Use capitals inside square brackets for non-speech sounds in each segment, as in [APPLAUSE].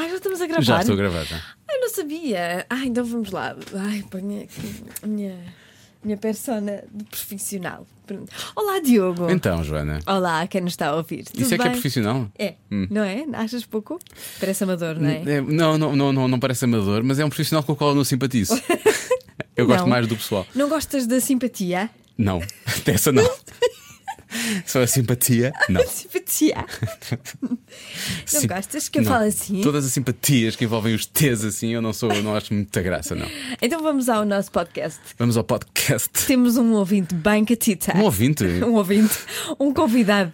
Ah, já estamos a gravar. Já estou a gravar, já. Ai, não sabia. Ah, então vamos lá. Ai, ponha aqui a minha, minha persona de profissional. Olá, Diogo. Então, Joana. Olá, quem nos está a ouvir. Tudo Isso é que é bem? profissional? É, Hum. não é? Achas pouco? Parece amador, não é? É, não, não, não, não, não parece amador, mas é um profissional com o qual eu não simpatizo. [LAUGHS] Eu gosto Não. mais do pessoal. Não gostas da simpatia? Não, [LAUGHS] dessa não. [LAUGHS] Só a simpatia, não. [LAUGHS] Simpatia. [LAUGHS] não Sim- gostas que eu não. fale assim? Todas as simpatias que envolvem os T's assim, eu não sou, não acho muita graça, não. Então vamos ao nosso podcast. Vamos ao podcast. Temos um ouvinte bem catita. Um ouvinte. [LAUGHS] Um ouvinte, um convidado.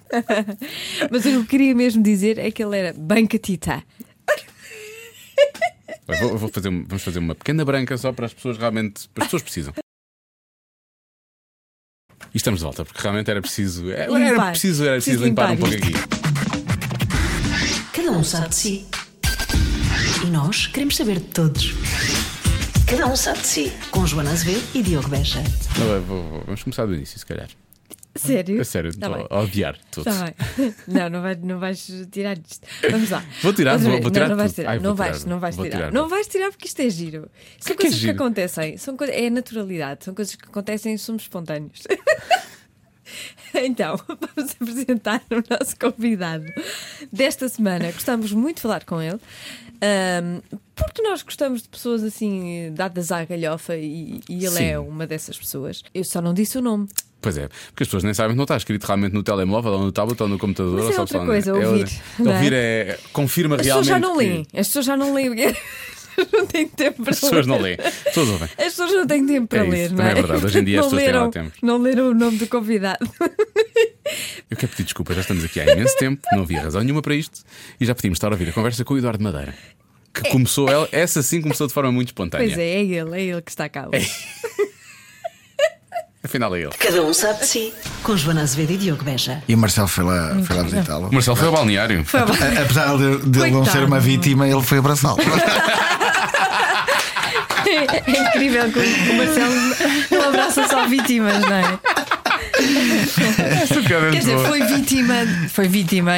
Mas o que eu queria mesmo dizer é que ele era bem catita. Vou, vou fazer, vamos fazer uma pequena branca só para as pessoas realmente. As pessoas precisam. E estamos de volta, porque realmente era preciso. Era, Limpar. preciso, era preciso Preciso limpar, um limpar pouco aqui. Cada um sabe de si. E nós queremos saber de todos. Cada um sabe de si. Com Joana Azevedo e Diogo Beja. Vamos começar do início, se calhar. Sério? A sério, Tá estou a odiar tudo. Tá bem. [LAUGHS] Não, não vais, não vais tirar isto. Vamos lá. Vou tirar, vou- vou tirar Não, não vais tirar. Ai, não, vais, tirar, não vais tirar. tirar. Não vais tirar porque isto é giro. São que é coisas que giro? acontecem. São coisas, é naturalidade. São coisas que acontecem e somos espontâneos. [LAUGHS] Então, [LAUGHS] vamos apresentar o nosso convidado desta semana. Gostamos muito de falar com ele. ahm, porque nós gostamos de pessoas assim dadas à galhofa e, e ele Sim. é uma dessas pessoas. Eu só não disse o nome. Pois é, porque as pessoas nem sabem que não está escrito realmente no telemóvel ou no tablet ou no computador. Mas ou é sabe outra lá, coisa, é ouvir, não é? Ouvir é. Confirma As pessoas realmente. já não que- leem. As pessoas já não leem. As pessoas não têm tempo para As pessoas não ler. leem. As pessoas ouvem. As pessoas não têm tempo para É isso, ler, não é? é verdade. Hoje em dia as não pessoas têm lá leram, tempo. Não leram o nome do convidado. [LAUGHS] Eu quero pedir desculpa, já estamos aqui há imenso tempo, não havia razão nenhuma para isto e já podíamos estar a ouvir a conversa com o Eduardo Madeira. Que começou, ela, essa sim começou de forma muito espontânea. Pois é, é ele, é ele que está cá. hoje. [LAUGHS] Afinal é ele. Cada um sabe de si. Com Joana Azevedo e Diogo Beja. E o Marcelo foi lá, foi lá visitá-lo. O Marcelo foi ao balneário. Foi bom. A- Apesar de, de ele não ser uma vítima, ele foi abraçá-lo. [LAUGHS] É incrível que o Marcelo não abraça só vítimas, não é? É Quer dizer, foi vítima. Foi vítima.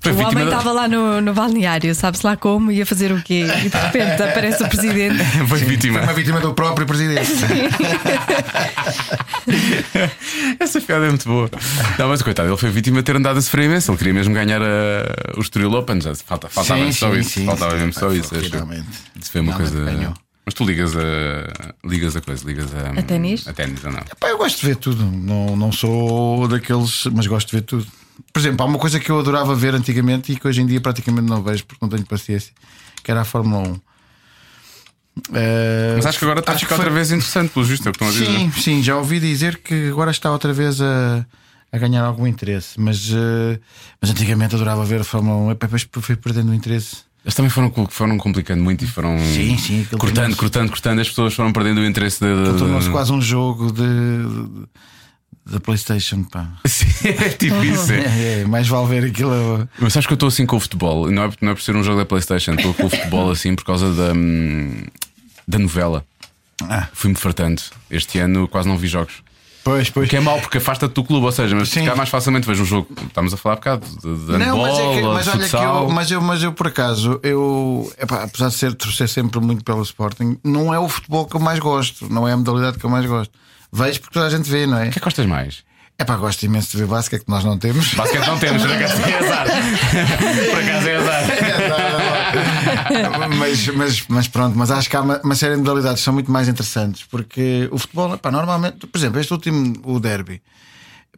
Foi o vítima homem da- estava lá no, no balneário, sabe-se lá como, ia fazer o quê? E de repente aparece o presidente. [LAUGHS] Foi vítima. Foi uma vítima do próprio presidente. [LAUGHS] Essa piada é muito boa. Não, mas coitado, ele foi vítima de ter andado a sofrer imenso. Ele queria mesmo ganhar a, o Estoril Open. Já falta, faltava Sim, só sim, isso. sim. faltava mesmo só isso. acho. Finalmente. Isso foi uma coisa. ganhou. Mas tu ligas a. Ligas a coisa, ligas a. A ténis? A ténis ou não? Pá, eu gosto de ver tudo. Não, não sou daqueles, mas gosto de ver tudo. Por exemplo, há uma coisa que eu adorava ver antigamente e que hoje em dia praticamente não vejo porque não tenho paciência, que era a Fórmula 1. Eh, Mas acho que agora está a acho ficar que foi- outra vez interessante, pelo visto, é o que estão a dizer. Sim, sim, já ouvi dizer que agora está outra vez a, a ganhar algum interesse, mas, eh, mas antigamente adorava ver a Fórmula 1 e depois fui perdendo o interesse. Eles também foram, foram complicando muito e foram Sim, sim, cortando, tornou-se- cortando, cortando. As pessoas foram perdendo o interesse de. de- Tornou-se quase um jogo de, de- da PlayStation. Pá. [LAUGHS] Sim, é tipo isso. é. [LAUGHS] É, é, mais vale ver aquilo. Mas sabes que eu estou assim com o futebol? Não é, não é por ser um jogo da PlayStation, estou com o futebol [LAUGHS] assim por causa da, hum, da novela. Ah. Fui-me fartando. Este ano quase não vi jogos. Pois, O pois. que é mau porque afasta-te do clube, ou seja, mas Sim. calhar mais facilmente vejo um jogo. Estamos a falar um bocado de, de Não, mas, é que, mas olha que futsal. eu, mas eu, mas eu por acaso, eu, epá, apesar de ser torcer sempre muito pelo Sporting, não é o futebol que eu mais gosto, não é a modalidade que eu mais gosto. Vejo porque toda a gente vê, não é? O que é que gostas mais? É pá, gosto imenso de ver basquete que nós não temos. Basquete não temos, por acaso é azar. [LAUGHS] Por acaso é azar. mas, mas, mas pronto, mas acho que há uma, uma série de modalidades que são muito mais interessantes porque o futebol, pá, normalmente, por exemplo, este último, o derby,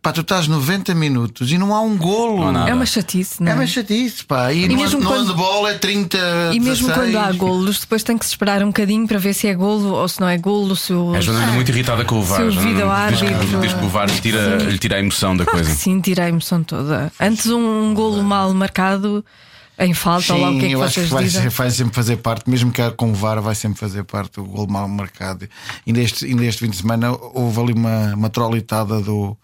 pá, tu estás 90 minutos e não há um golo. Não há nada. É uma chatice, não É é? uma chatice, pá. E, no, mesmo no quando- handball é 30. E mesmo 16. quando há golos, depois tem que se esperar um bocadinho para ver se é golo ou se não é golo. Se o... A Joana muito irritada com o VAR. Se o vídeo diz, que, árbitro- diz que o VAR lhe tira, lhe tira a emoção da Claro coisa. sim, tira a emoção toda. Antes um golo mal marcado em falta, ou lá o que é que eu acho que vai, vai sempre fazer parte, mesmo que com o VAR, vai sempre fazer parte o gol mal marcado. E neste, e neste fim de semana houve ali uma, uma trolitada do,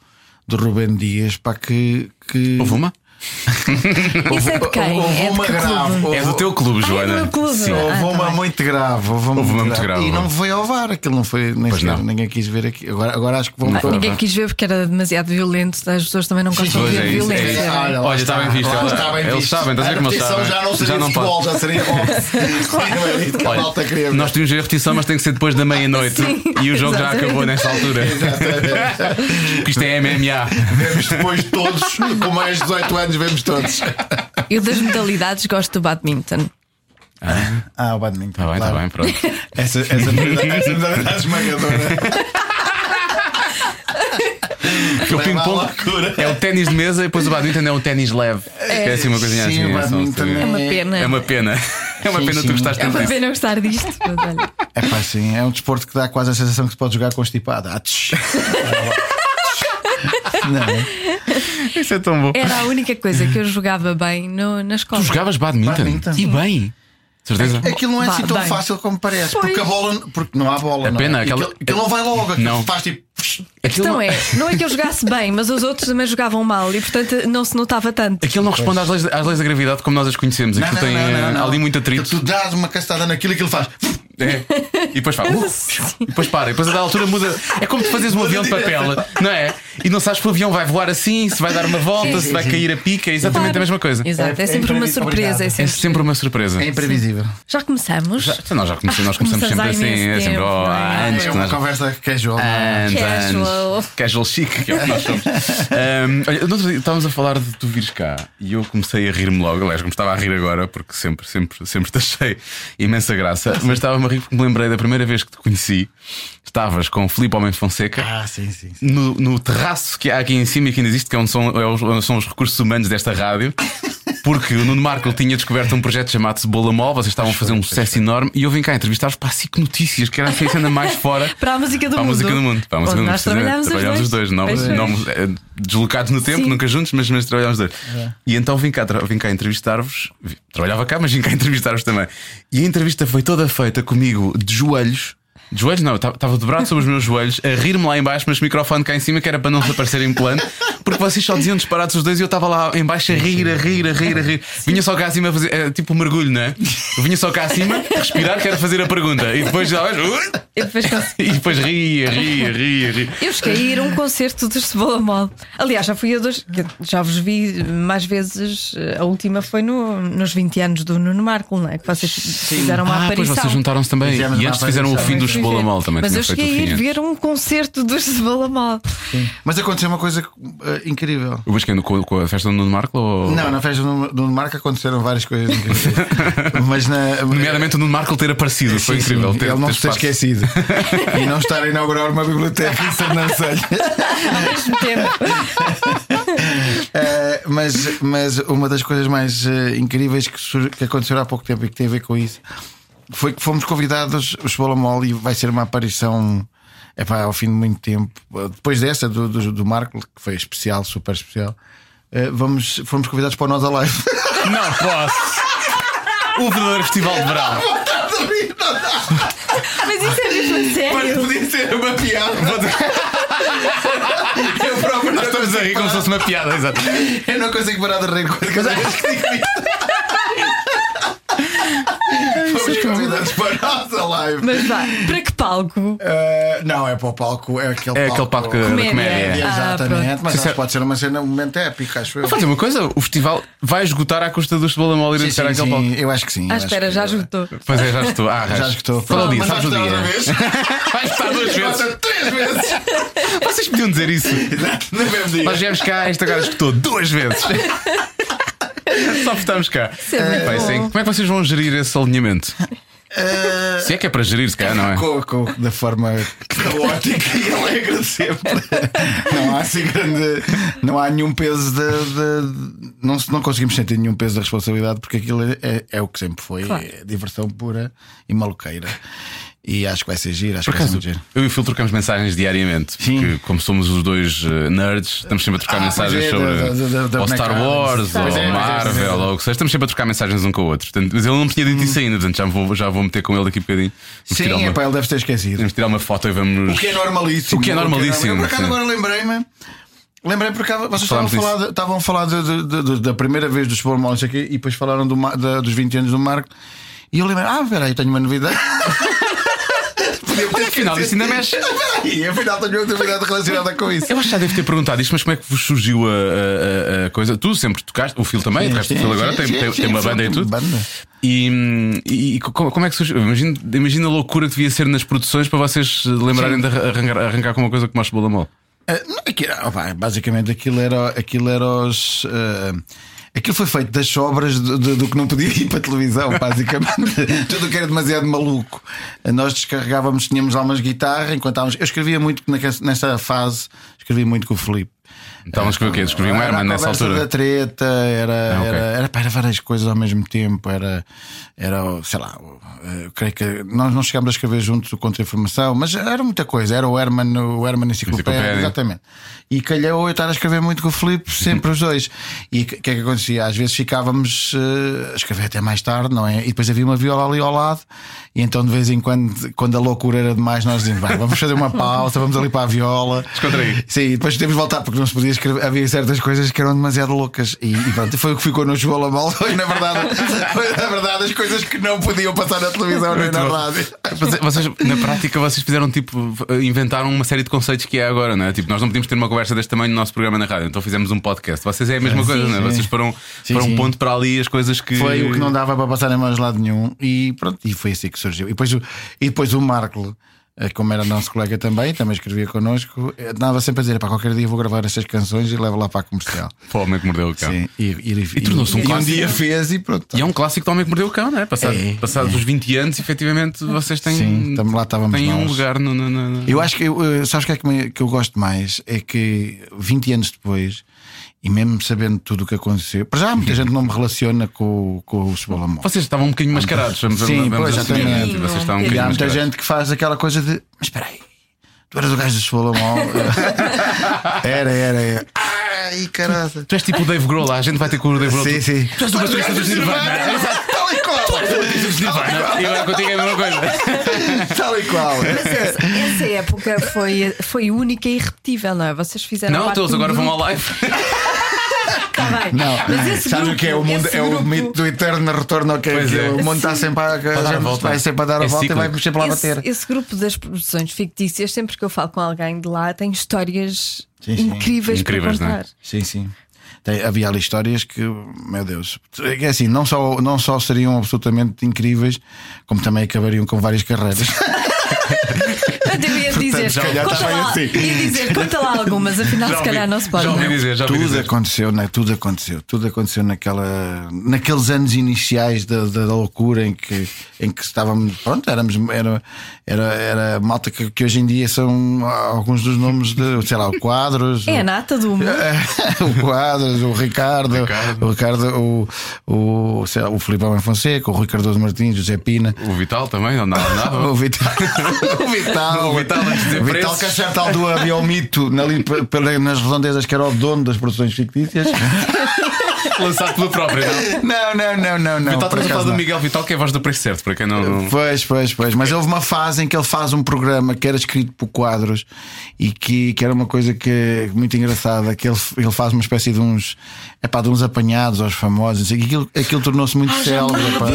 do Rubén Dias para que, que. Houve uma? [LAUGHS] Isso é de quem? Houve É uma clube? grave. É do teu clube, Ah, é Joana. do meu clube. Sim. Ah, Houve tá uma bem. muito grave. Houve uma, Houve uma muito grave. E não foi ao VAR, aquilo não foi. Nem Pois não. ninguém quis ver aqui. Agora, agora acho que vão Ah, ninguém quis ver porque era demasiado violento. As pessoas também não gostam de é ver é violência. é? lá Olha, está bem visto, ela- está bem eles visto. sabem, estás a ver como A eles repetição sabem? Já não seria Já não futebol, já seria. [LAUGHS] Não é Olha, nós tínhamos a repetição, mas tem que ser depois da meia-noite. E o jogo já acabou nessa altura. Porque isto é MMA. Vemos depois todos, com mais de 18 anos, vemos todos. Eu das modalidades gosto do badminton. Ah, o badminton. Está bem, está claro. bem, pronto. Essa, essa modalidade essa modalidade esmagadora. Porque o ping-pong loucura. é o ténis de mesa e depois o badminton é um ténis leve. É assim uma coisinha Sim, assim. o é É uma pena. É uma pena. É uma Sim, pena sim. tu gostaste É tanto uma disso. pena gostar disto. mas olha. É pá, sim, é um desporto que dá quase a sensação que se pode jogar constipado. Ah, tch. [LAUGHS] Não, é? [LAUGHS] Isso é tão bom. Era a única coisa que eu jogava bem no- na escola. Tu jogavas badminton? Badminton. E bem. Certeza? Aquilo não é assim tão bem. fácil como parece. Pois. Porque a bola. Porque não há bola. Não pena, é? aquela- Aquilo, aquilo não vai logo. Aquilo Não. faz tipo. A questão é, não é que eu jogasse bem, mas os outros também jogavam mal e portanto não se notava tanto. Aquilo não responde às leis, às leis da gravidade como nós as conhecemos. Aquilo tem eh, ali muito atrito. Tu dás uma castada naquilo e aquilo faz. É. E depois faz. [LAUGHS] uh, e depois para. E depois a da altura muda. É como tu fazes um avião de papel, não é? E não sabes que o avião vai voar assim, se vai dar uma volta, se vai cair a pica. É exatamente Claro. a mesma coisa. Exato, é, É- sempre é uma imprevisível. surpresa. É Obrigado. É sempre... sempre uma surpresa. É imprevisível. Já começamos? Já, então nós já começamos, nós começamos sempre assim, imenso é sempre tempo, oh, é? anos É uma nós. conversa casual. é? Anos, Casual. Casual chic, que é o que nós somos. Ahm, olha, no outro dia estávamos a falar de tu vires cá e eu comecei a rir-me logo. Aliás, como estava a rir agora, porque sempre, sempre, sempre te achei imensa graça, mas a rir porque me lembrei da primeira vez que te conheci. Estavas com o Filipe Homem Fonseca. Ah, sim, sim. sim. No, no terraço que há aqui em cima e que ainda existe, que é onde são, é onde são os recursos humanos desta rádio, porque o Nuno Marco tinha descoberto um projeto chamado Cebola Mol, vocês estavam a fazer um sucesso enorme e eu vim cá entrevistar-vos para a SIC Notícias, que era assim, a cena mais fora. [LAUGHS] Para a música do Para a mundo. música do mundo. Para a música do mundo. nós trabalhámos os Trabalhámos os dois, não, não, eh, deslocados no tempo, Sim. nunca juntos, mas, mas trabalhámos os dois. E então vim cá, vim cá entrevistar-vos. Vi- Trabalhava cá, mas vim cá [LAUGHS] entrevistar-vos também. E a entrevista foi toda feita comigo de joelhos. De joelhos não, eu estava dobrado sobre os meus joelhos, a rir-me lá em baixo, mas o microfone cá em cima, que era para não desaparecer em plano, porque vocês só diziam disparados os dois e eu estava lá em baixo a rir, a rir, a rir, a rir. Vinha só cá acima a fazer, é, tipo um mergulho, não é? Eu vinha só cá acima, respirar, que era fazer a pergunta. E depois já E depois e depois ria, ria, ria, ria. Eu cheguei a ir a um concerto dos Cebola Mol. Aliás, já fui a dois, já vos vi mais vezes. A última foi no, nos 20 anos do Nuno Marco, não é? Que vocês fizeram uma Ah, pois aparição. vocês juntaram-se também. Fizemos E antes fizeram o fim do Fui Cebola. Mol também. Mas eu feito o cheguei a ir ver um concerto dos Cebola Mol. Mas aconteceu uma coisa eh, incrível. O Basqueno com, com a festa do Nuno Marco? Ou... Não, na festa do do Marco aconteceram várias coisas incríveis. [LAUGHS] Mas na. Nomeadamente o Nuno Marco ter aparecido. Foi Sim, incrível. sim, ter, ele não ter se ter esquecido. [LAUGHS] e não estar a inaugurar uma biblioteca em Sernancelho. [LAUGHS] Eh, mas, mas uma das coisas mais eh, incríveis que, que aconteceu há pouco tempo e que tem a ver com isso foi que fomos convidados, o Cebola Mole, e vai ser uma aparição epá, ao fim de muito tempo. Depois dessa, do, do, do Marco, que foi especial, super especial, eh, vamos, fomos convidados para o Nós Alive. [LAUGHS] Não posso. O verdadeiro festival de verão. Mas isso é mesmo a Mas sério. podia ser uma piada. Eu próprio não Nós estamos a rir como se fosse uma piada, exato. Eu não consigo parar de rir cada vez que digo isto. [LAUGHS] Fomos convidados [LAUGHS] para a nossa live. Mas vá, para que palco? Eh, não, é para o palco, é aquele É palco. aquele palco da Comédia. comédia. Ah, Exatamente, pronto. mas pode ser uma cena, um momento épico, acho eu. Vou fazer uma coisa: o festival vai esgotar à custa do Cebola Mol ir Sim, buscar sim, aquele palco. sim, eu acho que sim. Ah, eu acho espera, já esgotou. Pois é, já estou. Ah, Já esgotou. Fala disso, Mas sabes o dia. [LAUGHS] Vai estar duas vezes. Três vezes. Vocês podiam dizer isso. Exato, no mesmo dia. Nós viemos cá, esta agora escutou duas vezes. [LAUGHS] [LAUGHS] Só porque estamos cá. é sim. Como é que vocês vão gerir esse alinhamento? Eh, Se é que é para gerir, se calhar, não é? Com, com- da forma caótica e alegre sempre. Não há assim grande. Não há nenhum peso de. de- não, não conseguimos sentir nenhum peso da responsabilidade porque aquilo é, é- é o que sempre foi. Claro. É diversão pura e maluqueira. E acho que vai ser giro, acho Por que vai ser muito giro. eu e o Phil trocamos mensagens diariamente. Sim. Porque, como somos os dois eh, nerds, estamos sempre a trocar Ah, mensagens é, sobre da- da- ou Star. Wars, Star ou Wars. Marvel, ou o que seja. Estamos sempre a trocar mensagens um com o outro. Portanto, mas ele não tinha dito isso ainda, portanto já vou, já vou meter com ele daqui a bocadinho. Vamos Sim, uma, epá, ele deve ter esquecido. vamos tirar uma foto e vamos. O que é normalíssimo. O que é normalíssimo, Eu, por acaso agora lembrei-me. Lembrei porque vocês estavam a falar, estavam a falar de- de- de- de- da primeira vez do Sport Mall, não sei o quê, e depois falaram do, da- dos 20 anos do Marco. E eu lembrei, ah, peraí, tenho uma novidade. [LAUGHS] Podia Olha, afinal, isso ainda [LAUGHS] mexe. E afinal tenho uma novidade relacionada com isso. Eu acho que já devo ter perguntado isto, mas como é que vos surgiu a, a- a- coisa? Tu sempre tocaste, o Phil também, tocaste o Phil agora, tem, tem- tem uma banda e tudo. Banda. E, e como, é que surgiu? Imagina, imagina a loucura que devia ser nas produções para vocês lembrarem de arrancar, arrancar com uma coisa como a. Ah, não, aquilo- opa, basicamente aquilo era, aquilo era os. ah, aquilo foi feito das sobras do, do- do que não podia ir para a televisão, [LAUGHS] basicamente. Tudo o que era demasiado maluco. Nós descarregávamos, tínhamos lá umas guitarras enquanto estávamos. Eu escrevia muito nessa fase, escrevia muito com o Filipe. Então, escrevi o quê? Escrevi um Era Herman a nessa altura. da treta, era, Ah, ok. era, era, era várias coisas ao mesmo tempo. Era, era sei lá, eu creio que nós não chegámos a escrever juntos o Contra-Informação, mas era muita coisa. Era o Herman, o Herman Enciclopédia, Enciclopédia. exatamente. E calhou eu estar a escrever muito com o Filipe, sempre os dois. E o que, que é que acontecia? Às vezes ficávamos eh, a escrever até mais tarde, não é? E depois havia uma viola ali ao lado, e então de vez em quando, quando a loucura era demais, nós dizíamos, vamos fazer uma pausa, vamos ali para a viola. Descontrair. Sim, depois temos de voltar porque não se podia escrever. Havia certas coisas que eram demasiado loucas. E, e pronto, foi o que ficou no Jogo Mal. Foi na verdade, foi na verdade as coisas que não podiam passar na televisão nem na rádio. Vocês, na prática, vocês fizeram tipo, inventaram uma série de conceitos que é agora, não é? Tipo, nós não podíamos ter uma conversa deste tamanho no nosso programa na rádio, então fizemos um podcast. Vocês é a mesma coisa, não é? Vocês foram, Sim, foram um sim. ponto para ali as coisas que. Foi o que não dava para passar em mais lado nenhum. E pronto, e foi assim que surgiu. E depois, e depois o Marco. Eh, Como era nosso colega também, também escrevia connosco, eh, andava sempre a dizer: para qualquer dia vou gravar estas canções e levo lá para a comercial. [LAUGHS] Foi o homem que mordeu o cão. Sim, e, e, tornou-se um e clássico. dia fez e pronto. E é um clássico do homem que mordeu o cão, não é? Passado, É, passados é. os 20 anos, efetivamente, vocês têm, Sim, tam- lá estávamos têm um nós. lugar no. no- no- Eu acho que, eu, eh, sabes o que é que, me- que eu gosto mais? É que 20 anos depois, e mesmo sabendo tudo o que aconteceu, para já muita gente não me relaciona com, o- com o Cebola Mole. Vocês estavam um bocadinho mascarados, vamos, Sim, vamos pois, assumir, exatamente. Vocês estavam um E E há bocadinho muita mascarados. gente que faz aquela coisa de. Mas espera aí, tu eras o gajo do Cebola Mole? [LAUGHS] era, era, era. Ai, caralho. Tu és tipo o Dave Grohl, lá, a gente vai ter com o Dave Grohl. Sim, sim. Tu és o baterista dos Nirvana. Tal e qual. Nirvana. E agora contigo é a mesma coisa. Tal e qual. Mas essa, essa época foi, foi única e irrepetível, não é? Vocês fizeram. Não, todos agora vão ao live. [LAUGHS] Tá bem. Não, Mas esse sabes o que é? O, mundo, é o grupo- mito do eterno retorno ao que é é. O mundo está sempre a, a, dar a volta. vai sempre a dar a É volta e vai sempre lá Esse, bater. esse grupo das produções fictícias, sempre que eu falo com alguém de lá, tem histórias Sim, sim. incríveis, Incríveis, para não é? contar. Sim, sim. Tem- havia ali histórias que, meu Deus, é assim, não só, não só seriam absolutamente incríveis, como também acabariam com várias carreiras. [LAUGHS] Eu ia dizer, calhar conta lá, assim. ia dizer, conta lá algumas, afinal, Já se calhar ouvi- não se pode. Já ouvi não. dizer, já ouvi tudo dizer. aconteceu, né? tudo aconteceu, tudo aconteceu naquela, naqueles anos iniciais da, da, da loucura em que, em que estávamos, pronto, éramos, era, era, era malta que, que hoje em dia são alguns dos nomes de, sei lá, o Quadros. É a o- nata do mundo. [LAUGHS] o Quadros, o Ricardo, Ricardo. o Ricardo, o, o, sei lá, o Filipe Alves Fonseca, o Rui Cardoso Martins, o José Pina. O Vital também, não nada, nada. [LAUGHS] O Vital, [LAUGHS] o Vital, O Vital, antes de Vital que a certa altura havia mito pela- nas redondezas que era o dono das produções fictícias. [LAUGHS] [LAUGHS] Lançado pelo próprio, não? Não, não, não, não, não. Vital, estamos a falar do. Miguel Vital, que é a voz do preço certo, para quem não. não- Pois, pois, pois. Mas houve uma fase em que ele faz um programa que era escrito por quadros e que, que era uma coisa que muito engraçada, que ele, ele faz uma espécie de uns, epá, de uns apanhados aos famosos. E aquilo, aquilo tornou-se muito Ah, já célebre. lembro.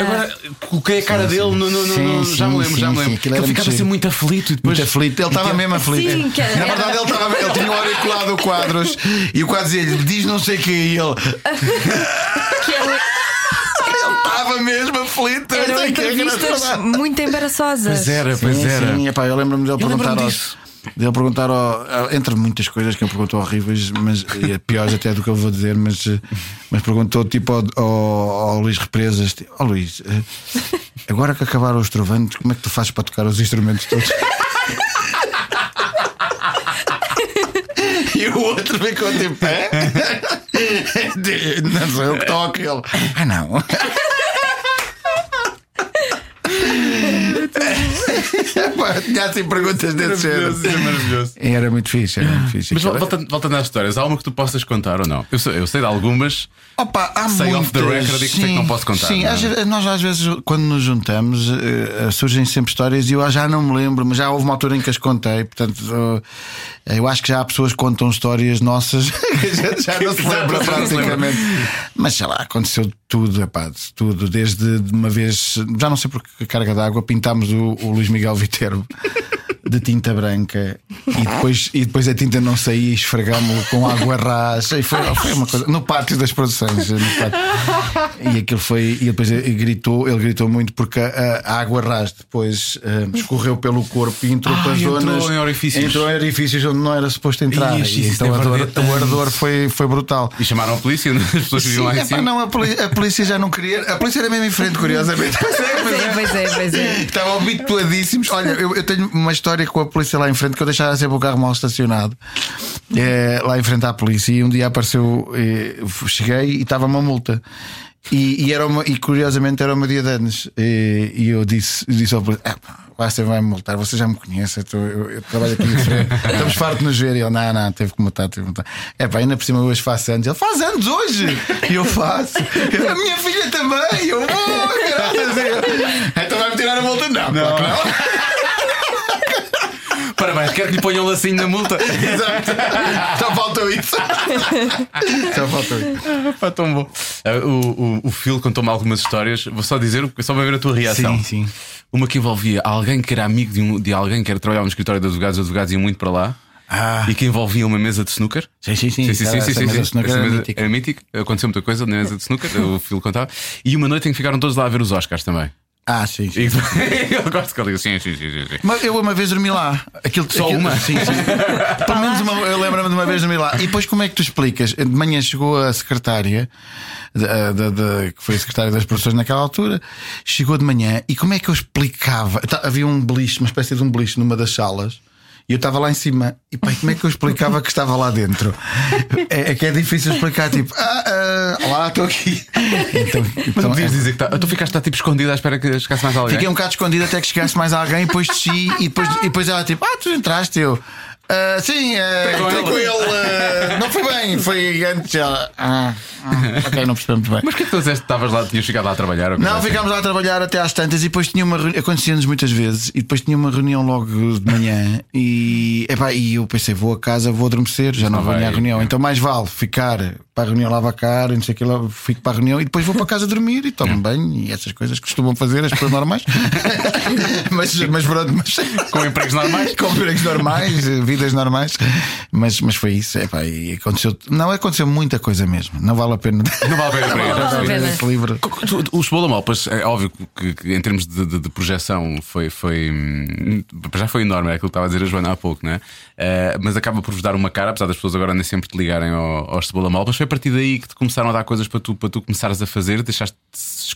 Agora, coloquei a cara dele no. no, no, Sim, no- já me sim, lembro, já sim, me lembro. sim, ele era ficava muito assim muito aflito e depois. Muito aflito, ele estava mesmo aflito. Sim, era- Na verdade, ele, estava, ele tinha o auriculado [LAUGHS] quadros e o quadro dizia-lhe: diz não sei o que e ele. [LAUGHS] Que Ele [LAUGHS] estava mesmo aflito. eram o entrevistas muito embaraçosas. Pois era, pois Sim, era. sim, epá, eu lembro-me dele Eu perguntar aos, disso. Dele perguntar ao- entre muitas coisas que ele perguntou horríveis, mas e piores até do que eu vou dizer, mas, mas perguntou tipo ao, ao, Luís Represas: tipo, Ó Luís, eh, agora que acabaram os trovantes, como é que tu fazes para tocar os instrumentos todos? E o outro ficou tipo, é? Não sou eu que toco ele. Ah, não. Epá, Tinha assim perguntas desse género. É maravilhoso. Era muito fixe, era muito fixe. Mas vol- voltando, voltando às histórias, há uma que tu possas contar ou não? Eu sei, eu sei de algumas. Opa, há off muitas. the record e que sei que não posso contar, Sim, não é? nós às vezes, quando nos juntamos, eh, surgem sempre histórias e eu já não me lembro, mas já houve uma altura em que as contei. Portanto, eh, eu acho que já há pessoas que contam histórias nossas [LAUGHS] que a gente já [LAUGHS] não se lembra praticamente. Mas sei lá, aconteceu tudo, epá, tudo. Desde de uma vez, já não sei por que carga d'água, pintámos o, o Luís Miguel Viterbo. De tinta branca e depois, e depois a tinta não saía e esfregámos-lo com água rasa e foi, foi uma coisa no pátio das produções no pátio. e aquilo foi e depois ele gritou ele gritou muito porque a, a água rasa depois eh, escorreu pelo corpo e entrou Ah, para entrou zonas em orifícios. entrou em orifícios onde não era suposto entrar Ih, e então é o ardor, verdade. o ardor foi, foi brutal E chamaram a polícia, as pessoas viviam lá em cima. não, a, poli- a polícia já não queria. A polícia era mesmo em frente, curiosamente. Pois é, pois é, pois é. Estavam habituadíssimos. Olha, eu, eu tenho uma história com a polícia lá em frente que eu deixava sempre o carro mal estacionado eh, lá em frente à polícia. E um dia apareceu, eh, cheguei e estava uma multa. E, e era uma, e curiosamente era o meu dia de anos. E, e eu disse, disse ao polícia: "Ah, você vai me multar, você já me conhece, eu, tô- eu- eu trabalho aqui em frente, [LAUGHS] estamos fartos de nos ver. E ele, não, não, teve que multar, teve que multar. É pá, ainda por cima hoje faço anos. Ele faz anos hoje! E eu faço. A minha filha também! Eu, oh, graças a Deus. Então vai-me tirar a multa? Não, claro que não. Parabéns, quero que lhe ponham um lacinho na multa. Exato. Só faltou isso. Só faltou isso. Pá, tão bom. Ah, o, o, o Phil contou-me algumas histórias. Vou só dizer, só para ver a tua reação. Sim, sim. Uma que envolvia alguém que era amigo de, um- de alguém que era trabalhar no escritório de advogados, os advogados iam muito para lá. Ah. E que envolvia uma mesa de snooker. Sim, sim, sim. Sim, sim, sim, sim, sim, mesa sim. era mesa mítica. era mítico. Aconteceu muita coisa na mesa de snooker, o Phil contava. E uma noite em que ficaram todos lá a ver os Oscars também. Ah, sim, sim. [LAUGHS] Eu gosto que ele diga sim, sim, sim, sim. Mas eu uma vez dormi lá. Aquilo, Só aquilo- uma? Sim, sim. [LAUGHS] Pelo menos uma, eu lembro-me de uma vez dormi lá. E depois como é que tu explicas? De manhã chegou a secretária, da- da- da- que foi a secretária das produções naquela altura, chegou de manhã e como é que eu explicava? Tá- Havia um beliche, uma espécie de um beliche numa das salas. E eu estava lá em cima, e pá, como é que eu explicava que estava lá dentro? É, é que é difícil explicar, tipo, ah, ah, lá estou aqui. Então, Mas então, podias é- dizer que tá, tu ficaste tá, tipo escondido à espera que chegasse mais alguém. Fiquei um bocado escondido até que chegasse mais alguém, depois desci e depois, e depois ela tipo, ah, tu entraste, eu. "Ah, sim, uh, com com ele." ele. ah, não foi bem, foi antes. Ela, ah, ah, ok, não percebemos bem. Mas que tu disseste que estavas lá, tinhas ficado lá a trabalhar? Não, assim? ficámos lá a trabalhar até às tantas e depois tinha uma reunião, acontecia-nos muitas vezes, e depois tinha uma reunião logo de manhã e, epá, e eu pensei, vou a casa, vou adormecer, já não, Não vou nem à vai, reunião. é. Então mais vale ficar para a reunião lava a cara, e não sei o que lá, fico para a reunião e depois vou para casa dormir e tomo banho e essas coisas que costumam fazer as pessoas normais. [LAUGHS] mas, mas pronto, mas Com empregos normais? [LAUGHS] com empregos normais, vidas normais. Mas, mas foi isso. Epá, e aconteceu, não aconteceu muita coisa mesmo. Não vale a pena. Não vale a pena ir. vale a pena. Esse livro. Tu- O Cebola Malpas, é óbvio que, que em termos de, de- de projeção foi, foi hum, já foi enorme, é aquilo que estava a dizer a Joana há pouco, né? Eh, mas acaba por vos dar uma cara, apesar das pessoas agora nem sempre te ligarem ao, ao Cebola Malpas. Foi a partir daí que te começaram a dar coisas para tu, para tu começares a fazer, deixaste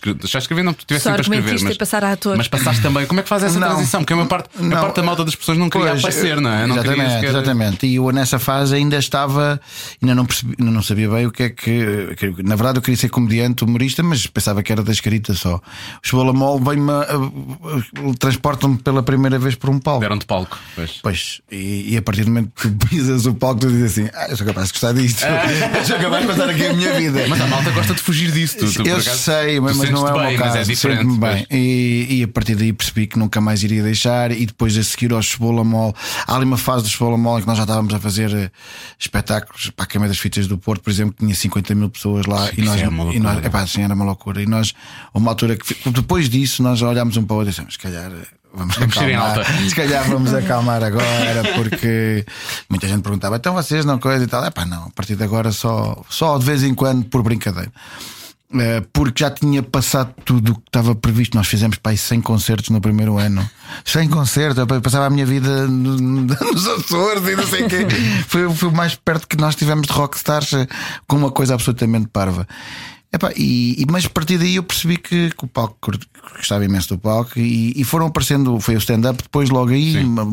de deixaste escrever, não, tu tiveste sempre a escrever, mas, e passar a ator. mas passaste também. Como é que faz essa Não. transição? Porque a maior parte, a Não. parte da malta das pessoas não queria Pois, aparecer, não é? Não exatamente, sequer- exatamente. E eu nessa fase ainda estava, ainda não, percebi, ainda não sabia bem o que é que, que- Na verdade, eu queria ser comediante, humorista, mas pensava que era da escrita só. O Cebola Mol vem-me. a- a- Transportam-me pela primeira vez por um palco. Deram-te palco. Pois. Pois, e, e a partir do momento que tu pisas o palco, tu dizes assim: Ah, eu sou capaz de gostar disto, [LAUGHS] eu sou capaz de passar aqui a minha vida. Mas a malta gosta de fugir disso. Tu, tu, eu acaso, sei, mas, mas não é o meu caso. Mas é diferente. Bem. E, e a partir daí percebi que nunca mais iria deixar. E depois a seguir ao Cebola Mol, há ali uma fase do Cebola Mol em que nós já estávamos a fazer eh, espetáculos para a Câmara das Fitas do Porto, por exemplo, que tinha 50 mil pessoas lá. e isso nós, é uma e nós loucura. epá, assim, era uma loucura. E nós, uma altura que depois disso, nós olhámos um para o outro e dissemos: se calhar. Vamos, Vamos ser em acalmar. alta. Se calhar vamos acalmar agora, porque muita gente perguntava, então vocês não coisa e tal. É pá, não, a partir de agora só, só de vez em quando por brincadeira. Eh, porque já tinha passado tudo o que estava previsto. Nós fizemos para aí 100 concertos no primeiro ano. 100 concertos, eu passava a minha vida no- [LAUGHS] nos Açores e não sei o quê. [LAUGHS] Foi, foi o mais perto que nós tivemos de rockstars eh, com uma coisa absolutamente parva. Epá, e, e- mas a partir daí eu percebi que, que o palco gostava imenso do palco e, e foram aparecendo, foi o stand-up, depois logo aí,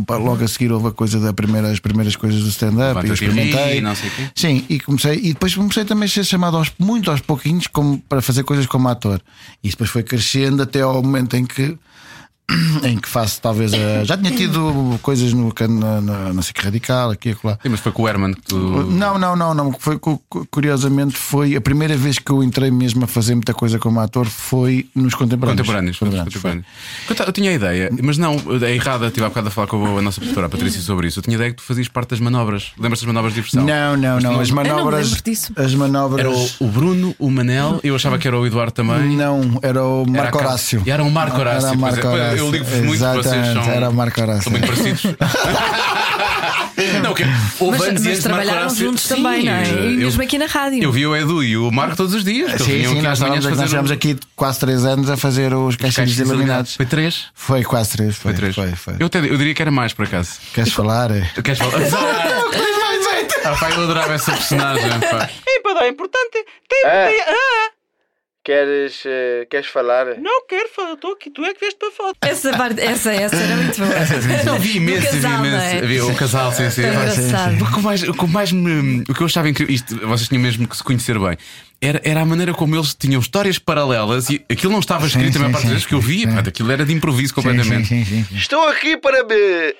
logo a seguir houve a coisa da primeira, as primeiras coisas do stand-up, e eu e experimentei. quê. Sim, e comecei, e depois comecei também a ser chamado aos, muito aos pouquinhos como, para fazer coisas como ator. E depois foi crescendo até ao momento em que [CLEARS THROAT] em que faço talvez. a- já tinha tido coisas no, na, na, na SIC Radical, aqui e acolá. Sim, mas foi com o Herman que tu. Não, não, não, não. Foi, cu- cu- curiosamente, foi a primeira vez que eu entrei mesmo a fazer muita coisa como ator foi nos contemporâneos. Contemporâneos, Contemporâneos, contemporâneos. Eu tinha a ideia, mas não, é errada. Estive há bocado a falar com a nossa professora, a Patrícia, sobre isso. Eu tinha a ideia que tu fazias parte das manobras. Lembras-te das manobras de diversão? Não, não, Mas não. As não manobras. disso. As manobras. Era o, o Bruno, o Manel, eu achava que era o Eduardo também. Não, era o Era Marco a Ca- Horácio. E era o Marco Horácio, Era o é. Marco Pois, eu Horácio. ligo-vos muito, vocês Exatamente, são- Era o Marco Horácio. São muito parecidos. [LAUGHS] não, que houve Mas, anos e mas de Marco trabalharam Horácio. juntos Sim, também, não é? E eu- mesmo aqui na rádio. Eu vi o Edu e o Marco todos os dias. que eles Sim, vinham sim, aqui nós, às manhãs estávamos, nós fazer estivemos um- aqui quase 3 anos a fazer os caixinhos caixinhos iluminados. Foi três? Foi quase 3. Foi, Foi três. Foi, foi. Eu, até- eu diria que era mais, por acaso. Queres falar? Tu queres falar? [LAUGHS] Ah, pá, eu adorava essa personagem. Pá. É importante. Tem, É. tem- ah, Queres, eh, queres falar? não quero falar, eu estou aqui, tu é que vieste para foto. Essa, parte, essa, essa era muito boa. Não, vi imenso, casal, vi imenso. é? Vi o casal, sim, sim. Tão engraçado. O que mais, o que mais me. O que eu achava incrível. Isto, vocês tinham mesmo que se conhecer bem. Era, era a maneira como eles tinham histórias paralelas e aquilo não estava Sim, escrito a maior sim, parte das sim, vezes que eu vi. sim. pá, Aquilo era de improviso completamente. Sim, sim, sim, sim. Estou aqui para me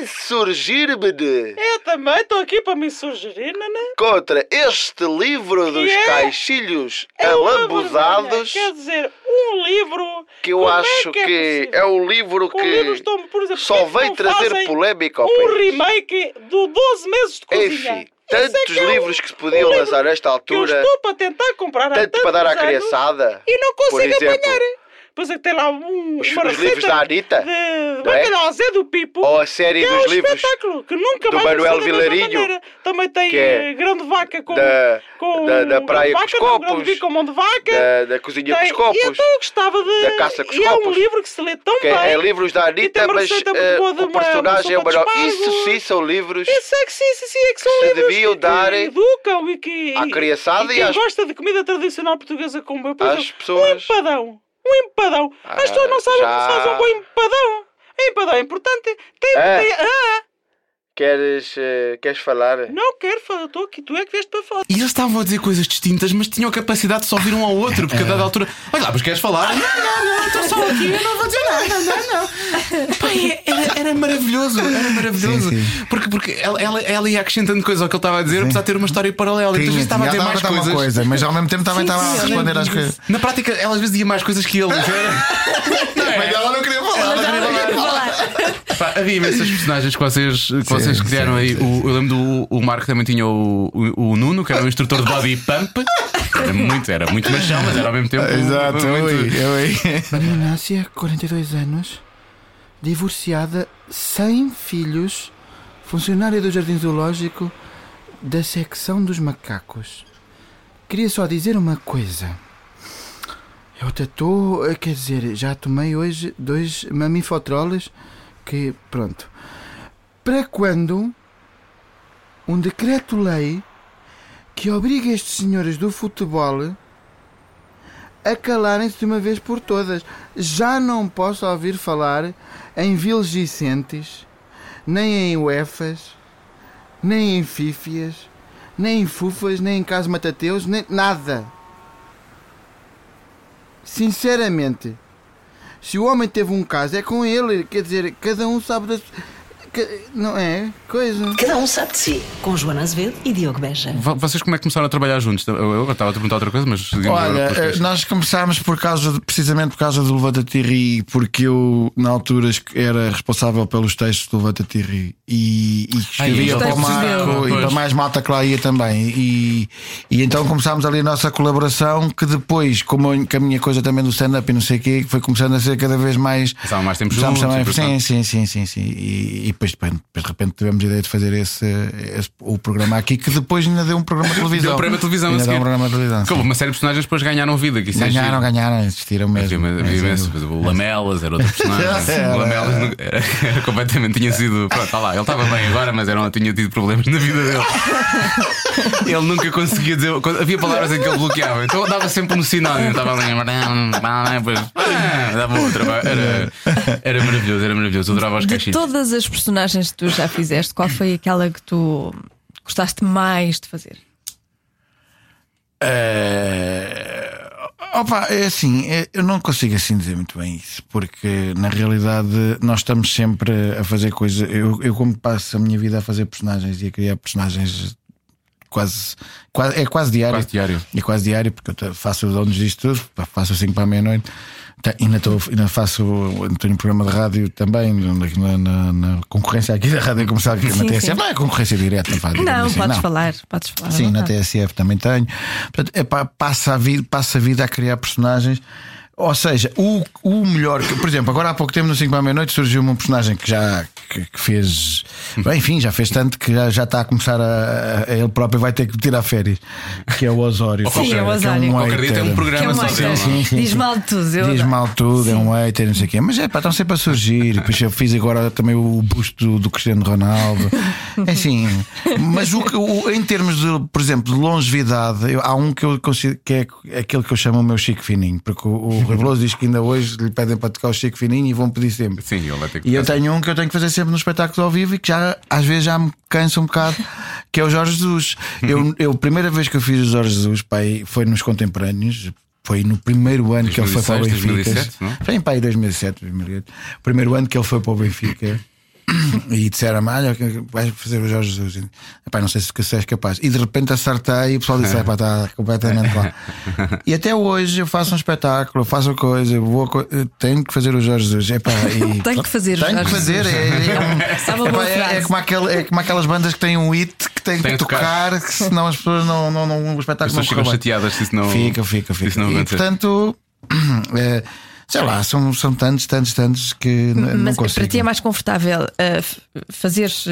insurgir-me de Eu também estou aqui para me sugerir, Nanã. contra este livro dos é? caixilhos É alambuzados. Quer dizer, um livro. que eu como é acho que é que possível? é um livro Um livro que estão, por exemplo, só porque vem trazer polémica ao Um país. remake do 12 meses de cozinha. Enfim, é tantos que é livros que se podiam livro lançar nesta Que eu altura, estou para tentar comprar tanto para dar à tantos criançada. E não Por consigo exemplo, apanhar. Pois é tem lá um, os, os livros da Anitta, de não é? bacalhau Zé do Pipo. ou a série é dos um livros espetáculo que nunca do mais Manuel Vilarinho. Também tem é eh, grande vaca com, da- com da- da praia grande com os vaca, não, copos, bico com mão de vaca. da, da cozinha com Tem- os copos. E então eu gostava de. da caça com os e é um livro que se lê tão Que bem. é, é livros da Anitta, mas de o personagem é o melhor. Isso sim são livros Isso é que sim, sim, sim, é que são que se livros deviam que, dar que educam e que. à criançada e e quem às- gosta de comida tradicional portuguesa como eu, por exemplo, pessoas. Um empadão. Um empadão. Ah, As pessoas não sabem já. como se faz um bom empadão. Empadão é importante. Tem, É. tem- ah, Queres, eh, queres falar? não quero falar, estou aqui, tu é que vieste para fora. E eles estavam a dizer coisas distintas, mas tinham a capacidade de só ouvir um ao outro, porque a dada altura. Olha lá, mas queres falar? Não, não, não, estou só aqui, eu não vou dizer nada, não, não. É- era, era maravilhoso, era maravilhoso. Sim, sim. Porque, porque ela, ela, ela ia acrescentando coisas ao que ele estava a dizer, apesar de ter uma história paralela. Então, às vezes estava a dizer mais coisas. uma coisa, mas ao mesmo tempo também Sim, estava a sim, responder às coisas. Na prática, ela às vezes dizia mais coisas que ele. [LAUGHS] Era... Mas ela não queria falar. Mas ela não queria falar. Pá, havia imensas personagens que vocês, que vocês criaram sim, aí. sim, O, eu lembro do o Marco também tinha o, o, o Nuno, que era um instrutor de body pump. Era muito, era muito machão, mas era ao mesmo tempo. Exato, muito- ui, ui. Maria Inácia, 42 anos, divorciada, sem filhos, funcionária do Jardim Zoológico da secção dos macacos. Queria só dizer uma coisa. Eu até estou, quer dizer, já tomei hoje dois mamifotroles que, pronto. Para quando um decreto-lei que obriga estes senhores do futebol a calarem-se de uma vez por todas. Já não posso ouvir falar em Vilgicentes, nem em UEFAs, nem em Fífias, nem em Fufas, nem em Caso Matateus, nem nada. Sinceramente, se o homem teve um caso, é com ele. Quer dizer, cada um sabe das. Não é? Coisa. Cada um sabe de si. Com Joana Azevedo e Diogo Beja. Vo- Vocês como é que começaram a trabalhar juntos? Eu, eu estava a te perguntar outra coisa, mas Olha, eh, nós começámos por causa de- precisamente por causa do Levanta Tirri, porque eu, na altura, era responsável pelos textos do Levanta Tirri e, e escrevia os para o Marco e para mais malta que lá ia também. E, e então começámos ali a nossa colaboração, que depois, como a- minha coisa também do stand-up e não sei o quê, foi começando a ser cada vez mais. Passavam mais tempo juntos, também- sim, sim, sim, sim, sim. E, e depois, depois, depois, de repente tivemos a ideia de fazer esse, esse- o programa aqui, que depois ainda deu um programa de televisão. Deu um programa de televisão Ainda deu um programa de televisão. Como uma série de personagens depois ganharam vida. Que é Ganharam, giro. ganharam, existiram Havia, mesmo. havia É, imenso. sim. O Lamelas era outro personagem. [LAUGHS] Era, o Lamelas era. era, era completamente tinha sido. Pronto, tá lá, ele estava bem agora, mas era, tinha tido problemas na vida dele. [LAUGHS] ele nunca conseguia dizer. Havia palavras em que ele bloqueava, então dava sempre um sinónimo. Estava ali. Depois, ah, dava outra. Era, era maravilhoso, era maravilhoso. Eu adorava os De caixinhos. todas as personagens que tu já fizeste, qual foi aquela que tu gostaste mais de fazer? Eh, Opa, é assim, é- eu não consigo assim dizer muito bem isso, porque na realidade nós estamos sempre a fazer coisas. Eu, eu como passo a minha vida a fazer personagens e a criar personagens quase, quase é quase diário. Quase diário. É quase diário, porque eu faço os donos disto tudo, faço 5 para a meia-noite. Tá, Ainda, estou, ainda faço, tenho um programa de rádio também, na, na- na concorrência aqui da Rádio Comercial, que é na Sim, TSF, sim. não é concorrência direta, Não, assim, podes não. falar, podes falar. Sim, na. TSF também tenho. Portanto, é pá, passa, a vida, passa a vida a criar personagens. Ou seja, o, o melhor. que- Por exemplo, agora há pouco tempo, no 5 para a meia-noite, surgiu um personagem que já que, que fez. Bem, enfim, já fez tanto que já, já está a começar a, a- Ele próprio vai ter que tirar férias. Que é o Osório. Sim, é o Que Osório. Tem um hater. programa Que é um dele. Sim, sim, Diz sim. mal de tudo. Diz mal tudo, é um hater, não sei o quê. Mas é pá, estão sempre a surgir. E depois eu fiz agora também o busto do, do Cristiano Ronaldo. É assim. Mas o, o- em termos de, por exemplo, de longevidade, eu- há um que eu considero que é aquele que eu chamo o meu Chico Fininho. Porque o, o Rui Veloso diz que ainda hoje lhe pedem para tocar o Chico Fininho e vão pedir sempre. Sim, ele vai ter que E eu fazer. tenho um que eu tenho que fazer sempre nos espetáculos ao vivo e que já às vezes já me cansa um bocado, [LAUGHS] que é o Jorge Jesus. Eu, eu a primeira vez que eu fiz o Jorge Jesus pai, foi nos contemporâneos. Foi no primeiro ano que ele foi para o 2006, Benfica. 2007, não? Foi em pai 2007, 2008. O primeiro ano que ele foi para o Benfica. [COUGHS] E disseram-me: Olha, vais fazer o Jorge Jesus. "Epá, não sei se és capaz. E de repente acertei e o pessoal disse: Epá, está completamente lá. [LAUGHS] E até hoje eu faço um espetáculo, faço a coisa, vou, co- tenho que fazer o Jorge Jesus. Epá, [LAUGHS] e, Tenho que fazer o Tenho que Jorge fazer. É, é, é [LAUGHS] é- como aquele- é como aquelas bandas que têm um hit que têm que tocar. tocar, que senão as pessoas não, não, não o As espetáculo pessoas não ficam chateadas se isso não. Fica, fica, fica. Não e portanto, [CLEARS THROAT] é, sei lá, são, são tantos, tantos, tantos que n- não Mas consigo. para ti é mais confortável uh, f- fazeres, uh,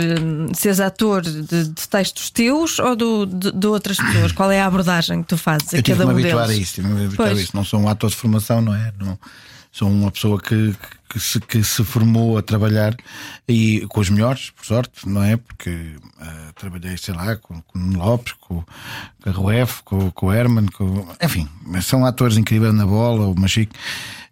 seres ator de, de textos teus ou do, de, de outras pessoas? Qual é a abordagem que tu fazes a Eu cada um me habituar deles? a isso, me habituar a Pois. isso. Não sou um ator de formação, não é? Não, sou uma pessoa que, que, se, que se formou a trabalhar e com os melhores, por sorte, não é? Porque ah, trabalhei, sei lá, com, com Lopes, com, com a Ruef, com, com o Herman, com, enfim, mas são atores incríveis na bola, o Machique.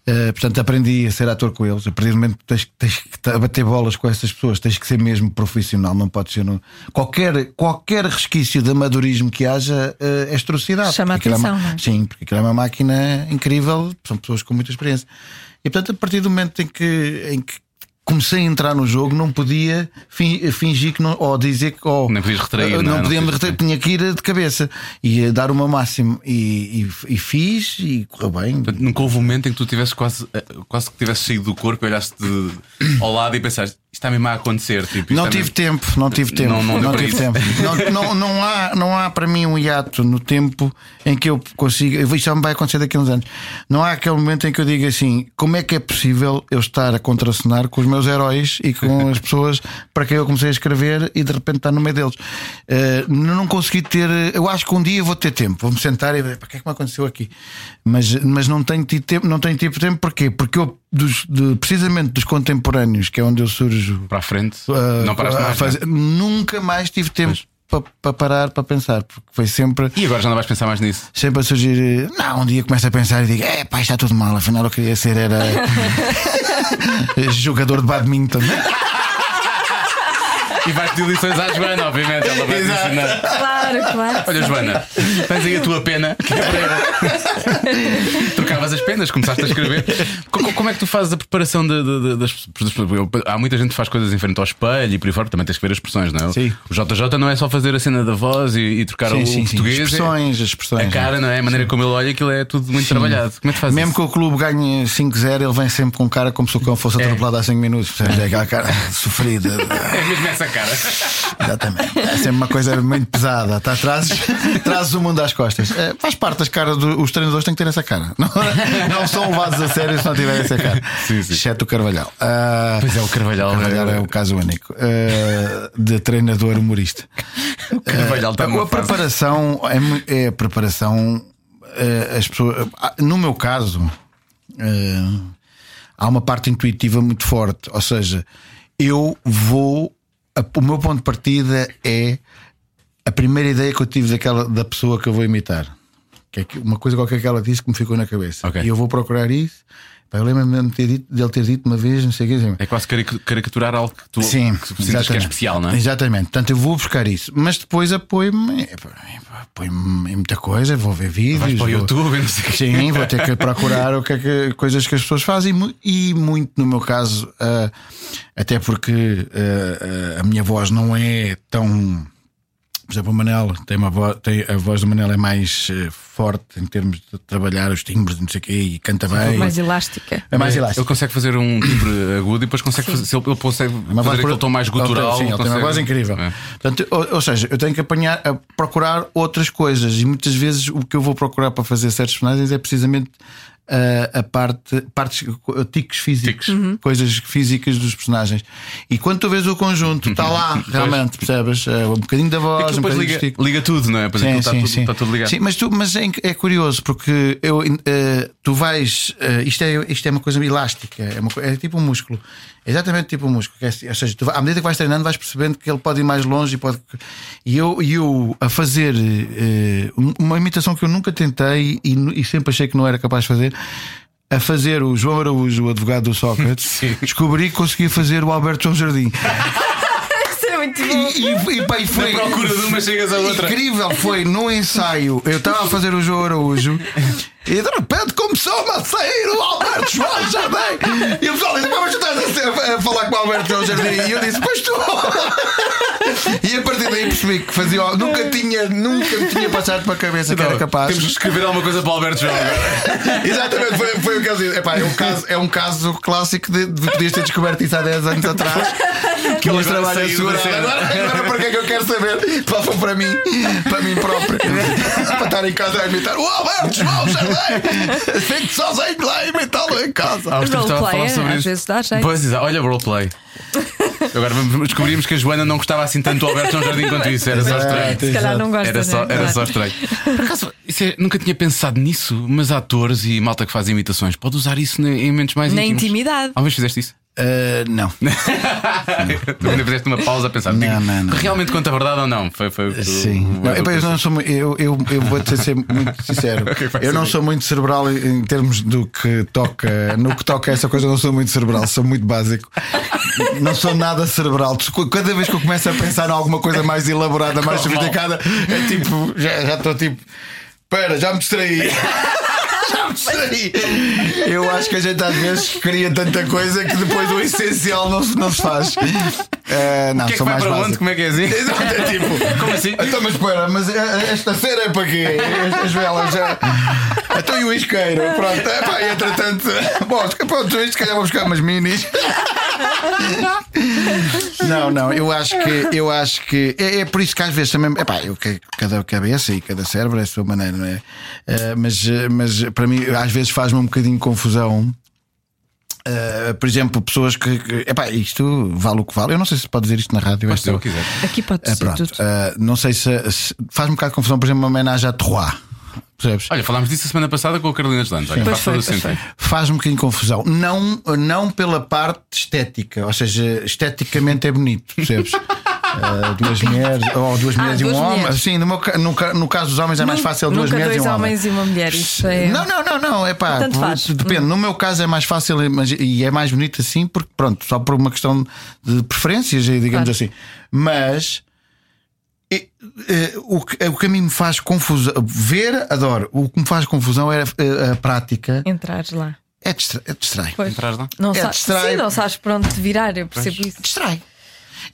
Uh, portanto, aprendi a ser ator com eles. A partir do momento que tens, tens que bater bolas com essas pessoas, tens que ser mesmo profissional. Não pode ser. um- Qualquer, qualquer resquício de amadorismo que haja uh, é atrocidade. Chama a Porque aquilo é uma- atenção, é? Sim, porque aquilo é uma máquina incrível. São pessoas com muita experiência. E portanto, a partir do momento em que, em que comecei a entrar no jogo, não podia fin- fingir que não, ou dizer que. Ou, Nem podias retrair, não, não é? Não podia me retrair, tinha que ir de cabeça e dar o meu máximo. E, e, e fiz e correu bem. Portanto, Nunca houve um momento em que tu tivesse quase, eh, quase que tivesse saído do corpo e olhaste de- ao lado e pensaste, está mesmo a acontecer. Tipo, Não tive mesmo- tempo, não tive tempo. Não- não para tive tempo. [LAUGHS] Não, não, não, há, não há para mim um hiato no tempo em que eu consigo. Isto me vai acontecer daqui a uns anos. Não há aquele momento em que eu digo assim: como é que é possível eu estar a contracenar com os meus heróis e com [LAUGHS] as pessoas para quem eu comecei a escrever e de repente estar no meio deles? Eh, não consegui ter. Eu acho que um dia vou ter tempo, vou-me sentar e ver para que é que me aconteceu aqui. Mas, mas não tenho tido tempo, não tenho tido tempo porquê? Porque eu, dos, de- precisamente dos contemporâneos, que é onde eu surjo Para a frente, Uh, não paraste a mais. fazer- não é? Nunca mais tive tempo para parar para pensar, porque foi sempre, E agora já não vais pensar mais nisso. sempre a surgir. Não, um dia começo a pensar e digo: é pá, está tudo mal, afinal eu queria ser era [LAUGHS] [LAUGHS] jogador de badminton. [LAUGHS] E vais pedir lições à Joana, obviamente. Ela vai Exato. ensinar. Claro, claro. Olha, Joana, tens aí a tua pena. que é. Trocavas as penas, começaste a escrever. Co- Como é que tu fazes a preparação de- de- de- das pessoas? Há muita gente que faz coisas em frente ao espelho e por aí fora, também tens que ver as expressões, não é? Sim. O JJ não é só fazer a cena da voz e, e trocar o, português. é- Expressões, as expressões. A cara, não é? A maneira como ele olha, aquilo é tudo muito trabalhado. Como é que fazes Mesmo isso? que o clube ganhe 5-0, ele vem sempre com cara como se o cão fosse atropelado há 5 minutos. Percebes? É aquela cara sofrida. [LAUGHS] É mesmo essa cara. Exatamente. É sempre uma coisa muito pesada. Tá, trazes, trazes o mundo às costas. É, faz parte das caras dos treinadores, têm que ter essa cara. Não, não são levados a sério se não tiverem essa cara. Sim, sim. Exceto o Carvalhal. Ah, Pois é, o Carvalhal. o Carvalhal é o caso único ah, de treinador humorista. Carvalhal está a, preparação é, é a preparação. eh, as pessoas, no meu caso, há uma parte intuitiva muito forte. Ou seja, eu vou. O meu ponto de partida é a primeira ideia que eu tive daquela, da pessoa que eu vou imitar. Que é que- uma coisa qualquer que ela disse que me ficou na cabeça. Ok. E eu vou procurar isso. Eu lembro-me de ter dito- dele ter dito uma vez, não sei o que. assim, É quase caric- caricaturar algo que tu, Sim, que que é especial, não é? Exatamente. Portanto, eu vou buscar isso, mas depois apoio-me epá, apoio-me em muita coisa, vou ver vídeos. Vais para o vou- YouTube, não sei. Sim, vou [LAUGHS] ter que procurar o que é que, coisas que as pessoas fazem e muito no meu caso, ah, até porque ah, ah, a minha voz não é tão. Por exemplo, o Manel tem uma voz, tem, a voz do Manel é mais eh, forte em termos de trabalhar os timbres, não sei o quê, e canta bem. Mais elástica. é mais Ele elástico. consegue fazer um timbre agudo e depois consegue fazer. Se ele, ele consegue Uma voz fazer por- aquele tom mais ele tem- gutural. Sim, ele tem uma voz incrível. É. Portanto, ou, ou seja, eu tenho que apanhar, a procurar outras coisas e muitas vezes o que eu vou procurar para fazer certos personagens é precisamente a, a parte, partes, tiques físicos, Tiques. coisas físicas dos personagens. E quando tu vês o conjunto, está lá, realmente, percebes? É, um bocadinho da voz, um bocadinho liga, liga tudo, não é? Pois aquilo está, tudo, está tudo ligado. Sim, mas, tu, mas é, é curioso porque eu, eh, tu vais. eh, isto, é, isto é uma coisa elástica, é, uma é tipo um músculo. Exatamente tipo um músculo. que é assim, ou seja, tu, à medida que vais treinando, vais percebendo que ele pode ir mais longe e pode. E eu, e eu a fazer eh, uma imitação que eu nunca tentei e, e sempre achei que não era capaz de fazer. A fazer o João Araújo, o advogado do Sócrates, [LAUGHS] descobri que conseguia fazer o Alberto João Jardim. [LAUGHS] Isso é muito bom. E, e, e, pá, e foi. Na procura de uma chegas à outra. Incrível foi no ensaio. Eu estava a fazer o João Araújo [LAUGHS] e de repente começou-me a sair o Alberto João Jardim. E o pessoal disse: Mas tu estás a, falar com o Alberto João Jardim? E eu disse: Pois tu. E a partir daí percebi que fazia. Nunca tinha, nunca me tinha passado para a cabeça que era capaz. Temos de escrever alguma coisa para o Alberto João. [LAUGHS] Exatamente, foi, foi o que eu disse. Epá, é, um caso, é um caso clássico de, de podias ter descoberto isso há 10 anos atrás. [LAUGHS] Que da assegurado. cena. Agora, agora para que é que eu quero saber? Passam para mim, para mim próprio. [LAUGHS] para estar em casa a imitar o Alberto João Jardim. Fico sozinho lá a imitá-lo em casa. Há uns tempos estava a falar é, sobre às isso. vezes dá jeito. Pois, exato. olha, roleplay. Agora descobrimos que a Joana não gostava assim tanto do Alberto João Jardim quanto isso. Era só estranho. Se calhar não gosta. Era só, né? era só estranho. Por acaso, isso é- nunca tinha pensado nisso, mas atores e malta que faz imitações pode usar isso em momentos mais Na íntimos. intimidade. Alguma vez fizeste isso? Ah, não. [LAUGHS] Ainda fizeste uma pausa a pensar Não, digo, não, não. realmente conta a verdade ou não? Foi, foi tu- Sim. o- Não, epá, eu, não sou, eu, eu, eu vou-te ser muito [LAUGHS] sincero. Eu não sou muito cerebral em termos do que toca. No que toca a essa coisa, eu não sou muito cerebral, sou muito básico. Não sou nada cerebral. Cada vez que eu começo a pensar em alguma coisa mais elaborada, mais sofisticada, é tipo, já já estou tipo. Espera, já me distraí. [LAUGHS] Eu acho que a gente às vezes cria tanta coisa que depois o essencial não se, não se faz. Eh, não, O que é que sou vai mais para básico. onde? Como é que é assim? Exato, é tipo. Como assim? Então, mas espera, mas eh, esta cera é para quê? As, as velas já. Então e o isqueiro? Pronto, é pá, e entretanto. Bom, pronto, se calhar vou buscar umas minis. Não, não, eu acho que eu acho que é, é por isso que às vezes também. Epá, eu, que- cada cabeça e cada cérebro é a sua maneira, não é? Eh, mas, eh, mas para mim, às vezes faz-me um bocadinho de confusão. Eh, por exemplo, pessoas que. que epá, isto vale o que vale. Eu não sei se pode dizer isto na rádio. Podes esta- dizer o que quiser. Aqui pode ah, ser pronto, tudo. ah, não sei se, se- faz um bocado de confusão, por exemplo, uma homenagem à Troyes. Percebes? Olha, falámos disso a semana passada com a Carolina. Olha, Pois faz foi, [LAUGHS] um bocadinho de confusão. Não, não pela parte estética, ou seja, esteticamente é bonito, percebes? [LAUGHS] Ah, duas mulheres, ou duas mulheres e um duas homem. mulheres. Sim, no, meu no, no caso dos homens é mais fácil duas Nunca mulheres dois e um homem. homens e uma mulher. Isso é. Não, não, não, não. É pá, Tanto faz. depende. No meu caso é mais fácil mas- e é mais bonito assim, porque pronto, só por uma questão de preferências, digamos Claro. assim. Mas e, eh, o, que, o que a mim me faz confusão, ver, adoro. O que me faz confusão é a, a prática. Entrares lá. É distra, é distrai. Pois. Entras lá? Não, É, sa distrai. Sim, não sabes para onde te virar, eu percebo isso. Distrai.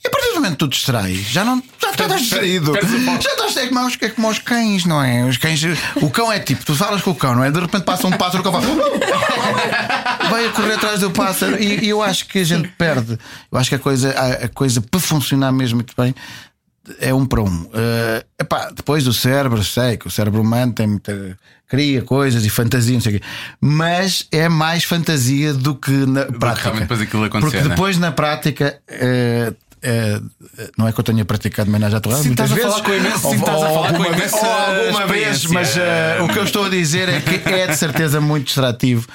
E a partir do momento que tu distrais, já não já estás distraído. Já estás é como, é como os cães, não é? Os cães. O cão é tipo, tu falas com o cão, não é? De repente passa um pássaro, o cão fala. Vai a correr atrás do pássaro. E, e eu acho que a gente perde. Eu acho que a coisa, a, a coisa para funcionar mesmo muito bem. É um para um. Eh, epá, depois o cérebro, sei que o cérebro humano tem muita. cria coisas e fantasia, não sei o quê. Mas é mais fantasia do que na prática. realmente depois Porque né? depois na prática. eh, não é que eu tenha praticado homenagem à Torrada muitas vezes. falar com imenso- Ou- estás a falar com vez- ou alguma vez mas eh, o que eu estou a dizer é que é de certeza muito distrativo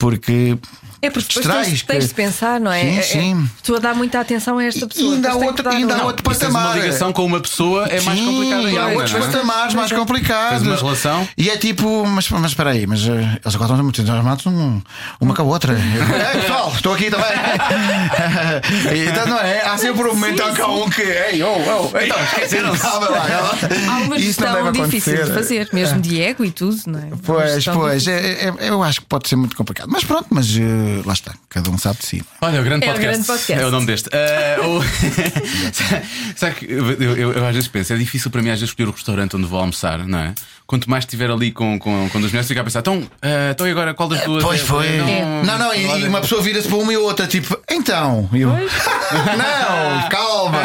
porque É porque Distrais, tens, tens que- de pensar, não é? Sim, É- é- sim. Estou a dar muita atenção a esta pessoa. E ainda há outro- ainda há outra. outro tens uma patamar. ligação com uma pessoa é mais Sim, complicado ainda. há outros não é? patamares mais complicados. Tens uma relação? E é tipo, mas, mas espera aí, mas eh, eles agora estão muito entusiasmados um, uma com a outra. [LAUGHS] é, pessoal, estou aqui também. [LAUGHS] então não é? Há sempre um momento que há um que. Ei, oh, oh, então, [LAUGHS] esqueceram-se. Há uma Isso não gestão difícil de fazer, mesmo de ego e tudo, não é? Pois, pois, é, é- eu acho que pode ser muito complicado. Mas pronto, mas eh, lá está, cada um sabe de si. Olha, o grande, É o podcast. grande podcast. É o nome deste. Ah, o- [LAUGHS] Sabe que eu, eu- eu- eu às vezes penso, é difícil para mim às vezes escolher o restaurante onde vou almoçar, não é? Quanto mais estiver ali com, com, com duas mulheres, ficar a pensar, então, ah, então e agora qual das duas? Pois é- foi. Não, Não, não, e, e uma pessoa vira-se para uma e outra, tipo, então. E eu, [LAUGHS] não, calma.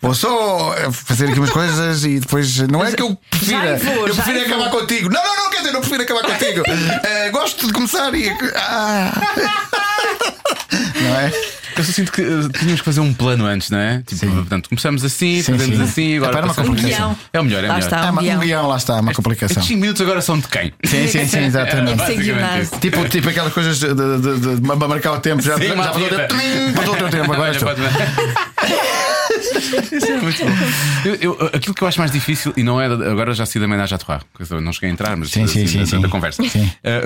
Vou só fazer aqui umas coisas e depois. Não é que eu prefira. Vou, eu prefiro vou. acabar contigo. Não, não, não, quer dizer, não prefiro acabar contigo. [LAUGHS] Eh, gosto de começar e. Ah. Não é? Eu só sinto que uh, tínhamos que fazer um plano antes, não é? Tipo, portanto, começamos assim, Sim, fazemos sim. assim, agora Epá, era uma passamos- complicação. É o melhor, é o Lá melhor. está. É uma- um guião. guião, lá está, uma complicação. Estes 5 minutos agora são de quem? Sim, sim, sim, [LAUGHS] É exatamente. basicamente guionado. isso. Tipo, tipo aquelas coisas de, de, de, de- de marcar o tempo, já, Sim, já uma passou o vinheta. tempo. Tling, Passou o teu tempo, agora Olha, estou. [LAUGHS] Isso é muito bom. Eu- eu- aquilo que eu acho mais difícil, e não é agora já da Menage à Trois, que eu não cheguei a entrar, mas Sim, sim, assim, sim, da, sim. da conversa. Uh,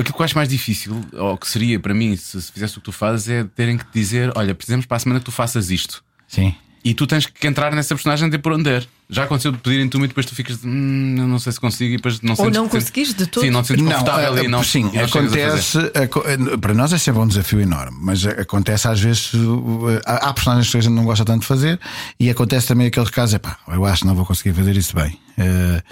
aquilo que eu acho mais difícil, ou que seria para mim, se, se fizesse o que tu fazes, é terem que dizer: olha, precisamos para a semana que tu faças isto. Sim. E tu tens que entrar nessa personagem de por onde der. Já aconteceu de pedirem tu e depois tu ficas, hum, eu não sei se consigo, e depois não Ou sentes não conseguires de todo. Sim, não te sentes Não, confortável eh, e não. sim, e não a acontece. aco- eh, Para nós é sempre um desafio enorme, mas acontece às vezes. Há há personagens que a gente não gosta tanto de fazer e acontece também aqueles casos, é pá, eu acho que não vou conseguir fazer isso bem. Eh,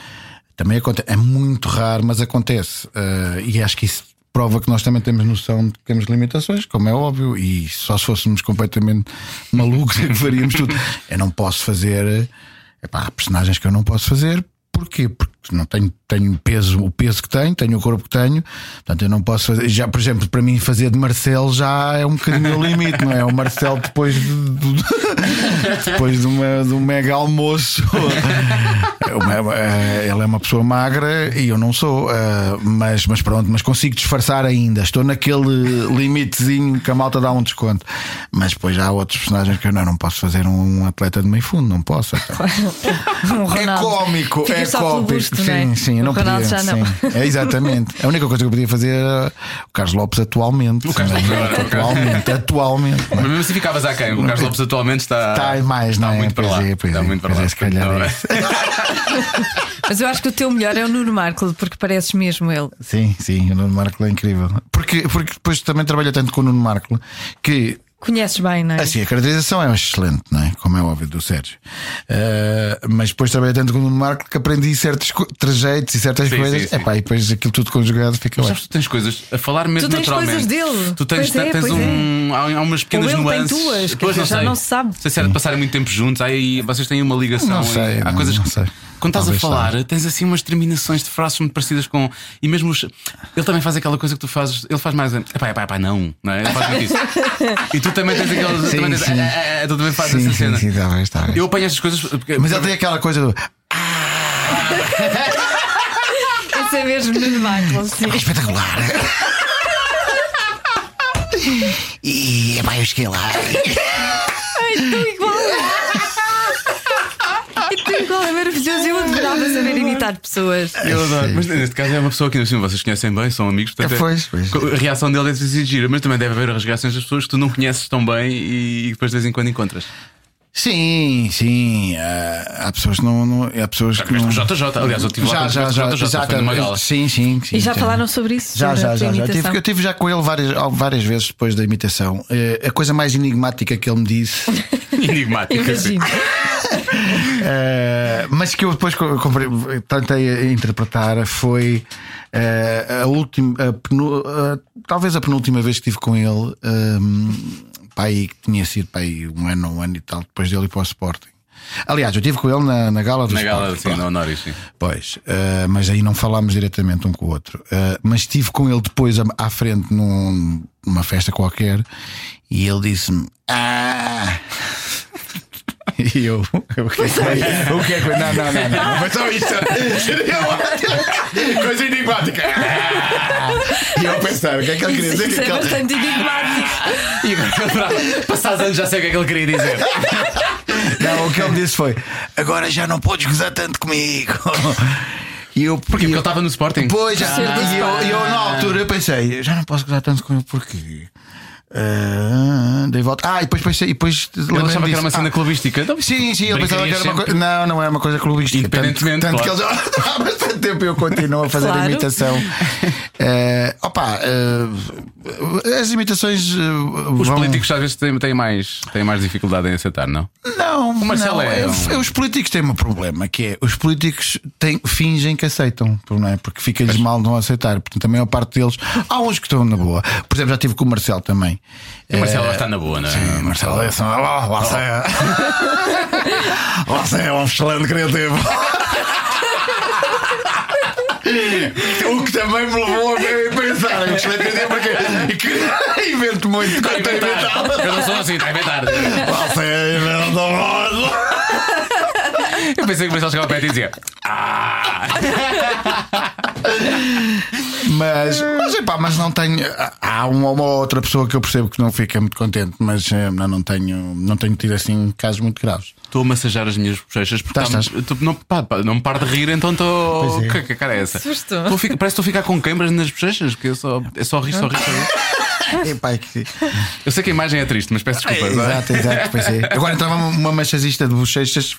Também acontece, é muito raro, mas acontece. Eh, E acho que isso prova que nós também temos noção de que temos limitações, como é óbvio, e só se fôssemos completamente malucos é [LAUGHS] que faríamos tudo. Eu não posso fazer. Epá, há personagens que eu não posso fazer. Porquê? Porque não tenho, tenho peso, o peso que tenho, tenho o corpo que tenho, portanto eu não posso fazer. Já, por exemplo, para mim fazer de Marcelo já é um bocadinho o limite, não é? O Marcelo depois de, de- depois de, uma, de um mega almoço. Uma- eh, ele é uma pessoa magra e eu não sou, eh, mas, mas pronto, mas consigo disfarçar ainda. Estou naquele limitezinho que a malta dá um desconto. Mas depois há outros personagens que eu não, não posso fazer um atleta de meio fundo, não posso. então. [LAUGHS] Um É Fica é cómico. Gosto, sim, não é? sim, eu O não Ronaldo podia. já não. sim. [LAUGHS] É exatamente. A única coisa que eu podia fazer era o Carlos Lopes atualmente. O Carlos Lopes agora, atualmente, atualmente. Mas mesmo assim ficavas a quem? O Carlos Lopes atualmente está. Está mais, não está é? muito para lá. é, pois está é, muito para lá. é, se calhar Não, é. [LAUGHS] Mas eu acho que o teu melhor é o Nuno Marco, porque pareces mesmo ele. Sim, sim, o Nuno Marco é incrível. Porque, porque depois também trabalha tanto com o Nuno Marco que Conheces bem, não é? Assim, a caracterização é excelente, não é? Como é óbvio, do Sérgio. Uh, mas depois trabalhei tanto com o Marco que aprendi certos trejeitos e certas Sim, coisas. sim, sim. Epá, e depois aquilo tudo conjugado fica Mas sabes, tu tens coisas a falar mesmo Tu tens naturalmente. coisas dele. Tu tens, Pois é, tens pois um. Há, há umas pequenas Ou ele tem nuances. tuas, Pois, dizer, já sei. não se sabe. Não sei se era de passarem muito tempo juntos, aí vocês têm uma ligação. Não sei, há não- coisas não que. sei. Quando estás a Talvez falar, tens assim umas terminações de frases muito parecidas com. E mesmo os- ele também faz aquela coisa que tu fazes. Ele faz mais. Epá, epá, epá, não. não é? Ele faz muito isso. [LAUGHS] e tu também tens aquelas. Sim, também tens, sim. "Ah, ah, ah", tu também fazes Sim, essa sim, cena. sim, talvez, talvez. Eu apanho estas coisas. porque- Mas ele tem aquela coisa do. Esse é mesmo Marco, sim. É espetacular. e epá, eu cheguei lá. Ai, tão igual. Maravilhoso. Eu adorava saber imitar pessoas. Eu adoro. Mas neste caso é uma pessoa que assim, vocês conhecem bem, são amigos. Portanto, É, pois, pois. A reação dele deve ser gira, mas também deve haver as reações das pessoas que tu não conheces tão bem e, e depois de vez em quando encontras. Sim, sim. ah, há pessoas que não. não há pessoas Já que não. JJ, aliás, eu tive lá já, com o já, já, JJ, já. Sim, sim, sim. E já sim. falaram sobre isso? Já, já, já, já. imitação? Tive, eu tive já com ele várias, várias vezes depois da imitação. Eh, a coisa mais enigmática que ele me disse, [LAUGHS] Enigmática. sim. Imagino. [LAUGHS] eh, mas que eu depois comprei- tentei interpretar, foi eh, a última, a penu- a- talvez a penúltima vez que estive com ele. Um, pai, que tinha sido pai, um ano, um ano e tal, depois dele ir para o Sporting. Aliás, eu estive com ele na, na gala do Na gala, Sporting. sim, Honoris, sim. Pois, eh, mas aí não falámos diretamente um com o outro. Eh, mas estive com ele depois à, à frente num- numa festa qualquer e ele disse-me: Ah! [LAUGHS] E eu. O que é que o que é que- Não, não, não, não. Foi só isto. [LAUGHS] Coisa enigmática. E eu a pensar, o que é que ele queria dizer? Isso Que é aquele- bastante enigmático. E agora, passados anos, já sei o que é que ele queria dizer. Não, o que ele disse foi: Agora já não podes gozar tanto comigo. E eu? Porque ele estava no Sporting. Pois, já, do e eu, eu na altura pensei: Já não posso gozar tanto com ele, porquê? Ah, dei volta. Ah, e depois pensei, e depois Ele achava que era uma cena Ah, clubística. Então, Sim, sim, ele pensava que era uma coisa. Não, não é uma coisa clubística. Independentemente, Tanto, tanto claro. que eles [LAUGHS] há bastante tempo eu continuo a fazer Claro. a imitação. Eh, opa, eh, as imitações. eh, Os vão- políticos às vezes têm, têm mais, têm mais dificuldade em aceitar, não? Não, O Marcelo não, é um- Os políticos têm um problema que é os políticos têm, fingem que aceitam, não é? Porque fica-lhes mal não aceitar. Portanto, a maior parte deles. Há uns que estão na boa. Por exemplo, já tive com o Marcelo também. O Marcelo vai estar na boa, não é? Sim, Marcelo, é só- lá, lá sei. Lá sei, é um excelente criativo. O que também me levou a pensar em excelente criativo porque que [LAUGHS] invento muito quando estou a inventar. Eu não sou assim, está a inventar. Lá sei, invento muito. Eu pensei que o Marcelo chegava perto e dizia: Ah! [LAUGHS] Mas, mas, epá, mas não tenho. Há uma ou outra pessoa que eu percebo que não fica muito contente, mas eh, não, não, tenho, não tenho tido assim casos muito graves. Estou a massajar as minhas bochechas porque Estás, tá- estás. tu- não, pá, pá, não me paro de rir, então estou. Pois é. Que, que cara é essa? Susto. Estou a ficar- parece que estou a ficar com queimbras nas bochechas, porque eu só, é só rir, só rir, só rir. [LAUGHS] [LAUGHS] Epá, é que- Eu sei que a imagem é triste, mas peço desculpa. é? Exato, exato, pois é. Agora entrava uma, manchazista de bochechas.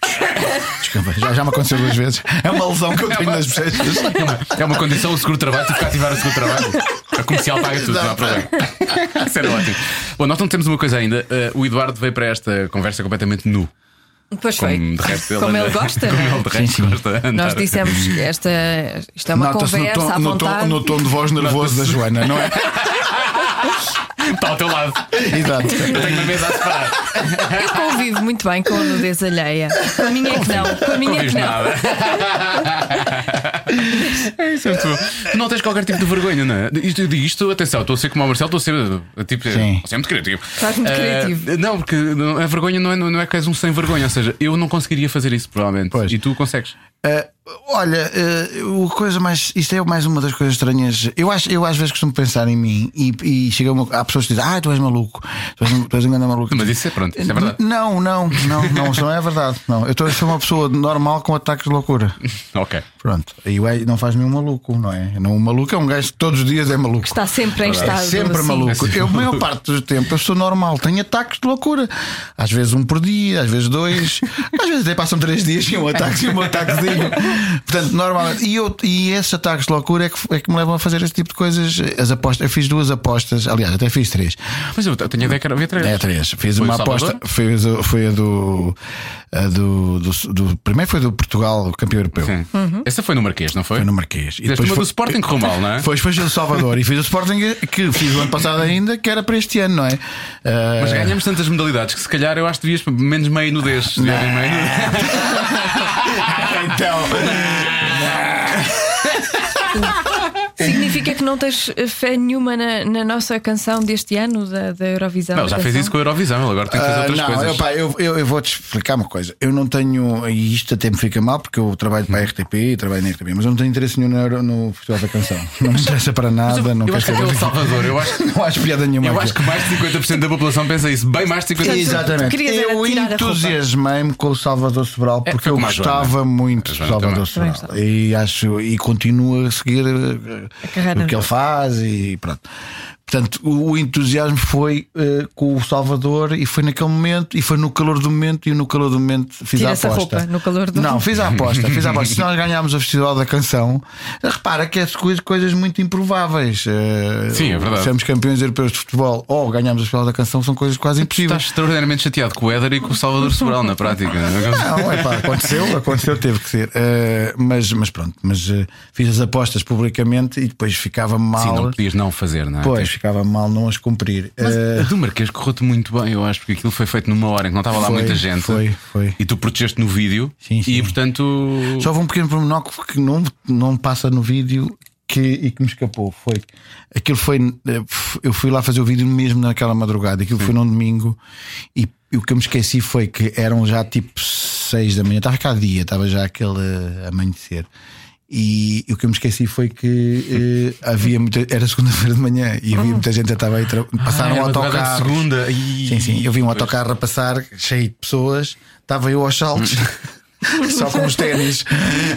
Desculpa, já, já me aconteceu duas vezes. É uma lesão que eu tenho nas bochechas. É uma, é uma condição o seguro de trabalho, tive que ativar o seguro de trabalho. A comercial paga tudo, não há problema. Isso era ótimo. Bom, nós não temos uma coisa ainda. Uh, o Eduardo veio para esta conversa completamente nu. Pois Como foi. de resto [LAUGHS] Como ele gosta, [LAUGHS] Como não é? ele de resto gosta de andar. Nós dissemos que esta isto é uma Nota-se no conversa tom, à no, tom, vontade. no tom de voz nervoso da Joana, não é? [LAUGHS] Está ao teu lado. Exato. Eu tenho uma mesa a separar. Eu convivo muito bem com a nudez alheia. Com a minha é que não. Com a minha é que não. Nada. Isso é. Tu não tens qualquer tipo de vergonha, não é? Isto, eu digo isto, atenção, estou a ser como o Marcelo, estou a ser uh, tipo, Sim. ser muito criativo. Estás muito Eh, criativo. não, porque a vergonha não é, não é que és um sem vergonha, ou seja, eu não conseguiria fazer isso, provavelmente. Pois. E tu consegues. Uh, olha, uh, o coisa mais. Isto é mais uma das coisas estranhas. Eu, acho, eu às vezes costumo pensar em mim e, e chega uma, há pessoas que dizem: Ah, tu és maluco, tu és, tu és um grande maluco. Mas isso é pronto, isso é verdade. Não, não, não, não, isso não é verdade. Não, eu estou a ser uma pessoa normal com ataques de loucura. [LAUGHS] Ok. Pronto, aí o é- não faz-me um maluco, não é? Não, um maluco é um gajo que todos os dias é maluco. Está sempre em estado. É sempre assim. maluco. Eu, a maior parte do tempo, eu sou normal, tenho ataques de loucura. Às vezes um por dia, às vezes dois, às vezes até passam três dias sem um ataque, sem um ataquezinho. Portanto, normalmente. E, eu, e esses ataques de loucura é que, é que me levam a fazer esse tipo de coisas. As apostas, eu fiz duas apostas, aliás, até fiz três. Mas eu tenho a ideia que era havia três. É, três. Fiz Foi uma aposta. Fiz, o- foi a do, do, do, do- Primeiro foi do Portugal, campeão europeu. Sim. Essa foi no Marquês, não foi? Foi no Marquês. E uma foi- do Sporting correu mal, não é? Foi depois do Salvador e fiz o Sporting que fiz o ano passado ainda, que era para este ano, não é? Ah, Mas ganhamos tantas modalidades que se calhar eu acho que devias menos meio nudez. Meio nudez. [LAUGHS] então. Significa que não tens eh, fé nenhuma na, na nossa canção deste ano da, da Eurovisão? Não, já fez isso com a Eurovisão, agora tem que fazer Ah, outras não, coisas. eu, pá, eu, eu, eu vou-te explicar uma coisa. Eu não tenho, e isto até me fica mal, porque eu trabalho para a RTP e trabalho na RTP, mas eu não tenho interesse nenhum no, no Festival da Canção. [LAUGHS] Não me interessa para nada. eu, não quero que saber. aquele Salvador, eu acho, [LAUGHS] Não acho piada nenhuma. eu acho que mais de 50% da população pensa isso. Bem mais de 50%. Exatamente. Eu a entusiasmei-me com o Salvador Sobral É, porque foi eu a gostava muito A do Salvador também. Sobral e acho e continuo a seguir eh, carreira o que ele faz e pronto. Portanto, o, o entusiasmo foi eh, com o Salvador e foi naquele momento, e foi no calor do momento, e no calor do momento fiz Tira a essa aposta. roupa no calor do Não, fiz a aposta, fiz a aposta. [LAUGHS] Se nós ganhámos o Festival da Canção, repara que é coisas, coisas muito improváveis. Eh, Sim, é verdade. Sermos campeões europeus de futebol ou ganhámos o Festival da Canção são coisas quase impossíveis. estás extraordinariamente chateado com o Éder e com o Salvador Sobral na prática. Não, é pá, aconteceu, aconteceu, teve que ser. Eh, mas, mas pronto, mas fiz as apostas publicamente e depois ficava mal. Sim, não podias não fazer, não é? Pois, ficava mal não as cumprir. Mas Eh, a do Marquês correu-te muito bem, eu acho, porque aquilo foi feito numa hora em que não estava lá Foi, muita gente. foi, foi. E tu protegeste no vídeo Sim, sim. e portanto. só houve um pequeno pormenor que não, não passa no vídeo. que, e que me escapou foi aquilo foi. eh, Eu fui lá fazer o vídeo mesmo naquela madrugada, aquilo foi num domingo e, e o que eu me esqueci foi que eram já tipo 6 da manhã, estava cá dia, estava já aquele amanhecer. E, e o que eu me esqueci foi que eh, havia muita. Era segunda-feira de manhã e havia muita gente que estava aí. tra- Passaram Ah, um autocarro. segunda. Ih, Sim, sim. Eu vi um autocarro a passar cheio de pessoas, estava eu aos saltos, [LAUGHS] [LAUGHS] só com os ténis.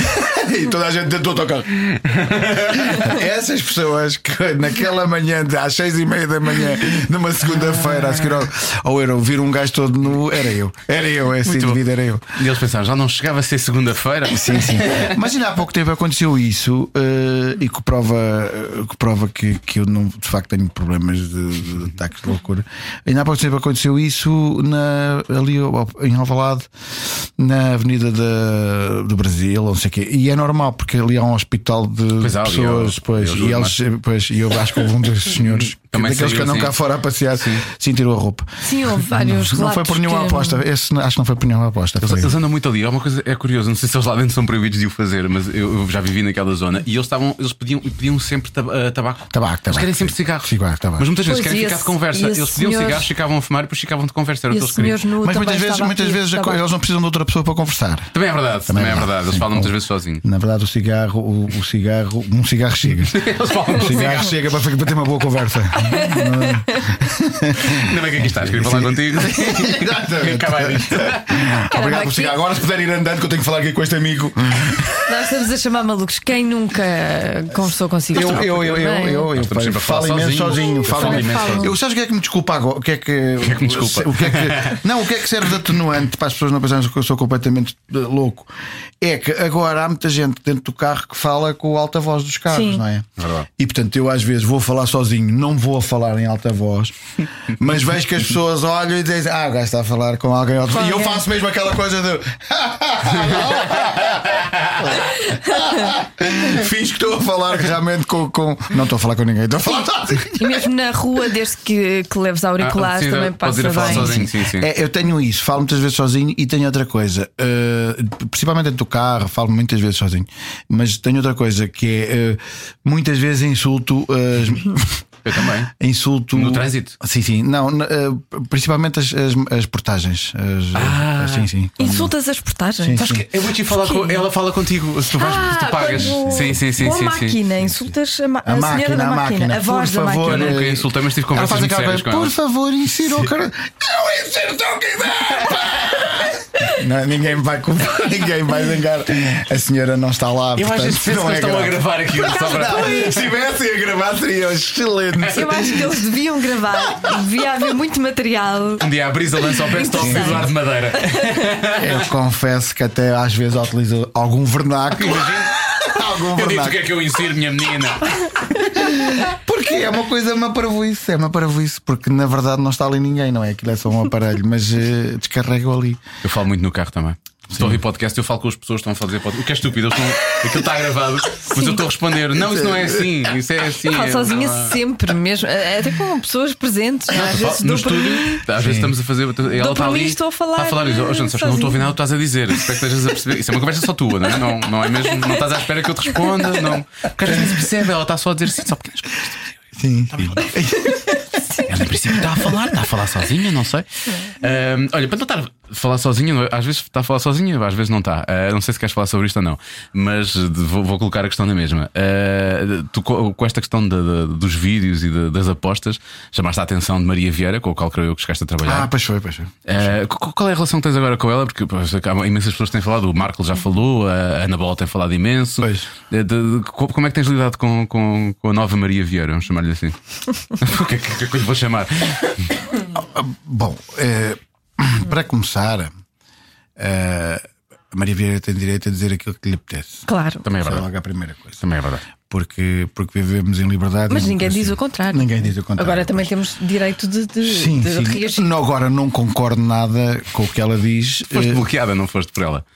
[LAUGHS] e toda a gente dentro do autocarro. [LAUGHS] Essas pessoas que naquela manhã, às seis e meia da manhã, numa segunda-feira, a seguir ao, ao Euro, vir um gajo todo nu, era eu. Era eu, esse Muito bom. indivíduo era eu. E eles pensaram, já não chegava a ser segunda-feira? Sim, sim. Mas ainda há pouco tempo aconteceu isso eh, e que prova, eh, que, prova que, que eu não, de facto tenho problemas de, de ataques de loucura. Ainda há pouco tempo aconteceu isso na, ali em Alvalade, na Avenida da, do Brasil, ou não sei o quê. E é normal, porque ali há um hospital de Pois há, ali pessoas, há- pois, eu e juro, eles, pois, e eu acho que houve um desses senhores, Também daqueles que saiu andam assim. cá fora a passear, sim, tirou a roupa. Sim, houve vários Não foi por nenhuma que- aposta. Esse acho que não foi por nenhuma aposta. Eles, eles andam muito ali. Há uma coisa é curioso, não sei se eles lá dentro são proibidos de o fazer, mas eu, eu já vivi naquela zona e eles estavam, eles pediam, pediam sempre tab- eh, tabaco. Tabaco, Eles tabaco, querem sempre cigarros. Cigarro, tabaco. Mas muitas vezes Pois, querem e ficar esse- de conversa. Eles esse pediam senhor- cigarros, ficavam a fumar e depois ficavam de conversa. Era o que esse eles queriam. Mas muitas vezes, muitas vezes eles não precisam de outra pessoa para conversar. Também é verdade, também, é verdade. Eles falam muitas vezes sozinhos. Na verdade, o cigarro, o, cigarro, um cigarro chega. [LAUGHS] Com cigarro chega para ter uma boa conversa. [LAUGHS] [LAUGHS] Ainda bem que aqui estás, queria falar contigo. [LAUGHS] Acabar isto. Obrigado por cigarro. Agora, se puder ir andando, que eu tenho que falar aqui com este amigo. Nós estamos a chamar malucos. Quem nunca conversou consigo? Eu, eu, eu, eu, eu, eu, a falo imenso sozinho. Falo imenso sozinho. Eu sabes o que é que me desculpa agora? O que é que, o que é que me desculpa? O que é que, não, o que é que serve de atenuante para as pessoas não pensarem que eu sou completamente eh, louco? É que agora há muita gente dentro do carro que fala com o alta voz dos carros, Sim. não é? Verdade. E portanto eu às vezes vou falar sozinho, não vou a falar em alta voz, mas vejo que as pessoas olham e dizem: Ah, o gajo está a falar com alguém voz. E eu faço mesmo aquela coisa de. [LAUGHS] Fiz que estou a falar realmente com, com. Não estou a falar com ninguém, estou a falar sozinho. E mesmo na rua, desde que, que leves auriculares, Ah, também podes ir passa a falar bem. sozinho, sim, sim. É, eu tenho isso, falo muitas vezes sozinho e tenho outra coisa, eh, principalmente dentro do carro, falo muitas vezes sozinho, mas tenho outra coisa que é eh, muitas vezes insulto as. [LAUGHS] Eu também. [LAUGHS] Insulto. No trânsito? Sim, sim. Não, eh, principalmente as, as, as portagens. As, Ah. as- sim, sim. Insultas as portagens. Sim, Sabes que eu vou te falar com ela fala contigo se tu vais Ah, tu pagas. quando- Sim, sim, sim, a sim, máquina, sim. insultas a, ma A, a máquina, senhora da a máquina, máquina, a voz por da favor. máquina. Eu nunca eh, insultei, mas tive ela conversas faz muito sérias com Por ela. favor, insira o cara. Eu insiro o que. Não, ninguém vai comprar, [LAUGHS] ninguém vai zangar. A senhora não está lá. Eu portanto, não que é eles estão a grave. gravar só para. Não, se estivessem a gravar seria excelente. Eu acho que eles deviam gravar, devia haver muito material. Um dia a Brisa lança o best-of do Eduardo Madeira. Eu confesso que até às vezes utilizo algum vernáculo. algum Eu digo o que é que eu insiro, minha menina. Porque é uma coisa, uma parvoíce, é uma parvoíce, porque na verdade não está ali ninguém, não é? Aquilo é só um aparelho, mas eh, descarrego ali. Eu falo muito no carro também. Estou a ouvir podcast, eu falo com as pessoas que estão a fazer podcast. O que é estúpido, estão... aquilo está gravado, mas eu estou a responder: não, isso não é assim, isso é assim. Falo é- sozinha ah. sempre, mesmo, até com pessoas presentes. não é? Às vezes no dou estúdio, mim. às vezes estamos a fazer. Ela está mim, ali. estou a falar, Está a falar. diz, Oh, gente, sabes eu não estou a ouvir nada o que estás a dizer. Espero que estejas a perceber. Isso é uma conversa só tua, não é? Não, não é mesmo? Não estás à espera que eu te responda. Não. Porque às vezes percebe. Ela está só a dizer sim, só pequenas coisas. Sim. Ela, [LAUGHS] princípio, está a falar, está a falar sozinha, não sei. Olha, para não estar a falar sozinha, é? às vezes está a falar sozinha, às vezes não está. Ah, não sei se queres falar sobre isto ou não, mas vou, vou colocar a questão na mesma. Ah, tu, co- com esta questão da- da- dos vídeos e da- das apostas, chamaste a atenção de Maria Vieira, com o qual creio eu que chegaste a trabalhar. Ah, pois foi, pois foi. Uh, qu- qual é a relação que tens agora com ela? Porque pois, há imensas pessoas que têm falado, o Marco já falou, a Ana Bola tem falado imenso. Pois. De- de- de- co- como é que tens lidado com, com, com a nova Maria Vieira? Vamos chamar-lhe assim. [LAUGHS] o que é que, que é que eu lhe vou chamar? [COUGHS] Bom, eh, [COUGHS] para começar, eh, a Maria Vieira tem direito a dizer aquilo que lhe apetece. Claro. Também é é verdade. logo a primeira coisa. Também é verdade. Porque, porque vivemos em liberdade. Mas e ninguém democracia. diz o contrário. Ninguém diz o contrário. Agora também temos direito de, de, Sim, de sim. reagir. Não, agora não concordo nada com o que ela diz. Foste Eh, bloqueada, não foste por ela?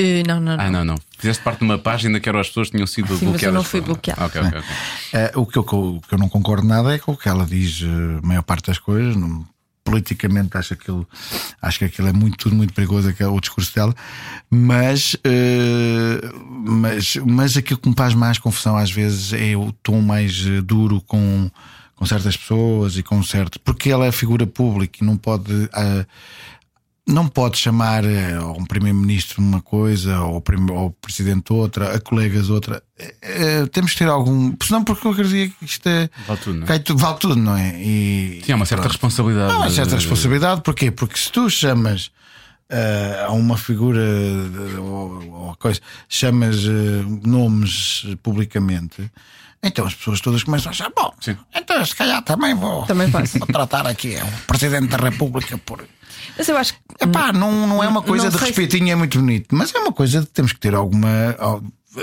Eh, não, não, não. Ah, não, não. Fizeste parte de uma página que eram as pessoas que tinham sido Sim, mas eu bloqueadas. não fui bloqueada. Ok, ok, ok. [LAUGHS] Eh, o, que eu, o que eu não concordo nada é com o que ela diz, eh, a maior parte das coisas. Não, politicamente acho aquilo, acho que aquilo é muito, tudo muito perigoso, aquele, o discurso dela, mas, eh, mas, mas aquilo que me faz mais confusão às vezes é o tom mais duro com, com certas pessoas e com certo. Porque ela é figura pública e não pode. ah, não pode chamar eh, a um primeiro-ministro uma coisa, prim- ao presidente outra, a colegas outra. Eh, eh, temos que ter algum. Senão, porque eu acredito que isto é. Vale tudo, não é? cai tudo- vale tudo, não é? E, Sim, há uma certa pronto. responsabilidade. Há uma certa de- responsabilidade, porquê? Porque se tu chamas a uma figura de- ou, ou coisa, chamas nomes publicamente, então as pessoas todas começam a achar, bom, Sim. então se calhar também vou, Também faço. vou tratar aqui o Presidente da República por. Mas eu acho que. Epá, não, não é uma coisa Não de sei se- respeitinho, é muito bonito, mas é uma coisa de temos que ter alguma.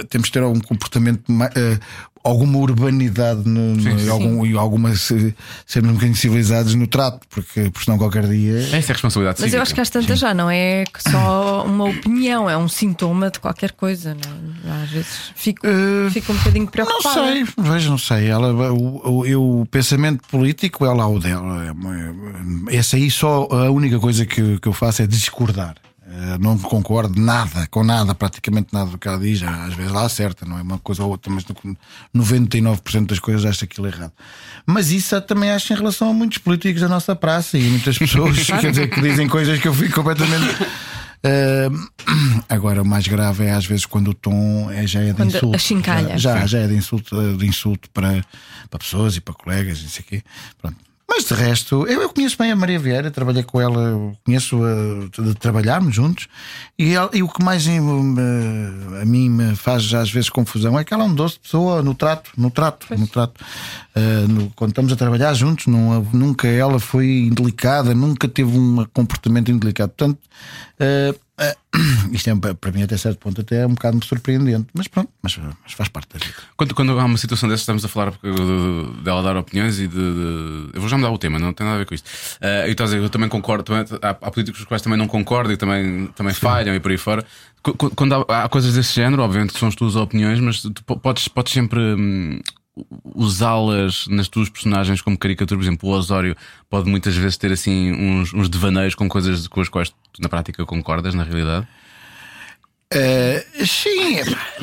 Temos que ter algum comportamento, eh, alguma urbanidade no, no- e, algum, e alguma se- sermos um bocadinho civilizados no trato, porque, porque senão qualquer dia. Essa é a responsabilidade Mas eu cívica. acho que às tantas já não é só uma opinião, é um sintoma de qualquer coisa. Não? é? Às vezes fico, Eh, fico um bocadinho Não preocupada. sei, vejo, não sei. Ela, o, o, eu- o pensamento político é lá o dela. É Essa aí só a única coisa que, que eu faço é discordar. Eh, Não concordo nada, com nada, praticamente nada do que ela diz. Às vezes lá acerta, não é uma coisa ou outra, mas no- 99% das coisas acho aquilo errado. Mas isso também acho em relação a muitos políticos da nossa praça e muitas pessoas [LAUGHS] quer dizer, que dizem coisas que eu fico completamente. Eh, agora, o mais grave é às vezes quando o tom é, já é de Quando insulto. achincalha. Já, já, já é de insulto, de insulto para, para pessoas e para colegas, não sei o quê. Pronto. Mas de resto, eu, eu conheço bem a Maria Vieira, trabalhei com ela, conheço-a de trabalharmos juntos, e, ela- e o que mais me- a mim me faz às vezes confusão é que ela é um doce pessoa no trato, no trato, no trato. Ah, no- quando estamos a trabalhar juntos, não, nunca ela foi indelicada, nunca teve um comportamento indelicado. Portanto, ah, [CLEARS THROAT] isto é para mim até certo ponto até é um bocado surpreendente, mas pronto, mas, mas faz parte da vida. Quando, quando há uma situação dessas, estamos a falar de- dela dar opiniões e de, de- Eu vou já mudar o tema, não tem nada a ver com isto. A dizer, eu também concordo, também, há, há políticos com os quais também não concordo e também, também falham e por aí fora. Qu- qu- Quando há, há coisas desse género, obviamente que são as tuas opiniões, mas tu po- podes, podes sempre. hum, Usá-las nas tuas personagens como caricatura, por exemplo, o Osório pode muitas vezes ter assim uns, uns devaneios com coisas com as quais tu na prática concordas, na realidade. Eh, sim,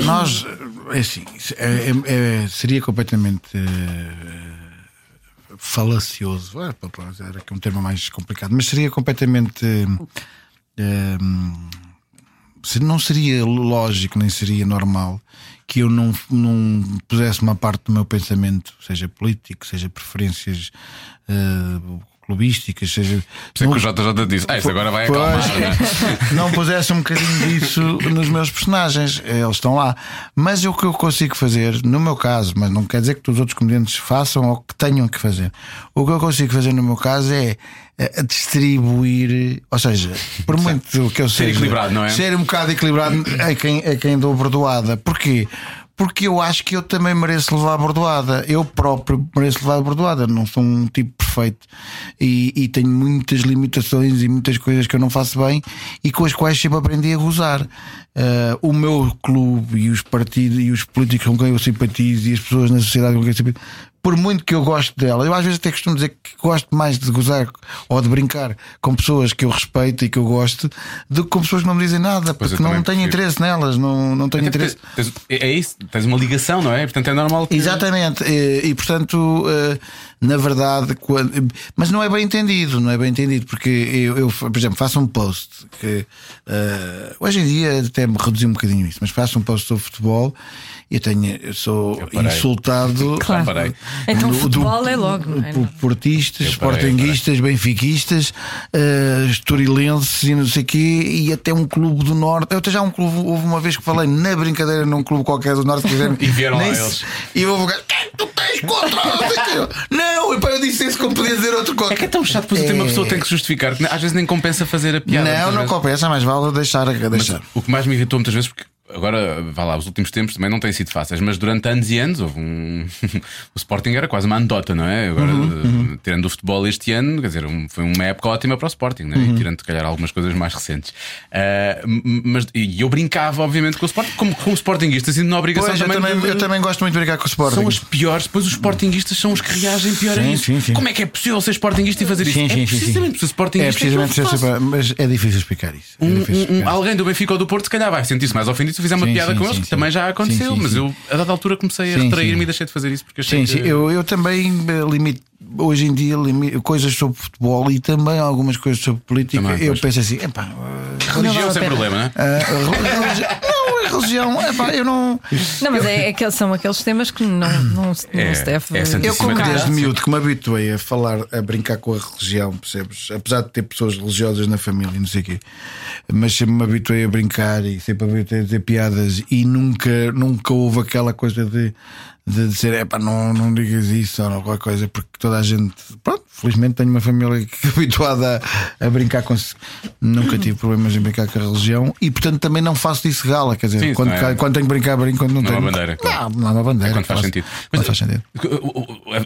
nós é assim, é- é- é- seria completamente eh, falacioso, é, usar aqui um termo mais complicado, mas seria completamente se- não seria lógico nem seria normal que eu não, não pusesse uma parte do meu pensamento, seja político, seja preferências eh, clubísticas, seja. É que o JJ disse: Ah, isso agora vai Pois, acalmar. não [LAUGHS] não pusesse um bocadinho disso nos meus personagens. Eles estão lá. Mas o que eu consigo fazer, no meu caso, mas não quer dizer que os outros comediantes façam ou que tenham que fazer. O que eu consigo fazer no meu caso é eh, distribuir, ou seja, por muito que eu Ser seja, equilibrado, não é? Ser um bocado equilibrado a quem, a quem dou bordoada. Porquê? Porque eu acho que eu também mereço levar a bordoada. Eu próprio mereço levar a bordoada. Não sou um tipo perfeito e, e tenho muitas limitações e muitas coisas que eu não faço bem e com as quais sempre aprendi a gozar. Ah, o meu clube e os partidos e os políticos com quem eu simpatizo e as pessoas na sociedade com quem eu simpatizo, por muito que eu gosto dela, eu às vezes até costumo dizer que gosto mais de gozar ou de brincar com pessoas que eu respeito e que eu gosto do que com pessoas que não me dizem nada, Pois porque não tenho prefiro. interesse nelas, não, não tenho Até interesse. tens- é é isso, tens uma ligação, não é? Portanto é normal que. Exatamente, e, e, portanto, eh, na verdade, quando- mas não é bem entendido, não é bem entendido, porque eu, eu, por exemplo, faço um post que eh, hoje em dia até me reduzi um bocadinho isso, mas faço um post sobre futebol eu tenho, eu sou Eu insultado. [LAUGHS] Claro. Então do- futebol do- é logo, não é? por Portistas, sportinguistas, benfiquistas, uh, estorilenses e não sei o quê, e até um clube do Norte. Eu até já um clube, houve uma vez que falei na brincadeira num clube qualquer do Norte que fizeram- [LAUGHS] E vieram lá se- eles. E vou ficar, "Quem tu tens contra? Não sei o quê." [LAUGHS] Não, e pá, eu disse isso como podia dizer outro É qualquer. que é tão chato, depois até uma pessoa tem que se justificar, que às vezes nem compensa fazer a piada. Não, não vezes. compensa, mais vale deixar. Mas deixar. o que mais me irritou muitas vezes, porque agora, vá lá, os últimos tempos também não têm sido fáceis, mas durante anos e anos houve um. [LAUGHS] o Sporting era quase uma anedota, não é? Agora, Uhum, eh, tirando o futebol este ano, quer dizer, um- foi uma época ótima para o Sporting, não é? Uhum. Tirando, se calhar, algumas coisas mais recentes. M- mas, e eu brincava, obviamente, com o Sporting, como, como Sportingista, sinto na obrigação Pois, eu, também. também, de- eu também gosto muito de brincar com o Sporting. São as piores, depois os Sportingistas são os que reagem pior a Sim, isso. sim, sim. Como é que é possível ser Sportingista e fazer isso? Sim, é sim, sim, sim. precisamente porque o Sportingista É precisamente eu ser mas é difícil explicar isso. É Um- difícil um- um- explicar. alguém do Benfica ou do Porto, se calhar vai sentir-se mais ofendido fizer uma Sim, piada sim, com eles, sim, que também já aconteceu, mas eu a dada altura comecei a retrair-me e deixei de fazer isso porque achei Sim, que. sim. Eu, eu também eh, limito. Hoje em dia, coisas sobre futebol e também algumas coisas sobre política. Também, eu pois. penso assim: epá, Religião sem problema, não é? a religi- não, a religião, epá, eu não. Não, mas é, é que são aqueles temas que não, não, É, se deve. é Eu, como desde miúdo que me habituei a falar, a brincar com a religião, percebes? Apesar de ter pessoas religiosas na família, e não sei o quê, mas sempre me habituei a brincar e sempre me habituei a ter piadas e nunca, nunca houve aquela coisa de, de dizer, epá, não, não digas isso ou não, qualquer coisa, porque toda a gente, pronto, felizmente tenho uma família [LAUGHS] que é habituada a, a brincar com. Nunca tive problemas em brincar com a religião e, portanto, também não faço disso gala, quer dizer, Sim, quando, não é- quando tenho que brincar, brinco, quando não, Não há tenho. bandeira, claro. Não, não há uma bandeira. Quando faz faço- sentido. Quando faz sentido.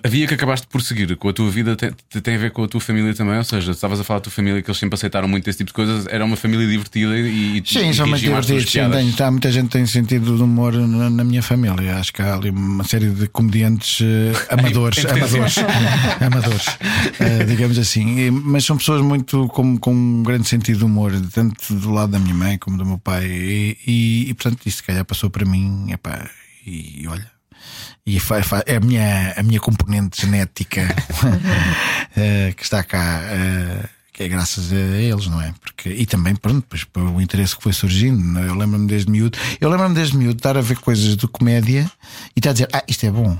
a via que acabaste por seguir com a tua vida tem, tem a ver com a tua família também? Ou seja, estavas a falar da tua família que eles sempre aceitaram muito esse tipo de coisas, era uma família divertida e. Sim, e tuas divertidos. Sim, tem, tá, muita gente tem sentido de humor na, na minha família. Acho que há ali uma série de comediantes eh, amadores, [LAUGHS] amadores, [LAUGHS] amadores eh, digamos assim. Mas são pessoas muito com, com um grande sentido de humor, tanto do lado da minha mãe como do meu pai. E, e, e, portanto, isso se calhar passou para mim. Epá, e olha. E é a minha, a minha componente genética [LAUGHS] eh, que está cá. Que é graças a eles, não é? Porque, e também, pronto, depois para o interesse que foi surgindo. é? Eu lembro-me desde miúdo, eu lembro-me desde miúdo de estar a ver coisas de comédia e estar a dizer, ah, isto é bom.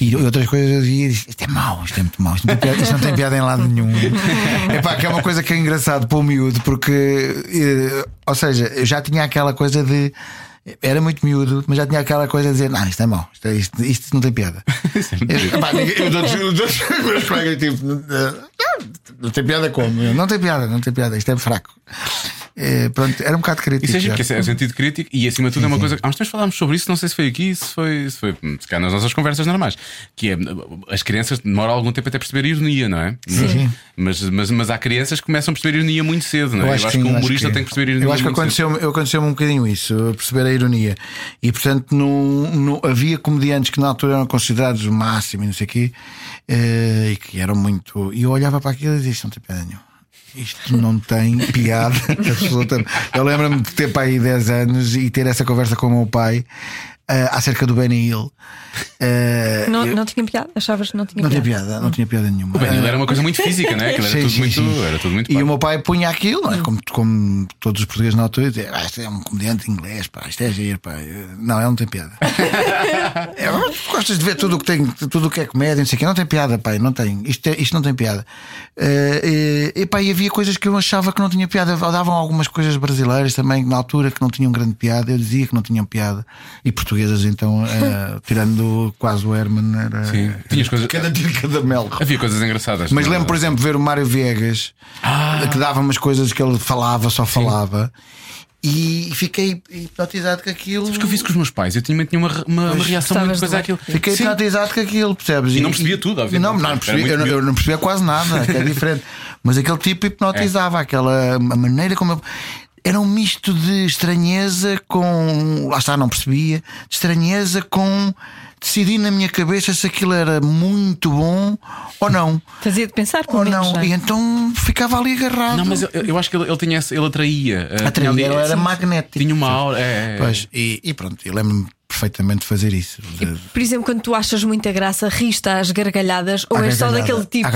E outras coisas eu dizia, isto é mau, isto é muito mau, isto não tem piada, isto não tem piada em lado nenhum. [LAUGHS] Epá, que é uma coisa que é engraçado para o miúdo, porque, eh, ou seja, eu já tinha aquela coisa de. Era muito miúdo, mas já tinha aquela coisa de dizer: Não, isto é mau, isto, é- isto, isto não tem piada. [LAUGHS] Eu- epá, ninguém- os [LAUGHS] meus colegas, tipo, "Não, não tem piada como? Eu, Não tem piada, não tem piada, isto é fraco. Eh, pronto, era um bocado crítico. Isso é, já. que esse é o sentido crítico e acima de tudo é uma coisa. Há uns tempos falámos sobre isso, não sei se foi aqui, se foi, se foi se calhar nas nossas conversas normais. Que é as crianças demoram algum tempo até perceber a ironia, não é? Sim. Mas, mas, mas há crianças que começam a perceber a ironia muito cedo, não é? Eu acho, que, sim, um eu acho humorista que- tem que perceber a ironia. Eu acho que cedo. aconteceu, um bocadinho isso, eu perceber a ironia. E portanto, não, não- havia comediantes que na altura eram considerados o máximo e não sei o quê, eh, e que eram muito. E eu olhava para aquilo e dizia: Isto não tem piada nenhuma. Isto não tem piada [LAUGHS] absolutamente. Eu lembro-me de ter pai aí 10 anos e ter essa conversa com o meu pai eh, acerca do Benny Hill. Eh, Não, eu- não tinha piada? Achavas que não tinha não tinha piada? piada, não tinha piada nenhuma. O Eh, era uma coisa muito física, não é? Aquilo era, Sim, tudo sim, muito, sim. era tudo muito E o meu pai punha aquilo, não é? como, como todos os portugueses na altura, dizia, ah, isto é um comediante inglês, pá, isto é giro, pá. Não, ele não tem piada. [LAUGHS] É, gostas de ver tudo o que tem, tudo o que é comédia, não sei o quê, não tem piada, pai, não tem. Isto, é- isto não tem piada. Eh, e, e, pá, e havia coisas que eu achava que não tinha piada. Davam algumas coisas brasileiras também, na altura, que não tinham grande piada. Eu dizia que não tinham piada. E portuguesas, então, eh, [LAUGHS] tirando quase o Herman, era. Sim. Tinhas coisas- Cada tiro, cada mel. Havia coisas engraçadas. Mas não é? lembro, por exemplo, ver o Mário Viegas que dava umas coisas que ele falava, só falava, e fiquei hipnotizado com aquilo. Sabes que eu fiz com os meus pais? Eu tinha, tinha uma, uma, uma reação muito coisa àquilo. Fiquei Sim. hipnotizado com aquilo, percebes? E não percebia tudo, obviamente. Não, não, percebia, eu, não- eu não percebia quase nada, que é [LAUGHS] diferente. Mas aquele tipo hipnotizava, aquela a maneira como eu. Era um misto de estranheza com. Lá está, não percebia. De estranheza com. Decidi na minha cabeça se aquilo era muito bom ou não. Fazia de pensar pelo Ou menos. não. não é? E então ficava ali agarrado. Não, mas eu, eu acho que ele, ele tinha esse- ele atraía. eh, Atraía, tinha ali- ele era magnético. Tinha uma aura. É, é, Pois, e, e pronto, eu lembro-me perfeitamente fazer isso. De- Por exemplo, quando tu achas muita graça, riste às gargalhadas ou À és só daquele tipo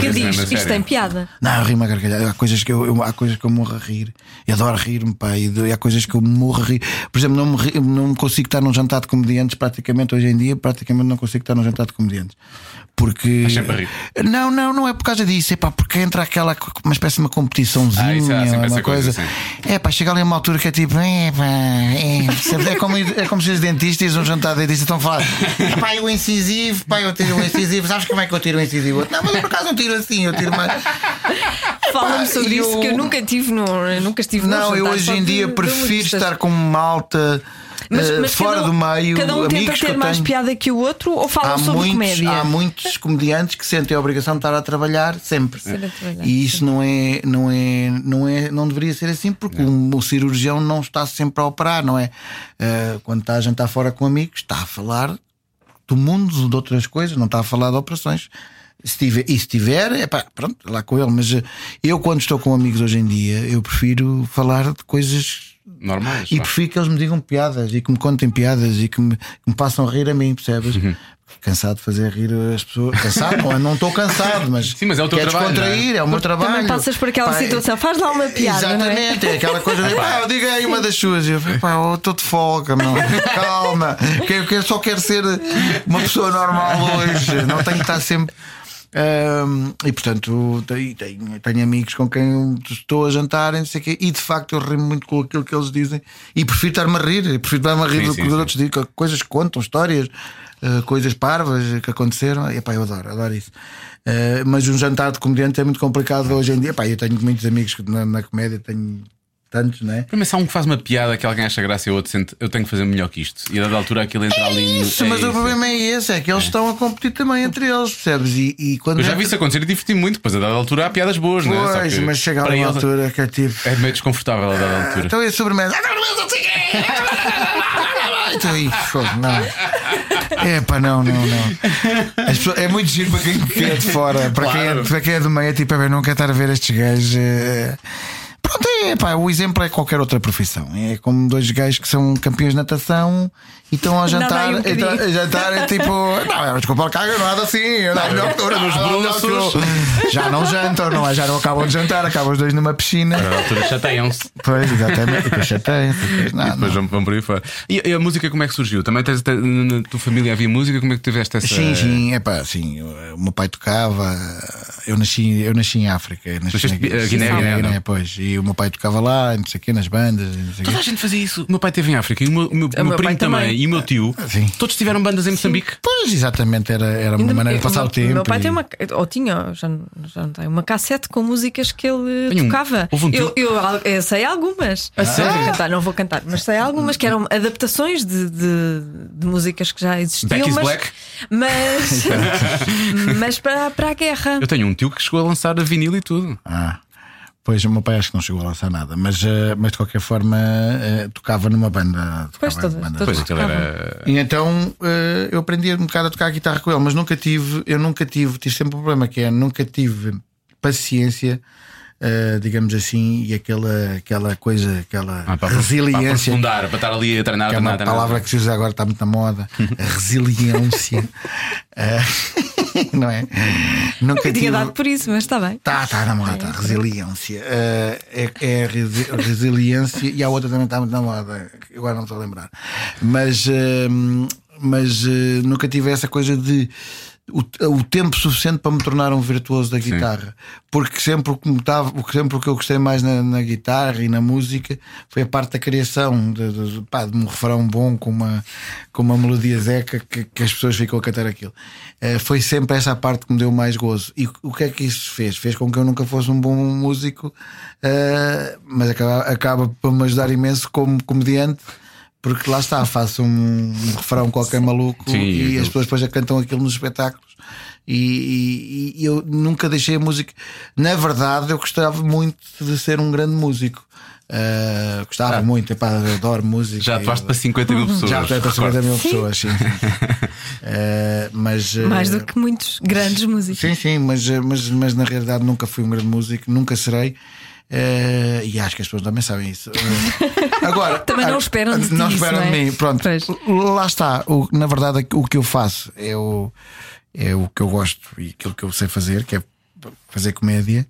que diz isto sério. tem piada? Não, eu rimo a gargalhada. Há coisas que eu, eu- há coisas que eu morro a rir. Eu adoro rir-me, pá. E há coisas que eu morro a rir. Por exemplo, não, me não consigo estar num jantar de comediantes, praticamente hoje em dia, praticamente não consigo estar num jantar de comediantes. Porque. Sempre. Não, não, não é por causa disso. É pá, porque entra aquela uma espécie de uma competiçãozinha, Ah, isso sempre uma coisa. coisa, é pá, chega ali a uma altura que é tipo, é pá, é, é como, é como se os dentistas, um jantar de dentista, estão a falar, é pá, o incisivo, pá, eu tiro o incisivo, sabes como é que eu tiro o incisivo? Não, mas eu por acaso não tiro assim, eu tiro mais. [LAUGHS] Fala-me sobre eu- isso, que eu nunca tive no. eu Nunca estive num Não, eu hoje em dia de prefiro estar com malta Mas- eh, mas fora cada um- do meio. Cada um tenta ter mais tenho. piada que o outro ou falam Há sobre muitos, comédia? há muitos comediantes que sentem a obrigação de estar a trabalhar sempre. Ser a trabalhar, E isso não é, não é, não é, não deveria ser assim, porque o, o cirurgião não está sempre a operar, não é? Eh, quando está a jantar fora com amigos, está a falar do mundo, de outras coisas, não está a falar de operações. Se tiver, e se tiver, é pá, pronto, lá com ele. Mas eh, eu, quando estou com amigos hoje em dia, eu prefiro falar de coisas Normais. e vá. prefiro que eles me digam piadas e que me contem piadas e que me, que me façam rir a mim, percebes? Uhum. Cansado de fazer rir as pessoas. Cansado, não, eu não estou cansado, mas. Sim, mas é o teu trabalho, descontrair, é? o meu trabalho. Também passas por aquela Pá, é- situação, faz lá uma piada. não é? Exatamente, é aquela coisa de [LAUGHS] pá, diga aí uma das suas. E eu falei, pá, eu estou de folga, meu. [LAUGHS] calma, eu só quero ser uma pessoa normal hoje, não tenho que estar sempre. Ahm, e portanto tenho, tenho, amigos com quem estou a jantar e, não sei o quê, e de facto eu rimo muito com aquilo que eles dizem e prefiro estar-me a rir, prefiro estar-me a rir Sim, do que os outros dizem, co- coisas que contam, histórias, ah, coisas parvas que aconteceram. E, pá, eu adoro, adoro isso. Ah, mas um jantar de comediante é muito complicado hoje em dia. Pá, eu tenho muitos amigos que na, na comédia, tenho tantos, né? Mas se há um que faz uma piada que alguém acha graça e o outro sente eu tenho que fazer melhor que isto. E a dada altura aquilo entra ali. no- Isso, é mas o isso. problema é esse, é que eles estão a competir também entre eles, percebes? E, e quando Eu já é vi isso acontecer e diverti muito, depois a dada altura há piadas boas, não é? Pois, que mas chega a uma eles altura que é tipo. É meio desconfortável a dada altura. Então é sobremesa. Ah, não o. Então, fogo, não. É pá, não, não, não. As pessoas- é muito giro para quem que é de fora, para, quem, é, para quem é do meio, é tipo, é bem, não quer estar a ver estes gajos. é. Pronto, é pá, o exemplo é qualquer outra profissão. É como dois gajos que são campeões de natação e estão a jantar. Nadem um então, a jantar é tipo, [LAUGHS] não, desculpa, caga, nada assim. Eu não, melhor que Nos bruços. Já não jantam, não é? Já não acabam de jantar, acabam os dois numa piscina. A altura chateiam-se. Pois, exatamente. Depois chateiam-se, depois, não, Depois não. vão, por aí fora. E, e a música como é que surgiu? Também tens, te- na tua família havia música? Como é que tiveste essa. Sim, sim, é pá, sim. O meu pai tocava. Eu nasci, eu nasci em África. Nasci na eh, Guiné, Guiné, não? pois. E o meu pai tocava lá, não sei o quê, nas bandas. Não sei o Toda a gente fazia isso. O meu pai esteve em África e o meu, o meu- o meu primo também. também. e o meu tio. Sim. Todos tiveram bandas em Moçambique. Pois, exatamente, era, era uma Ainda- maneira de passar meu, o tempo. meu pai e- tem uma. Ou tinha, já, não- já não tem, uma cassete com músicas que ele Tenho um- tocava. houve um eu, tio- eu, eu sei algumas. A Não sério? vou cantar, não vou cantar, mas sei algumas que eram adaptações de, de, de músicas que já existiam. Back mas, Black? Mas, [LAUGHS] mas para, para a guerra. Eu tenho um tio que chegou a lançar a vinil e tudo. Ah, pois o meu pai acho que não chegou a lançar nada, mas, eh, mas de qualquer forma eh, tocava numa banda. Pois, tocava em todas- banda. todas- Pois era. E então eh, eu aprendi um bocado a tocar guitarra com ele, mas nunca tive, eu nunca tive, tive sempre um problema que é, nunca tive paciência, eh, digamos assim, e aquela, aquela coisa, aquela Ah, para, para resiliência. aprofundar, para estar ali a treinar, que é treinar, uma treinar. palavra que se usa agora, está muito na moda, [LAUGHS] a resiliência. [LAUGHS] Eh, [LAUGHS] não é? Nunca tinha dado por isso, mas está bem. Tá, tá na moda, tá. Resiliência. Eh, é, é resi- resiliência e a outra também está muito na moda. Agora não estou a lembrar. Mas, mas nunca tive essa coisa de. O, o tempo suficiente para me tornar um virtuoso da guitarra, porque sempre o que, me tava, sempre o que eu gostei mais na, na guitarra e na música foi a parte da criação de, de, pá, de um refrão bom com uma, com uma melodia zeca que, que as pessoas ficam a cantar aquilo. Eh, foi sempre essa a parte que me deu mais gozo. E o que é que isso fez? Fez com que eu nunca fosse um bom músico, eh, mas acaba, acaba por me ajudar imenso como comediante. Porque lá está, faço um, um refrão qualquer maluco Sim, e eu- as pessoas depois já cantam aquilo nos espetáculos. E, e- e eu nunca deixei a música. Na verdade, eu gostava muito de ser um grande músico. Eh, gostava Ah. muito, epá, eu adoro música. Já atuaste Eu- para 50 mil [LAUGHS] pessoas. já atuei para 50 mil Sim. pessoas, sim. sim. Eh, [LAUGHS] mas, eh, Mais do que muitos grandes músicos. Sim, sim, mas, mas, mas na realidade nunca fui um grande músico, nunca serei. Eh, e acho que as pessoas também sabem isso. Eh, agora, [LAUGHS] Também não ah, esperam de Não esperam não de é? mim. Pronto, Pois. lá está. O, na verdade, o que eu faço é o, é o que eu gosto e aquilo que eu sei fazer, que é fazer comédia.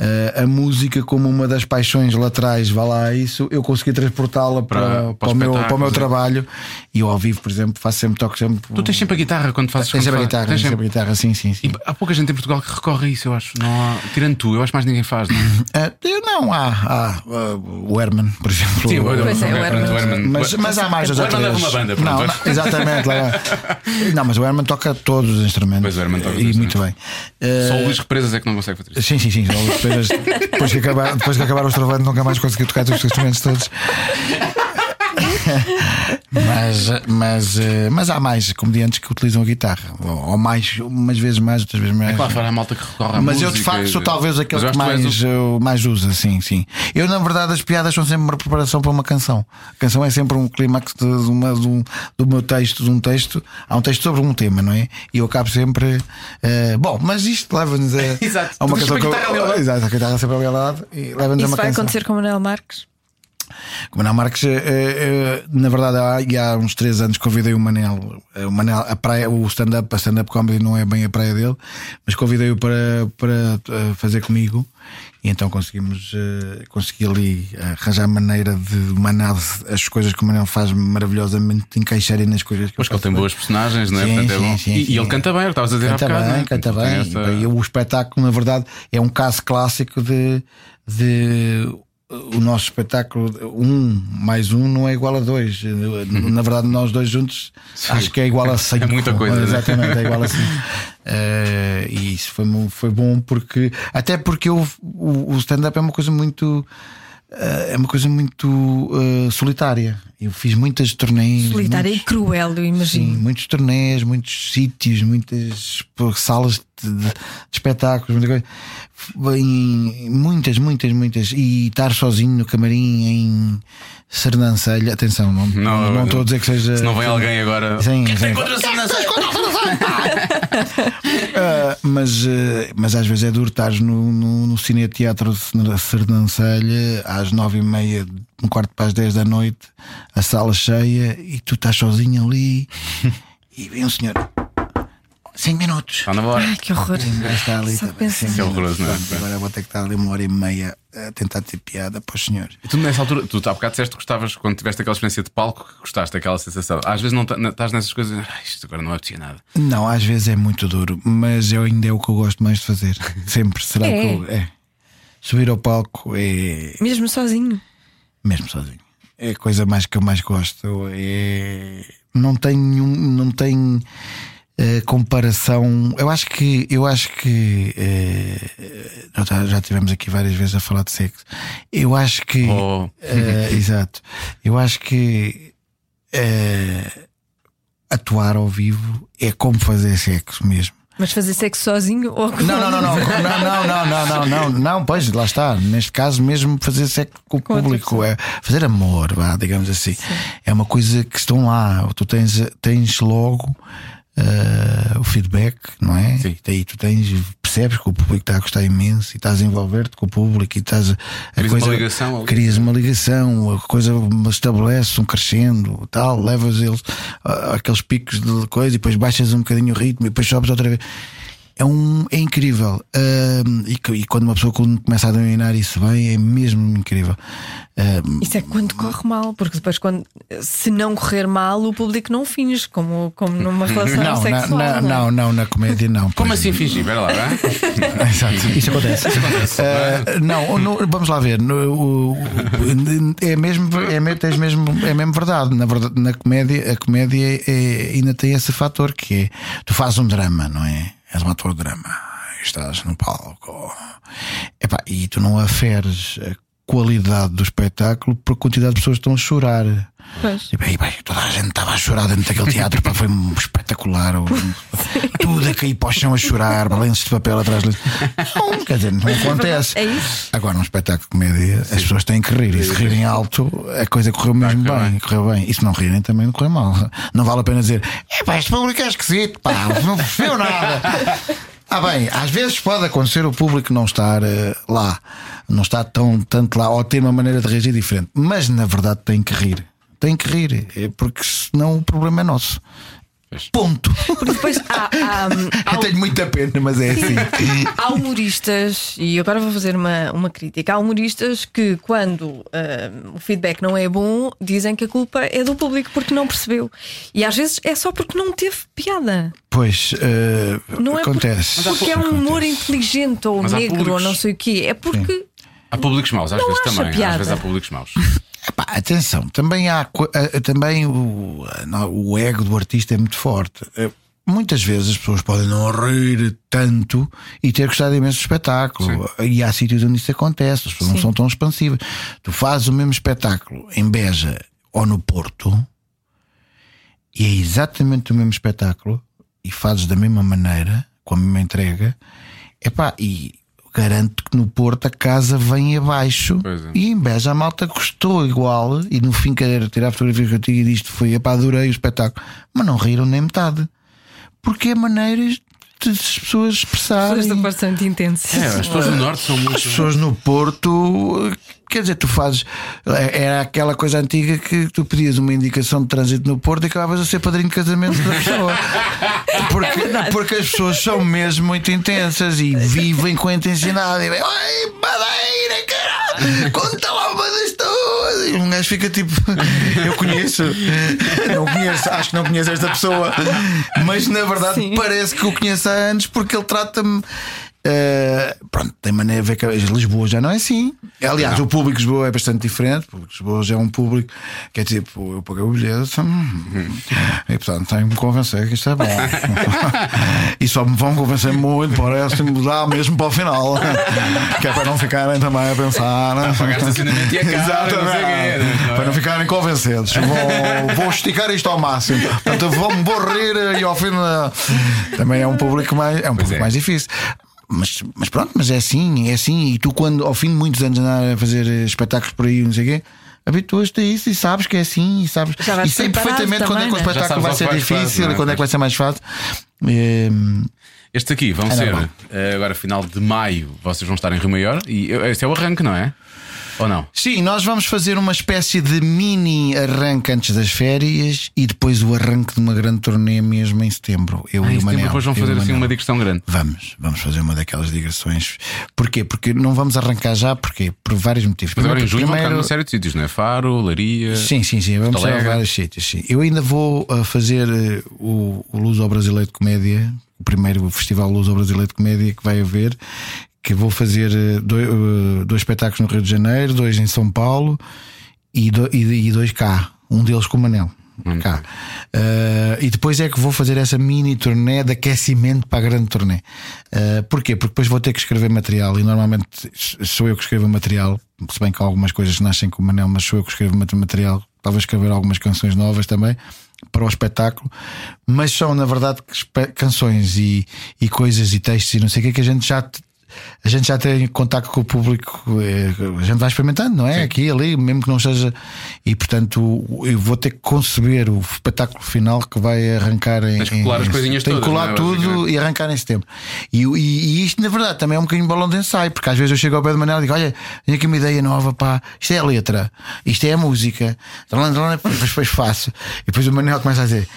Eh, a música, como uma das paixões laterais, vá lá, isso eu consegui transportá-la para, Para- para, para o meu, para o meu trabalho. E eu ao vivo, por exemplo, faço sempre toque sempre. Tu tens sempre a guitarra quando fazes Tens sempre a guitarra, tens sempre a guitarra, sim, sim, sim. E há pouca gente em Portugal que recorre a isso, eu acho. Não há... Tirando tu, eu acho que mais ninguém faz. Não? é? Ah, [LAUGHS] eu não, há, há ah, o Herman, por exemplo. Sim, o Herman, é, o ok, Herman. pronto, o Herman. Mas, mas há mais O Herman leva uma banda, não, pronto. não, exatamente. [LAUGHS] não, mas o Herman toca todos os instrumentos. Pois, o Herman toca E muito bem. Só o Eh, Luís Represas é que não consegue fazer isso. Sim, sim, sim. [LAUGHS] apenas depois que acabar, depois que acabar o estravante nunca mais consegui tocar os instrumentos todos. [LAUGHS] mas, mas, eh, mas há mais comediantes que utilizam a guitarra, ou mais, umas vezes mais, outras vezes menos. É claro, fora a malta que recorre à Mas eu de facto sou talvez aquele que eu acho tu és mais, eu mais usa, sim, sim. Eu, na verdade, as piadas são sempre uma preparação para uma canção. A canção é sempre um clímax de, uma, de um- do meu texto, de um texto. Há um texto sobre um tema, não é? E eu acabo sempre. eh, bom, mas isto leva-nos a, [LAUGHS] a uma Tu canção ao lado. Exato, a guitarra sempre ali ao lado e leva-nos a Isso uma vai canção. acontecer com o Manuel Marques? Como não, Marques, eh, eh, na verdade, há, e há uns três anos convidei o Manel, eh, o Manel, a praia, o stand-up, a stand-up comedy não é bem a praia dele, mas convidei-o para, para fazer comigo. E então conseguimos consegui ali arranjar maneira de o Manel, as coisas que o Manel faz maravilhosamente encaixarem nas coisas que Pois que ele tem boas personagens, não é? Sim, Portanto, é sim, bom. sim, e, sim. e ele canta bem, estavas a dizer Canta há bocado. bem, não é? canta bem. essa- E o espetáculo, na verdade, é um caso clássico de, de o nosso espetáculo, um mais um não é igual a dois. [LAUGHS] Na verdade, nós dois juntos acho que é igual a [LAUGHS] cinco. É muita coisa, né? Exatamente, é igual a [LAUGHS] cinco. Eh, e isso foi, foi bom porque, até porque eu, o, o stand-up é uma coisa muito. Eh, é uma coisa muito eh, solitária. Eu fiz muitas turnês. Solitária e muitos- cruel, eu Sim, imagino. muitos torneios, muitos sítios, muitas salas de, de- de espetáculos, muita coisa. Em- muitas, muitas, muitas. E estar sozinho no camarim em Sernancelha. Atenção, não, Não, não, estou a dizer que seja. Se não vem alguém agora. Sim, sim. Contra [LAUGHS] [LAUGHS] Ah, mas, eh, mas às vezes é duro estar no, no, no Cine Teatro de Sernancelha às nove e meia, um quarto para as dez da noite, a sala cheia e tu estás sozinho ali [LAUGHS] e vem um senhor. Cinco minutos. Está na hora. Ai, que horror. Está ali Só também. é horroroso, não é? Agora vou ter que estar ali uma hora e meia a tentar ter piada para os senhores. E tu nessa altura, tu há bocado disseste que gostavas, quando tiveste aquela experiência de palco, que gostaste daquela sensação. Às vezes não ta- estás nessas coisas, "Ah, isto agora não apetecia nada. Não, às vezes é muito duro, mas eu ainda é o que eu gosto mais de fazer. [LAUGHS] Sempre será É. que eu. É. Subir ao palco é. Mesmo sozinho. mesmo sozinho. É a coisa mais que eu mais gosto. É... Não tem nenhum, não tem eh, comparação. Eu acho que eu acho que nós já, já tivemos aqui várias vezes a falar de sexo. Eu acho que Oh. eh, [LAUGHS] exato. Eu acho que atuar ao vivo é como fazer sexo mesmo. Mas fazer sexo sozinho ou com Não, não, não, não, não, não, não, não, não, não, não, pois lá está. Neste caso, mesmo fazer sexo com o público, é fazer amor, vá, digamos assim. É uma coisa que estão lá. Tu tens, tens logo eh, o feedback, não é? Sim. Daí tu tens, percebes que o público está a gostar imenso e estás a envolver-te com o público e estás a, a Crias coisa, uma ligação ali. crias uma ligação, a coisa estabelece um crescendo, tal, levas eles àqueles picos de coisa e depois baixas um bocadinho o ritmo e depois sobes outra vez. É, um, é incrível. Ahm, e, e quando uma pessoa começa a dominar isso bem, é mesmo incrível. Ahm, Isso é quando corre mal, porque depois, quando, se não correr mal, o público não finge, como, como numa [LAUGHS] relação não, sexual. na- não é? não, não, na comédia não. Como assim fingir? Espera lá, não é? [LAUGHS] Exato, isso acontece. Ah, não, no- vamos lá ver. no- o- é mesmo, é mesmo, tens mesmo, é mesmo verdade. Na, verdade, na comédia, a comédia é- ainda tem esse fator que é tu fazes um drama, não é? És um ator de drama, estás no palco Epá, e tu não aferes a qualidade do espetáculo por quantidade de pessoas que estão a chorar. Pois. E bem, bem, toda a gente estava a chorar dentro daquele teatro, pá, foi um espetacular. [LAUGHS] o- Tudo a cair para o chão a chorar, balanços de papel atrás. de- Não, quer dizer, não acontece. É isso. Agora, num espetáculo de comédia, as pessoas têm que rir. E se rirem alto, a coisa correu mesmo bem, correu bem. E se não rirem, também não correu mal. Não vale a pena dizer, é pá, este público é esquisito, pá, não percebeu nada. [LAUGHS] Ah, bem, às vezes pode acontecer o público não estar eh, lá, não estar tão tanto lá, ou ter uma maneira de reagir diferente, mas na verdade tem que rir. Tem que rir, é porque senão o problema é nosso. Ponto. Porque depois há, há, há, [LAUGHS] Eu tenho muita pena, mas é assim. há humoristas, e agora vou fazer uma, uma crítica. Há humoristas que, quando ah, o feedback não é bom, dizem que a culpa é do público porque não percebeu. E às vezes é só porque não teve piada. Pois eh, Não é acontece. porque é um humor inteligente ou Mas negro ou não sei o quê. É porque. Há públicos maus, às Não vezes também. piada. Às vezes há públicos maus. Epá, atenção, também há co- eh, também o, eh, não, o ego do artista é muito forte. Eh, muitas vezes as pessoas podem não rir tanto e ter gostado imenso do espetáculo. E há sítios onde isso acontece, as pessoas não são tão expansivas. Tu fazes o mesmo espetáculo em Beja ou no Porto e é exatamente o mesmo espetáculo e fazes da mesma maneira, com a mesma entrega, epá, e garanto que no Porto a casa vem abaixo é. e em Beja a malta gostou igual e no fim quer tirar a fotografia que eu tinha disto foi, epá, adorei o espetáculo, mas não riram nem metade. Porque é maneiras de as pessoas expressarem. Pessoas do Porto são muito intensas. É, as pessoas do Norte são muito. As pessoas no Porto, quer dizer, tu fazes. Era aquela coisa antiga que tu pedias uma indicação de trânsito no Porto e acabavas a ser padrinho de casamento da pessoa. [LAUGHS] Porque, porque as pessoas são mesmo muito intensas e vivem com a intensidade. E vem, Oi, madeira, caralho, conta lá uma das. E um gajo fica tipo, [LAUGHS] eu conheço, [LAUGHS] não conheço, acho que não conheço esta pessoa, mas na verdade Sim. parece que o conheço há anos porque ele trata-me. Eh, pronto, tem maneira a ver que Lisboa já não é assim. Aliás, o público de Lisboa é bastante diferente. O público de Lisboa já é um público que é tipo, eu paguei o bilhete hum, e portanto tenho que me convencer que isto é bom. [LAUGHS] e só me vão convencer muito, parece-me mudar mesmo para o final. que é para não ficarem também a pensar. pagar estacionamento e a casa, não sei o quê, não é? Para não ficarem convencidos. Vou, vou esticar isto ao máximo. Portanto, vou-me vou rir e ao fim. Também é um público mais, é um público é. mais difícil. Mas, mas pronto, mas é assim, é assim. E tu, quando ao fim de muitos anos andar a fazer espetáculos por aí, não sei o quê. Habituas-te a isso e sabes que é assim, e sabes e sei perfeitamente quando é que o também, né? Espetáculo vai ser vais difícil não é? e quando é que vai ser mais fácil. Ehm, Este aqui vão É ser normal. eh, agora final de maio. Vocês vão estar em Rio Maior e eh, este é o arranque, não é? Ou não? Sim, nós vamos fazer uma espécie de mini arranque antes das férias e depois o arranque de uma grande turnê mesmo em setembro. Eu Ah, e o Manel. depois vão fazer assim uma digressão grande. Vamos, vamos fazer uma daquelas digressões. Porquê? Porque não vamos arrancar já, porquê? Por vários motivos. Mas agora em junho vão Primeiro- numa série de sítios, não é? Faro, Laria. Sim, sim, sim. Vamos a vários sítios. Sim. Eu ainda vou uh, fazer uh, o, o Luz ao Brasileiro de Comédia, o primeiro festival Luz ao Brasileiro de Comédia que vai haver. Que vou fazer uh, dois, uh, dois espetáculos no Rio de Janeiro, dois em São Paulo e, do- e- e dois cá. Um deles com o Manel. Cá. Uh, e depois é que vou fazer essa mini turnê de aquecimento para a grande turnê. Uh, porquê? Porque depois vou ter que escrever material e normalmente sou eu que escrevo material, se bem que há algumas coisas nascem com o Manel, mas sou eu que escrevo mat- material. Talvez escrever algumas canções novas também para o espetáculo, mas são na verdade canções e, e coisas e textos e não sei o que que a gente já a gente já tem contato com o público, eh, a gente vai experimentando, não é? Aqui e ali, mesmo que não seja. E portanto, eu vou ter que conceber o espetáculo final que vai arrancar em. Tens que colar em- as coisinhas que todas, colar é? tudo e arrancar em setembro. E, e, e isto, na verdade, também é um bocadinho balão de ensaio, porque às vezes eu chego ao pé de Manel e digo: Olha, tenho aqui uma ideia nova, pá, isto é a letra, isto é a música, depois, depois faço. E depois o Manel começa a dizer: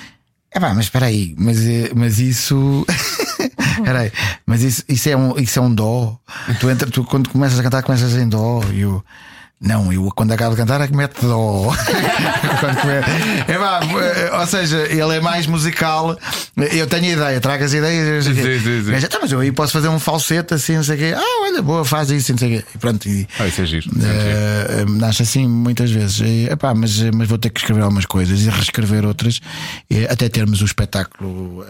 É pá, mas espera aí, mas, eh, mas isso. [LAUGHS] Espera aí, mas isso, isso, é um, isso é um dó. Tu, entra, tu quando começas a cantar, começas em dó. E eu. Não, eu quando acabo de cantar é que mete dó. [LAUGHS] É pá, eh, ou seja, ele é mais musical. Eu tenho a ideia, trago as ideias. o. Sim, sim, sim. Mas, "Tá, mas eu aí posso fazer um falsete assim, não sei o quê. Ah, olha, boa, faz isso, não sei o quê. E pronto. E, Ah, isso é giro. eh, nasce assim muitas vezes. E, epá, mas, mas vou ter que escrever algumas coisas e reescrever outras até termos o espetáculo.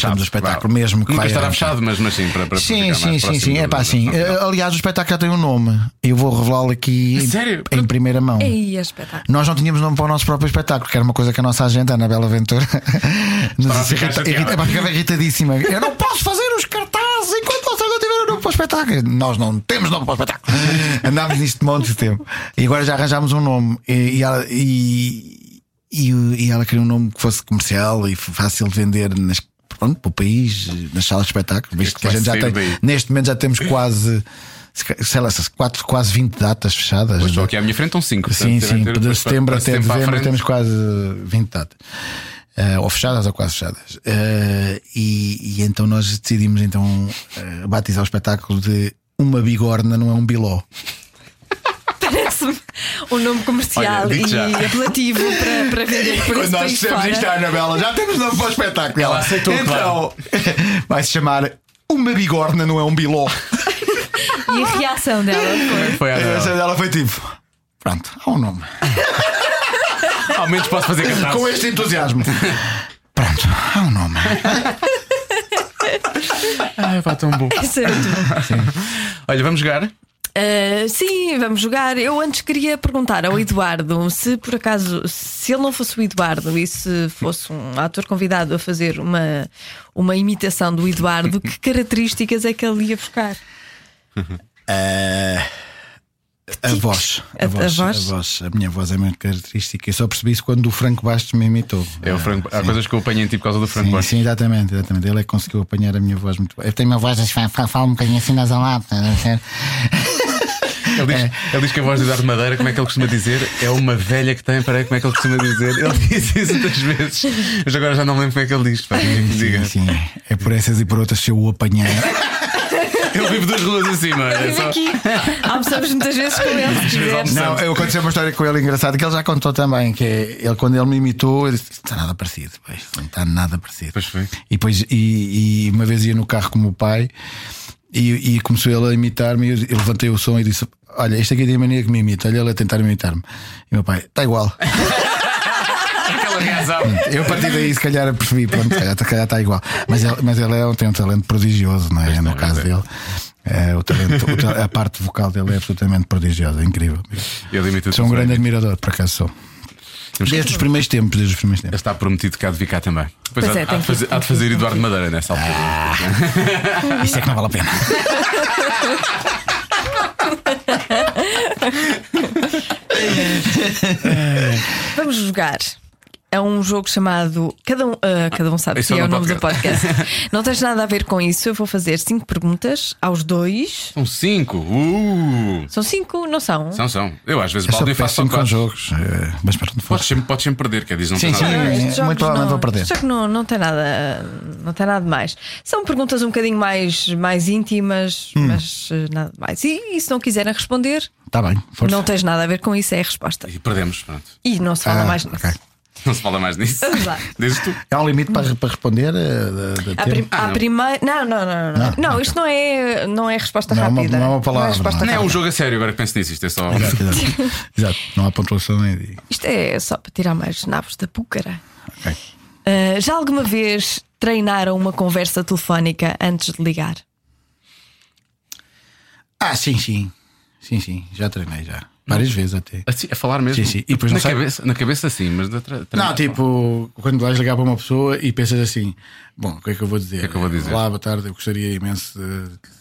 Fechamos o espetáculo Vá. mesmo que Nunca vai estará fechado, mas, mas sim, para, para Sim, ficar sim, mais sim, sim. É pá, sim. Eh, Aliás, o espetáculo já tem um nome. Eu vou revelá-lo aqui em- Sério? em primeira mão. Ei, é espetáculo. Nós não tínhamos nome para o nosso próprio espetáculo, que era uma coisa que a nossa agente, a Anabela Ventura, [LAUGHS] nos irrita- epá, ficava irritadíssima. Eu não posso fazer os cartazes enquanto vocês não tiverem nome para o espetáculo. Nós não temos nome para o espetáculo. [LAUGHS] Andámos nisto de monte de tempo. E agora já arranjámos um nome. E, e ela, e, e, e ela queria um nome que fosse comercial e fácil de vender nas, pronto, para o país, nas salas de espetáculo. Visto que a gente já tem, daí? neste momento já temos quase. Sei lá, quatro, quase 20 datas fechadas. Só aqui à minha frente estão 5. Sim, sim, de setembro até dezembro temos quase 20 datas. Eh, ou fechadas ou quase fechadas. Eh, e, e então nós decidimos então eh, batizar o espetáculo de Uma Bigorna não é um Biló. Parece-me um nome comercial Olha, e já. apelativo para, para vender por esse país fora. Anabela, já temos nome para o espetáculo. Ela aceitou, então, vai se chamar Uma Bigorna não é um Biló. [LAUGHS] E a reação dela foi. Foi a Essa dela foi tipo. Pronto, há um nome. Ao menos posso fazer [LAUGHS] Com este entusiasmo. Pronto, há um nome. Ai, pá, tão bom. Isso é muito bom. Olha, vamos jogar? Uh, sim, vamos jogar. Eu antes queria perguntar ao Eduardo se por acaso, se ele não fosse o Eduardo e se fosse um ator convidado a fazer uma, uma imitação do Eduardo, que [LAUGHS] características é que ele ia buscar? Eh, a voz, a, A- a voz, voz? a voz, a minha voz é muito característica. Eu só percebi isso quando o Franco Bastos me imitou. É o Franco, há Sim. coisas que eu apanhei em ti por causa do Franco Sim, Bastos. sim, exatamente, exatamente. Ele é que conseguiu apanhar a minha voz muito bem. Eu tenho uma voz, fala, fala, fala um bocadinho assim nasalado. ver? Ele diz, É. ele diz que a voz de Eduardo Madeira, como é que ele costuma dizer? É uma velha que tem, peraí, como é que ele costuma dizer? Ele [LAUGHS] diz isso muitas vezes, mas agora já não me lembro como é que ele diz. Pá, que diga. Sim, sim. É por essas e por outras se eu o apanhar. Ele vive duas ruas acima. É Vem só... aqui, almoçamos muitas vezes com ele, se quiser. Não, eu aconteceu uma história com ele engraçada que ele já contou também. Que é, ele, quando ele me imitou, eu disse: "Não está nada parecido, pois, não está nada parecido. Pois foi. E depois, e, e uma vez ia no carro com o meu pai e, e começou ele a imitar-me. e Eu, eu levantei o som e disse: Olha, este aqui tem a mania que me imita. Olha ele a tentar imitar-me. E o meu pai: Está igual. [LAUGHS] Eu a partir daí, se calhar, percebi: Pronto, se calhar, se calhar está igual. Mas ele, mas ele é, tem um talento prodigioso, não é? no tem, caso pois é. dele. É, o talento, o ta- a parte vocal dele é absolutamente prodigiosa, é incrível. Imita Sou um grande admirador, por acaso sou. Que- Desde os primeiros tempos, desde os primeiros Ele tempos. está prometido que há de vir cá também. Pois Pois há, é, há de que fazer, tem há de que fazer que Eduardo ir. Madeira nessa altura. Isso é que não vale a pena. [LAUGHS] Vamos jogar. É um jogo chamado Cada um, ah, cada um sabe Esse que é é o o nome do podcast. podcast. [LAUGHS] Não tens nada a ver com isso. Eu vou fazer cinco perguntas aos dois. São cinco. Uh! São cinco, não são? São, são. Eu às vezes balde e faço só com quatro. jogos. eh, Mas pronto, Podes sempre, podes sempre perder, quer dizer, não Sim, tem nada a ver. sim. Estes muito provavelmente vou perder. estes jogos não, não tem nada, não tem nada de mais. São perguntas um bocadinho mais, mais íntimas, Hum. mas eh, nada mais. E, e se não quiserem responder, Tá bem, força. não tens nada a ver com isso, é a resposta. E perdemos, pronto. E não se fala Ah, mais nisso. ok. Não se fala mais nisso. Lá. [LAUGHS] Dizes tu. Há um limite para, para responder? eh, A, tempo? prim- a não. primeira. Não, não, não, não. Não, Não, isto não é, não é resposta Não é uma- rápida. não é uma palavra, resposta não Não é um jogo a sério, agora que penso nisso. Isto é só. Exato, exato. [LAUGHS] Exato, não há pontuação. É de... Isto é só para tirar mais nabos da púcara. Ok. Ah, já alguma vez treinaram uma conversa telefónica antes de ligar? Ah, sim, sim. Sim, sim. Já treinei já. Várias vezes até. Assim, a falar mesmo. Sim, sim. E depois na, cabeça, na cabeça, sim, mas na tra- Não, tipo, quando vais ligar para uma pessoa e pensas assim: bom, o que é que eu vou dizer? O que é que eu vou dizer? Olá, boa tarde, eu gostaria imenso de.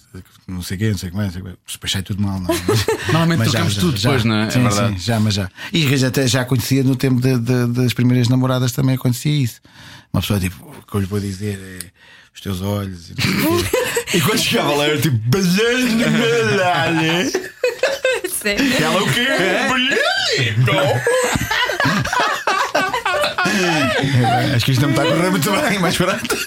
Não sei quem, não sei como é, não sei como é. Depois sai tudo mal, não é? [LAUGHS] Mas- Normalmente mas trocamos tudo depois, não é? É Sim, verdade. sim, já, mas já. E já até já acontecia no tempo de- de- das primeiras namoradas também acontecia isso. Uma pessoa, tipo, o que eu lhe vou dizer é os teus olhos. E. [LAUGHS] E quando chegava lá, eu tipo, balhanha, [LAUGHS] pussig. Hello, kid. [LAUGHS] Acho que isto não me está a correr muito bem, mas pronto.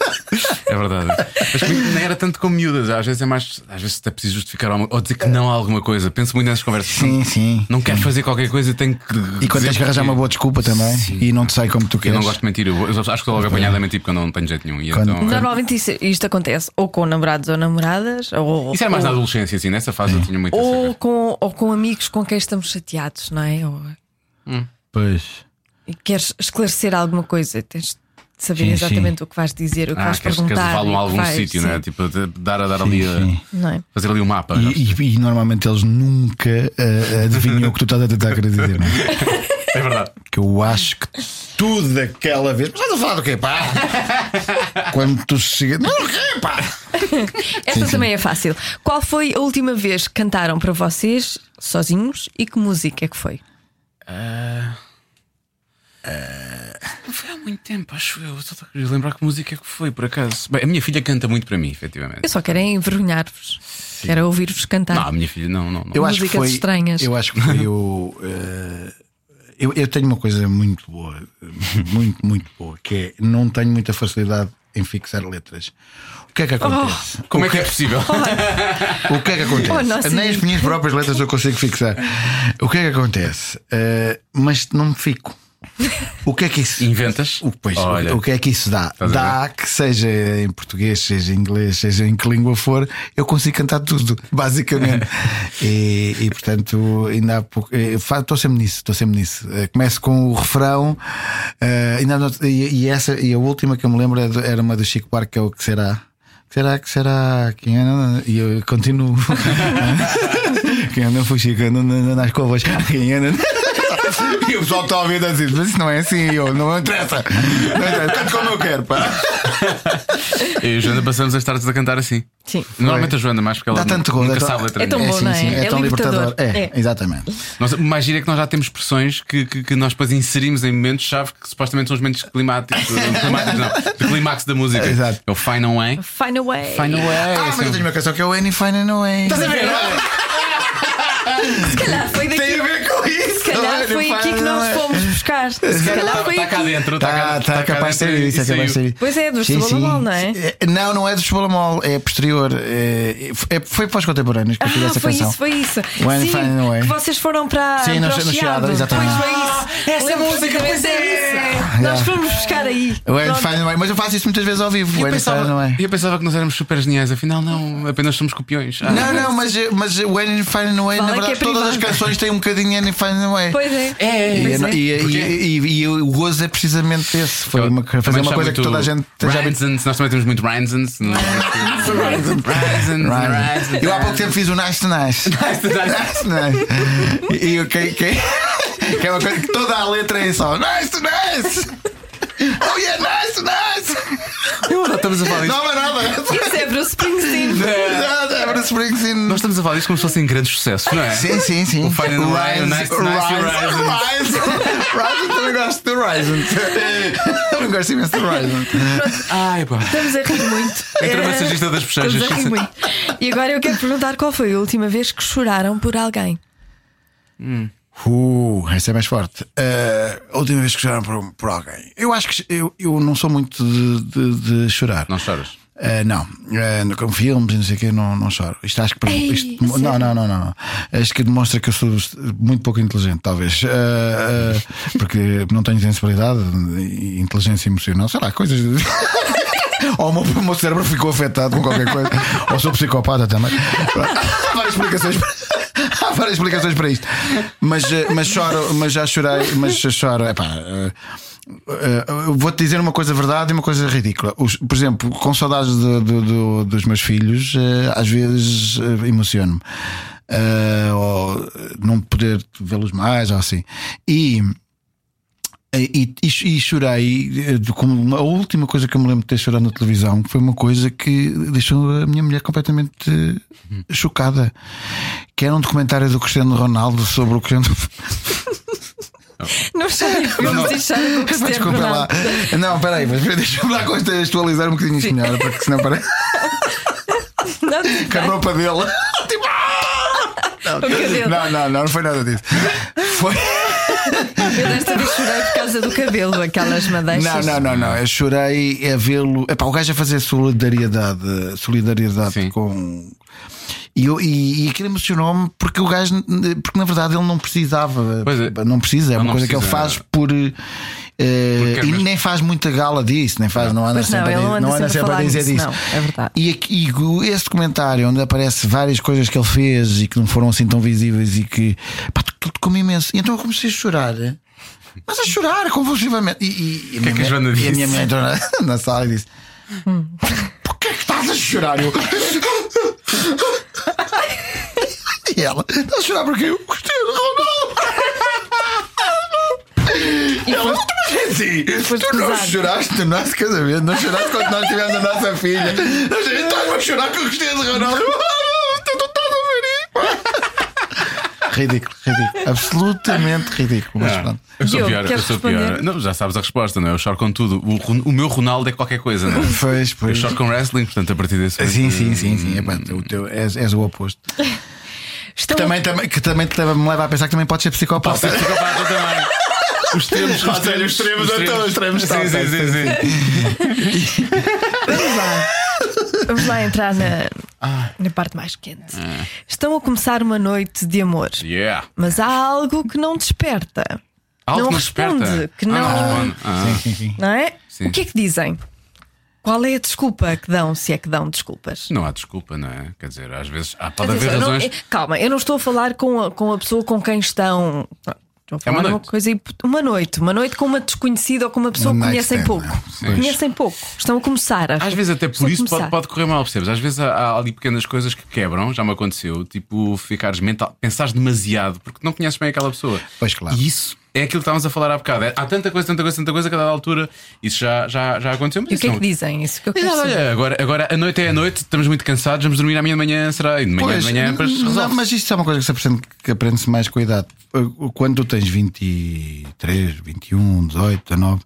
É verdade. Mas comigo nem era tanto com miúdas. Às vezes é mais. Às vezes até preciso justificar alguma, ou dizer que não a alguma coisa. Penso muito nessas conversas. Sim, sim. Não quero fazer qualquer coisa e tenho que. E quando tens que arranjar uma boa desculpa também e não te sai como tu Eu queres. não gosto de mentir. Eu, eu acho que estou logo apanhado a mentir porque eu não tenho jeito nenhum. E Quando- então, Normalmente isso- isto acontece ou com namorados ou namoradas, ou, Isso é mais na ou, adolescência, assim. Nessa fase eu tinha muito ou com, ou com amigos com quem estamos chateados, não é? Ou, Pois. E queres esclarecer alguma coisa, tens de saber Sim, exatamente o que vais dizer, o que Ah, vais queres, queres perguntar. levá-lo e a o que algum vais- sítio, não é? sim, Tipo, dar a dar ali a. sim. não é? Fazer ali um mapa. E, e- e normalmente eles nunca eh, adivinham o que tu estás a tentar querer dizer, não é? [LAUGHS] É verdade. Que eu acho que tudo daquela vez. Mas estás a falar do quê, pá? Quando tu chegas. Não, o quê, pá? Esta também é fácil. Qual foi a última vez que cantaram para vocês sozinhos e que música é que foi? Não foi há muito tempo, acho eu. Só estou a querer lembrar que música é que foi, por acaso. Bem, a minha filha canta muito para mim, efetivamente. Eu só quero é envergonhar-vos. Quero ouvir-vos cantar. Não, a minha filha não, não, não. Eu acho que Músicas foi. estranhas. Eu acho que foi o. eh, eu, eu tenho uma coisa muito boa, [LAUGHS] muito, muito boa, que é não tenho muita facilidade em fixar letras. O que é que acontece? Como é que é possível? [LAUGHS] O que é que acontece? Oh, Nem as minhas próprias letras eu consigo fixar. O que é que acontece? Eh, mas não me fico. O que é que isso. Inventas? O, pois, Olha. o, que é que isso dá? Dá que seja em português, seja em inglês, seja em que língua for, eu consigo cantar tudo, basicamente. E, e, portanto, ainda há pouco. eh, Estou sempre nisso, estou sempre nisso. Eh, Começo com o refrão, eh, ainda não- e, e essa, e a última que eu me lembro é era uma do Chico Buarque, que é o que será? Será, que será? Quem é? E eu continuo. Quem anda fuxica anda nas covas. Quem anda. E o pessoal está a ouvir assim, mas isso não é assim, eu, não interessa. Não interessa, tanto como eu quero, pá. Eu e a Joana passamos as tardes a cantar assim. Sim. Normalmente a Joana, mais porque ela Dá tanto nunca é tão- sabe letra é tão bom, não é? sim, é, É tão libertador. libertador. É, É. exatamente. Nós, mais giro é que nós já temos expressões que, que, que nós depois inserimos em momentos-chave que supostamente são os momentos climáticos, [LAUGHS] climáticos não, de clímax da música. Exato. É o Fine Away. Find a way. Fine Away. Ah, mas eu tenho uma canção que é o Any Fine Away. Estás a ver? [LAUGHS] Se calhar foi nós buscar. Se calhar Está foi tá cá aqui. dentro. Está cá- tá, tá cá capaz de ser isso, é capaz de ser isso. Pois é, do sim. não é? É, Não, não é do Cebolamol, é posterior. É, é- foi para os contemporâneos que eu fiz Ah, essa foi canção. isso, foi isso. When Sim, Fine Away. que vocês foram para, Sim, o no Chiado. Exatamente. Pois foi isso. essa Lembro música, pois é. é isso. [LAUGHS] Nós fomos buscar aí. Pronto. Fine Away, mas eu faço isso muitas vezes ao vivo. Any Fine Away. eu pensava que nós éramos super geniais, afinal não, apenas somos copiões. Ah, Não, não, mas, mas o Any Fine and Away, na é verdade, todas as canções têm um bocadinho Any Fine and Away. Pois é. É, E, é. E- e- o gozo é precisamente esse. Foi uma, fazer uma coisa que toda a gente Raisins, nós também temos muito não é? Eu há pouco tempo fiz o Nice to Nice. [LAUGHS] Nice to Nice. E eu que, que, [LAUGHS] que é uma coisa que toda a letra é só Nice to Nice. [LAUGHS] Oh yeah. [LAUGHS] Eu não estamos a falar disto. Não, mas nada. Isso é Bruce Springsteen. [LAUGHS] Nada, é Bruce Springsteen. Nós estamos a falar disto como se fossem grandes sucessos, não é? Sim, sim, sim. O Away, o Nice e o Rise. Rise, também gosto do Horizon. Também gosto imenso do Horizon. Ai, pá. Estamos a rir muito. Entre a É, massagista das bochechas. Estamos a rir muito. E agora eu quero perguntar qual foi a última vez que choraram por alguém. Uh, essa é mais forte. Uh, a última vez que choraram por, por alguém. Eu acho que eu, eu não sou muito de, de- de chorar. Não choras. Uh, não, uh, com filmes e não sei o que, não, não choro. Isto acho que. Ei, isto- não, não, não, não. Acho que demonstra que eu sou muito pouco inteligente, talvez. Uh, uh, porque não tenho sensibilidade e inteligência emocional, sei lá, coisas. de- [LAUGHS] Ou o meu, o meu cérebro ficou afetado com qualquer coisa. Ou sou psicopata também. [LAUGHS] Várias explicações para, [LAUGHS] várias explicações para isto. Mas, eh, mas choro, mas já chorei, mas choro. Epá, eh, eu Vou-te dizer uma coisa verdade e uma coisa ridícula. Os- por exemplo, com saudades do- do- do- dos meus filhos, eh, às vezes emociono-me. Ou não poder vê-los mais, ou assim. E. E, e, e chorei, eh, como a última coisa que eu me lembro de ter chorado na televisão foi uma coisa que deixou a minha mulher completamente eh, chocada. Que era um documentário do Cristiano Ronaldo sobre o Cristiano. Não [LAUGHS] e chorem com o Cristiano lá. Ronaldo. Não, peraí, mas deixa-me lá contextualizar um bocadinho isto melhor, porque senão parece Não, que a roupa dele. [LAUGHS] Tipo, ah! Não, não, não, não foi nada disso. Foi. Eu desta vez chorei por causa do cabelo, aquelas madeixas. Não, não, não, não. Eu chorei a vê-lo. Epá, o gajo a fazer solidariedade, solidariedade Sim. com. E, eu, e, e aquilo emocionou-me porque o gajo, porque na verdade ele não precisava. Pois é. Não precisa, é uma coisa que ele precisa. faz por. eh, Porque, e mas- nem faz muita gala disso, nem faz, não anda não, sempre, a, não dizer- anda não anda sempre a a dizer disso, disso. não, é verdade. E, aqui- e esse documentário onde aparece várias coisas que ele fez e que não foram assim tão visíveis e que pá, tocou-me imenso. E então eu comecei a chorar. Mas a chorar convulsivamente. E, e, e a que é minha que Joana e a minha mãe entrou na, [LAUGHS] na sala e disse: Porquê é que estás a chorar? Eu, [LAUGHS] e ela: Estás a chorar porque eu gostei do Ronaldo. E Ela, mas é assim, tu não choraste no nosso casamento, não choraste quando nós tivemos a nossa filha. Não choraste, Estás a chorar eu gostei do Ronaldo. Tu não estás a ver isso. Ridículo, ridículo. Absolutamente ridículo. Mas pronto. Eu sou Diogo, pior, eu queres sou pior. responder? Não, já sabes a resposta, não é? Eu choro com tudo. O, Ron- o meu Ronaldo é qualquer coisa, não é? Pois, Eu pois. choro com wrestling, portanto, a partir desse. Sim, sim, sim, sim. Epá, o teu, és, és o oposto. [LAUGHS] Estão também, também, que também te leva, me leva a pensar que também pode ser psicopata. Posso ser psicopata também. Os extremos, Ou seja, os extremos, então, os extremos Sim, sim, sim, sim. [LAUGHS] Vamos lá. Entrar na, Ah. na parte mais quente. Estão a começar uma noite de amor, Yeah. mas há algo que não desperta. Algo Não que não responde, desperta. que Ah, não- responde. Ah. Sim, sim. Não é? Sim. O que é que dizem? Qual é a desculpa que dão, se é que dão desculpas? Não há desculpa, não é? Quer dizer, às vezes há, pode Atenção, haver eu não- razões. eh, calma, eu não estou a falar com a, com a pessoa com quem estão. Estou a É uma falar de uma noite. coisa uma noite, uma noite com uma desconhecida ou com uma pessoa One que conhecem pouco. é? Conhecem pouco. Estão a começar. Às vezes até por a isso pode, pode correr mal, percebes? Às vezes há, há ali pequenas coisas que quebram, já me aconteceu, tipo ficares mental, pensares demasiado porque não conheces bem aquela pessoa. Pois, claro. E isso é aquilo que estávamos a falar há bocado. É- há tanta coisa, tanta coisa, tanta coisa que a dada altura isso já, já, já aconteceu. Mas E o que é que dizem? Isso que eu quero olha, agora, agora a noite é a noite, estamos muito cansados, vamos dormir amanhã de manhã, será? E de manhã Pois, de manhã, depois não, mas isto é uma coisa que se aprende, que aprende-se mais com a idade. Quando tu tens 23, 21, 18, 19,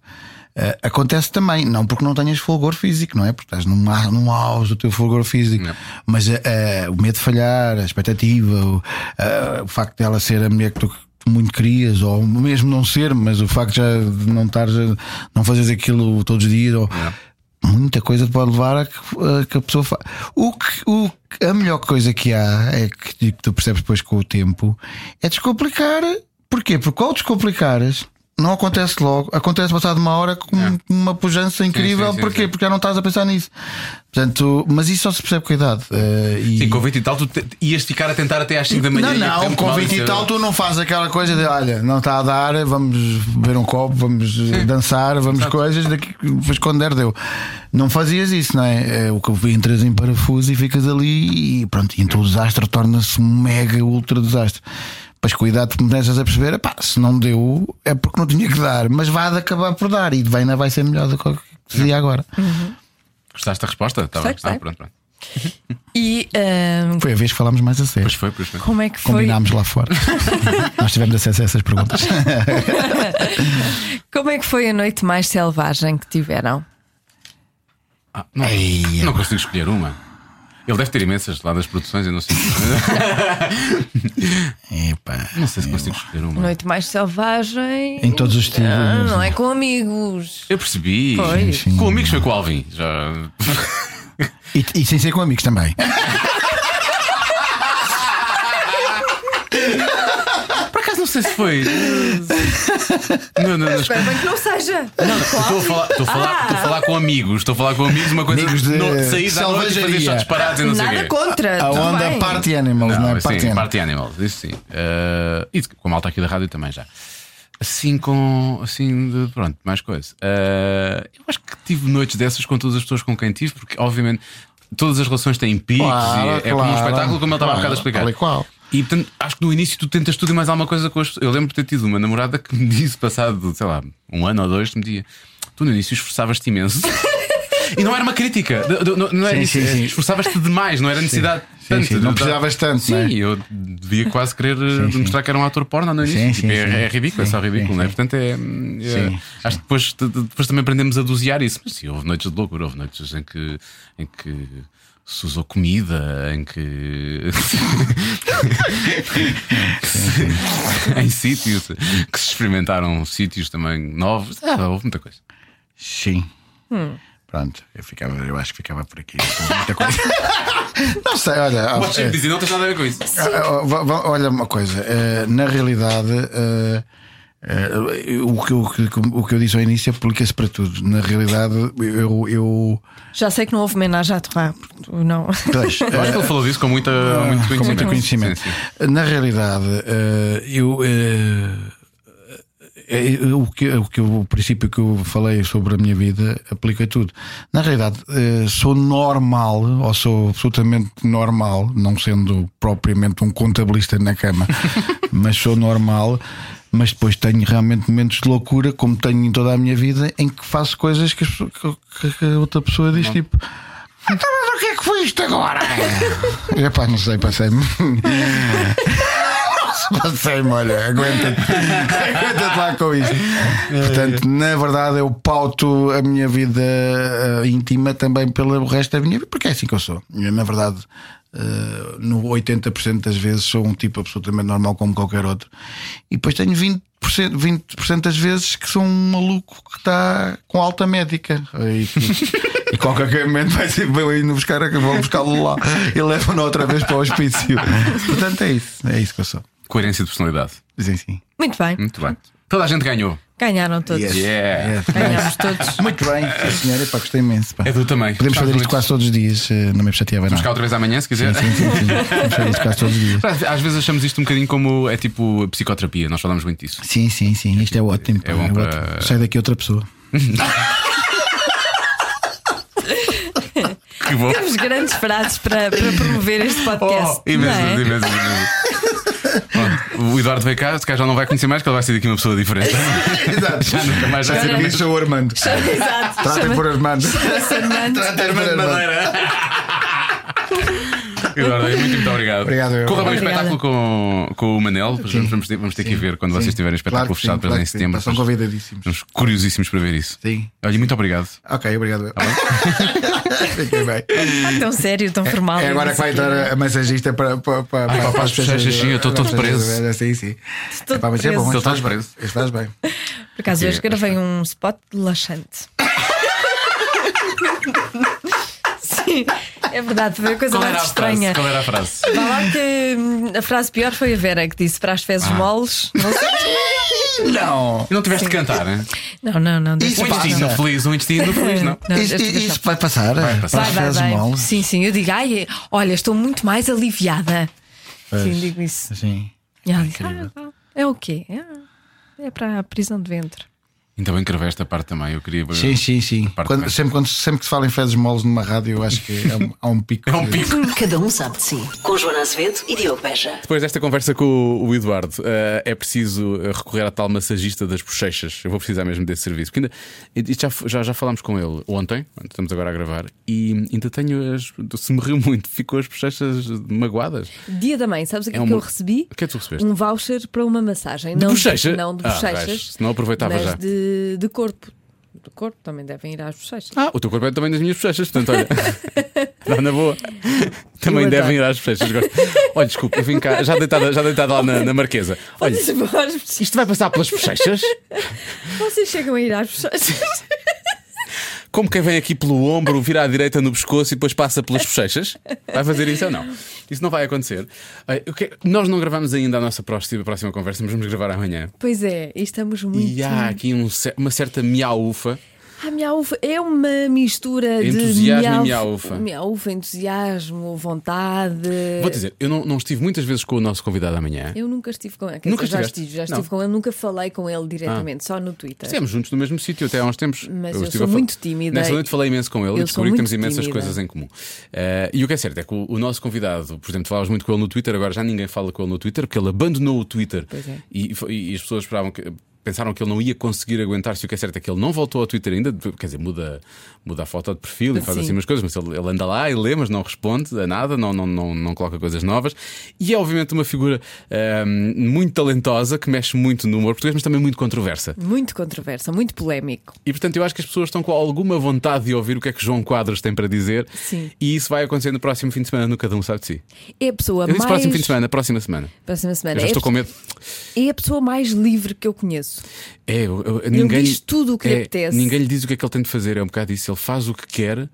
eh, acontece também, não porque não tenhas fulgor físico, não é? Porque estás num, num auge do teu fulgor físico, Não. mas eh, o medo de falhar, a expectativa, o, eh, o facto dela ser a mulher que tu muito querias, ou mesmo não ser, mas o facto já de não estares, a- não fazeres aquilo todos os dias, ou muita coisa pode levar a que a, que a pessoa fa... o que, o a melhor coisa que há é que, que tu percebes depois com o tempo é descomplicar. Porquê? Porque ao descomplicares não acontece logo, acontece passado uma hora com É. uma pujança incrível. sim, sim, Porquê? sim. Porque já não estás a pensar nisso. Portanto, mas isso só se percebe com a idade. eh, e... Sim, com 20 e tal, tu te- ias ficar a tentar até às 5 da manhã. Não, não, com mal 20 e tal tu não fazes aquela coisa de olha, não está a dar, vamos beber um copo, vamos eh, dançar, vamos coisas, daqui, depois quando der, deu. Não fazias isso, não é? É o que entras em parafuso e ficas ali e pronto, e então o desastre torna-se um mega ultra desastre. Depois cuidado, tu começas a perceber, pá, se não deu é porque não tinha que dar, mas vai de acabar por dar e vai, ainda vai ser melhor do que o que dizia agora. Gostaste da resposta? Tá bem. Ah, pronto, pronto. E ahm, Foi a vez que falámos mais a sério. Pois foi, pois foi. como é que foi? Combinámos lá fora. [LAUGHS] Nós tivemos acesso a essas perguntas. [LAUGHS] Como é que foi a noite mais selvagem que tiveram? Ah, não, Ei, não consigo escolher uma. Ele deve ter imensas lá das produções, eu não sei. [LAUGHS] Epá. não sei se consigo escolher uma. Noite mais selvagem. Em todos os estilos. Ah, não é com amigos. Eu percebi. Sim. Com amigos foi com o Alvin. Já... E, e sem ser com amigos também. Por acaso não sei se foi. Não, não, não. Espero bem que não seja. Estou a, falar, estou, a falar, estou a falar com amigos, estou a falar com amigos, uma coisa Amigos de no, sair da noite e fazer só disparados e não sei o Nada quê. contra. A onda bem. Party Animals, não, é? sim, Party Animals. Party Animals, isso sim. Eh, e com a malta aqui da rádio também já. Assim com. Assim, de, pronto, mais coisa. Eh, eu acho que tive noites dessas com todas as pessoas com quem tive, porque obviamente todas as relações têm picos Claro, e é, é como um claro. espetáculo, como ele estava Claro, bocado a explicar. tal e qual. E portanto, acho que no início tu tentas tudo e mais alguma coisa com as. Eu lembro de ter tido uma namorada que me disse, passado, sei lá, um ano ou dois, me dizia: Tu no início esforçavas-te imenso. [LAUGHS] e não era uma crítica, de- não, não era Sim, isso. Esforçavas-te demais, não era necessidade. Sim, tanto, sim, não precisavas tanto, Sim, não é? eu devia quase querer eh, sim. mostrar que era um ator porno no início. Sim, Tipo, sim, é, sim. é ridículo, é Sim, só ridículo, sim, não é? sim. Portanto, é. é- Sim, acho que depois, de- de- depois também aprendemos a dosear isso. Mas sim, houve noites de loucura, houve noites em que. Em que se usou comida, em que. [LAUGHS] em sítios que se experimentaram sítios também novos. Ah, houve muita coisa. Sim. Pronto, eu, ficava, eu acho que ficava por aqui. com Muita coisa. [LAUGHS] não sei, olha. Podes sempre eh, dizer, não tens nada a ver com isso. Ah, ah, Olha uma coisa, eh, na realidade eh, o, que, eu- o que- o que eu disse ao início aplica-se para tudo. Na realidade, eu. eu Já sei que não houve homenagem à Torá. Não. pois, Eu acho que ele falou disso com, muita, muito com conhecimento. muito conhecimento. Sim, sim. Na realidade, eh, eu. Eh, eh, o, que, o, que, o princípio que eu falei sobre a minha vida aplica a tudo. Na realidade, eh, sou normal, ou sou absolutamente normal, não sendo propriamente um contabilista na cama, [LAUGHS] mas sou normal. Mas depois tenho realmente momentos de loucura, como tenho em toda a minha vida, em que faço coisas que, que- que a outra pessoa diz tipo. Então, mas o que é que foi isto agora? [LAUGHS] Epá, não sei, passei-me. [LAUGHS] Passei-me, olha, aguenta-te. Aguenta-te lá com isto. Portanto, na verdade, eu pauto a minha vida eh, íntima também pelo resto da minha vida, porque é assim que eu sou. Eu, na verdade, eh, no 80% das vezes sou um tipo absolutamente normal como qualquer outro. E depois tenho 20%, 20 das vezes que sou um maluco que está com alta médica. E, e qualquer momento vai ser vai indo buscar, vão buscá-lo lá e levam-no outra vez para o hospício. Portanto, é isso. É isso que eu sou. Coerência de personalidade. Dizem sim. Muito bem. Muito bem. Toda a gente ganhou. Ganharam todos. Yes. Yeah. Yes. Ganhámos [LAUGHS] todos. Muito bem, sim, senhora. Pá, gostei imenso. Pá. É do também. Podemos fazer isto quase todos os dias, eh, não me chateava Vamos cá outra vez amanhã, se quiser. Sim, sim, sim, sim. Podemos fazer isto quase todos os dias. Às vezes achamos isto um bocadinho como é tipo psicoterapia, nós falamos muito disso. Sim, sim, sim. Isto é ótimo. pá, É bom é para- ótimo. Sai daqui outra pessoa. [LAUGHS] Que bom. Temos grandes frases para, para promover este podcast. Oh, imensas, é? imensas, imensas. Pronto, o Eduardo veio cá, se calhar já não vai conhecer mais, que ele vai ser daqui uma pessoa diferente. [LAUGHS] Exato. Já nunca mais vai Já ser sei o que mesmo. sou o Armando. Exato. Tratem por Armando. Tratem por Armando. Eduardo, muito, muito obrigado. Obrigado. Corra bem o espetáculo com, com o Manel. Vamos, vamos ter, vamos ter que ver quando vocês tiverem espetáculo Claro sim, fechado para claro em sim. setembro. Convidadíssimos. Estamos curiosíssimos para ver isso. Sim. Olha, muito obrigado. Ok, obrigado. Fiquei bem. [LAUGHS] Ah, tão sério, tão formal. É agora que vai entrar a- massagista para, para, para, para as pessoas- sim, eu estou todo preso. Sim, sim. Todo Epá, mas é bom, Estou bem. preso. Faz bem. Por acaso, hoje gravei um spot relaxante. [LAUGHS] Sim, é verdade, foi a coisa Qual mais a frase? estranha. Qual era a frase? Vá lá que hum, a frase pior foi a Vera que disse para as fezes Ah. moles. Não, sei. Não. E não tiveste de cantar, hein? não, não. não deixa Um intestino feliz, um intestino feliz, não? Não, isto estar. vai passar. Vai passar. Vai, vai, vai. mal. Sim, sim, eu digo, ai, olha, estou muito mais aliviada. Sim, digo isso. Sim. E ela diz, ah, ah, é o quê? É, é para a prisão de ventre. Ainda bem que gravei esta parte também. Eu queria. Sim, sim, sim. Quando- sempre, quando, sempre que se fala em fezes moles numa rádio, eu acho que é um- há um pico. [LAUGHS] É um pico. Cada um sabe de si. Com Joana Azevedo e Diogo Beja. Depois desta conversa com o- o Eduardo, eh, é preciso eh, recorrer à tal massagista das bochechas. Eu vou precisar mesmo desse serviço. Porque ainda, isto já, já, já falámos com ele ontem, estamos agora a gravar, e ainda tenho as. Se me riu muito, ficou as bochechas magoadas. Dia da mãe, sabes o que, É é que uma- eu recebi? O que é que tu recebeste? Um voucher para uma massagem. De não bochecha? Não de Ah, bochechas. vejo. Senão aproveitava mas já. De, de corpo. De corpo também devem ir às bochechas. Ah, o teu corpo é também das minhas bochechas, portanto, olha. [LAUGHS] Dá na boa. Também devem ir às bochechas. Olha, desculpa, eu vim cá, já deitada, já deitada lá na, na marquesa. Olha, isto vai passar pelas bochechas? Vocês chegam a ir às bochechas. Como quem vem aqui pelo ombro, vira à direita no pescoço e depois passa pelas bochechas? Vai fazer isso ou não? Isso não vai acontecer. O que- Nós não gravamos ainda a nossa próxima, próxima conversa, mas vamos gravar amanhã. Pois é, e estamos muito. E há aqui um uma certa miaufa. A miaufa é uma mistura de. Entusiasmo e miaufa. Miaufa, entusiasmo, vontade. Vou dizer, eu não, não estive muitas vezes com o nosso convidado amanhã. Eu nunca estive com ele. Nunca dizer, já estive, já Não. estive com ele, nunca falei com ele diretamente, só no Twitter. Estivemos juntos no mesmo sítio até há uns tempos. Mas eu estive sou muito tímida Nessa noite falei imenso com ele Eu e descobri que temos imensas tímida. coisas em comum. Eh, e o que é certo é que o, o nosso convidado, por exemplo, falavas muito com ele no Twitter, agora já ninguém fala com ele no Twitter porque ele abandonou o Twitter Pois é. e, e as pessoas esperavam que. Pensaram que ele não ia conseguir aguentar-se. O que é certo é que ele não voltou ao Twitter ainda, quer dizer, muda, muda a foto de perfil e faz Sim. assim umas coisas, mas ele, ele anda lá e lê, mas não responde a nada, não, não, não, não coloca coisas novas. E é, obviamente, uma figura ehm, muito talentosa que mexe muito no humor português, mas também muito controversa. Muito controversa, muito polémico. E portanto eu acho que as pessoas estão com alguma vontade de ouvir o que é que João Quadros tem para dizer. Sim. E isso vai acontecer no próximo fim de semana no Cada Um Sabe de Si. É a pessoa Eu disse mais. próximo fim de semana, próxima semana. Próxima semana. Eu já é, estou com medo. é a pessoa mais livre que eu conheço. É, eu- eu- ninguém, diz tudo o que lhe é, apetece. Ninguém lhe diz o que é que ele tem de fazer. É um bocado isso. Ele faz o que quer.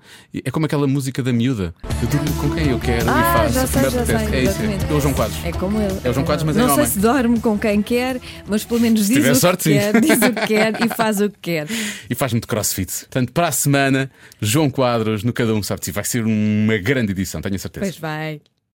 É como aquela música da miúda. Eu durmo com quem eu quero Ah, e faço já sei, me já sei. é isso. É, é o João Quadros. É como ele. É o João Quadros, mas Não em sei homem. se dorme com quem quer, mas pelo menos diz o sorte, que quer, diz o que quer e faz o que quer. [LAUGHS] E faz muito crossfit. Portanto, para a semana, João Quadros no Cada Um Sabe de Si. Vai ser uma grande edição, tenho a certeza. Pois vai.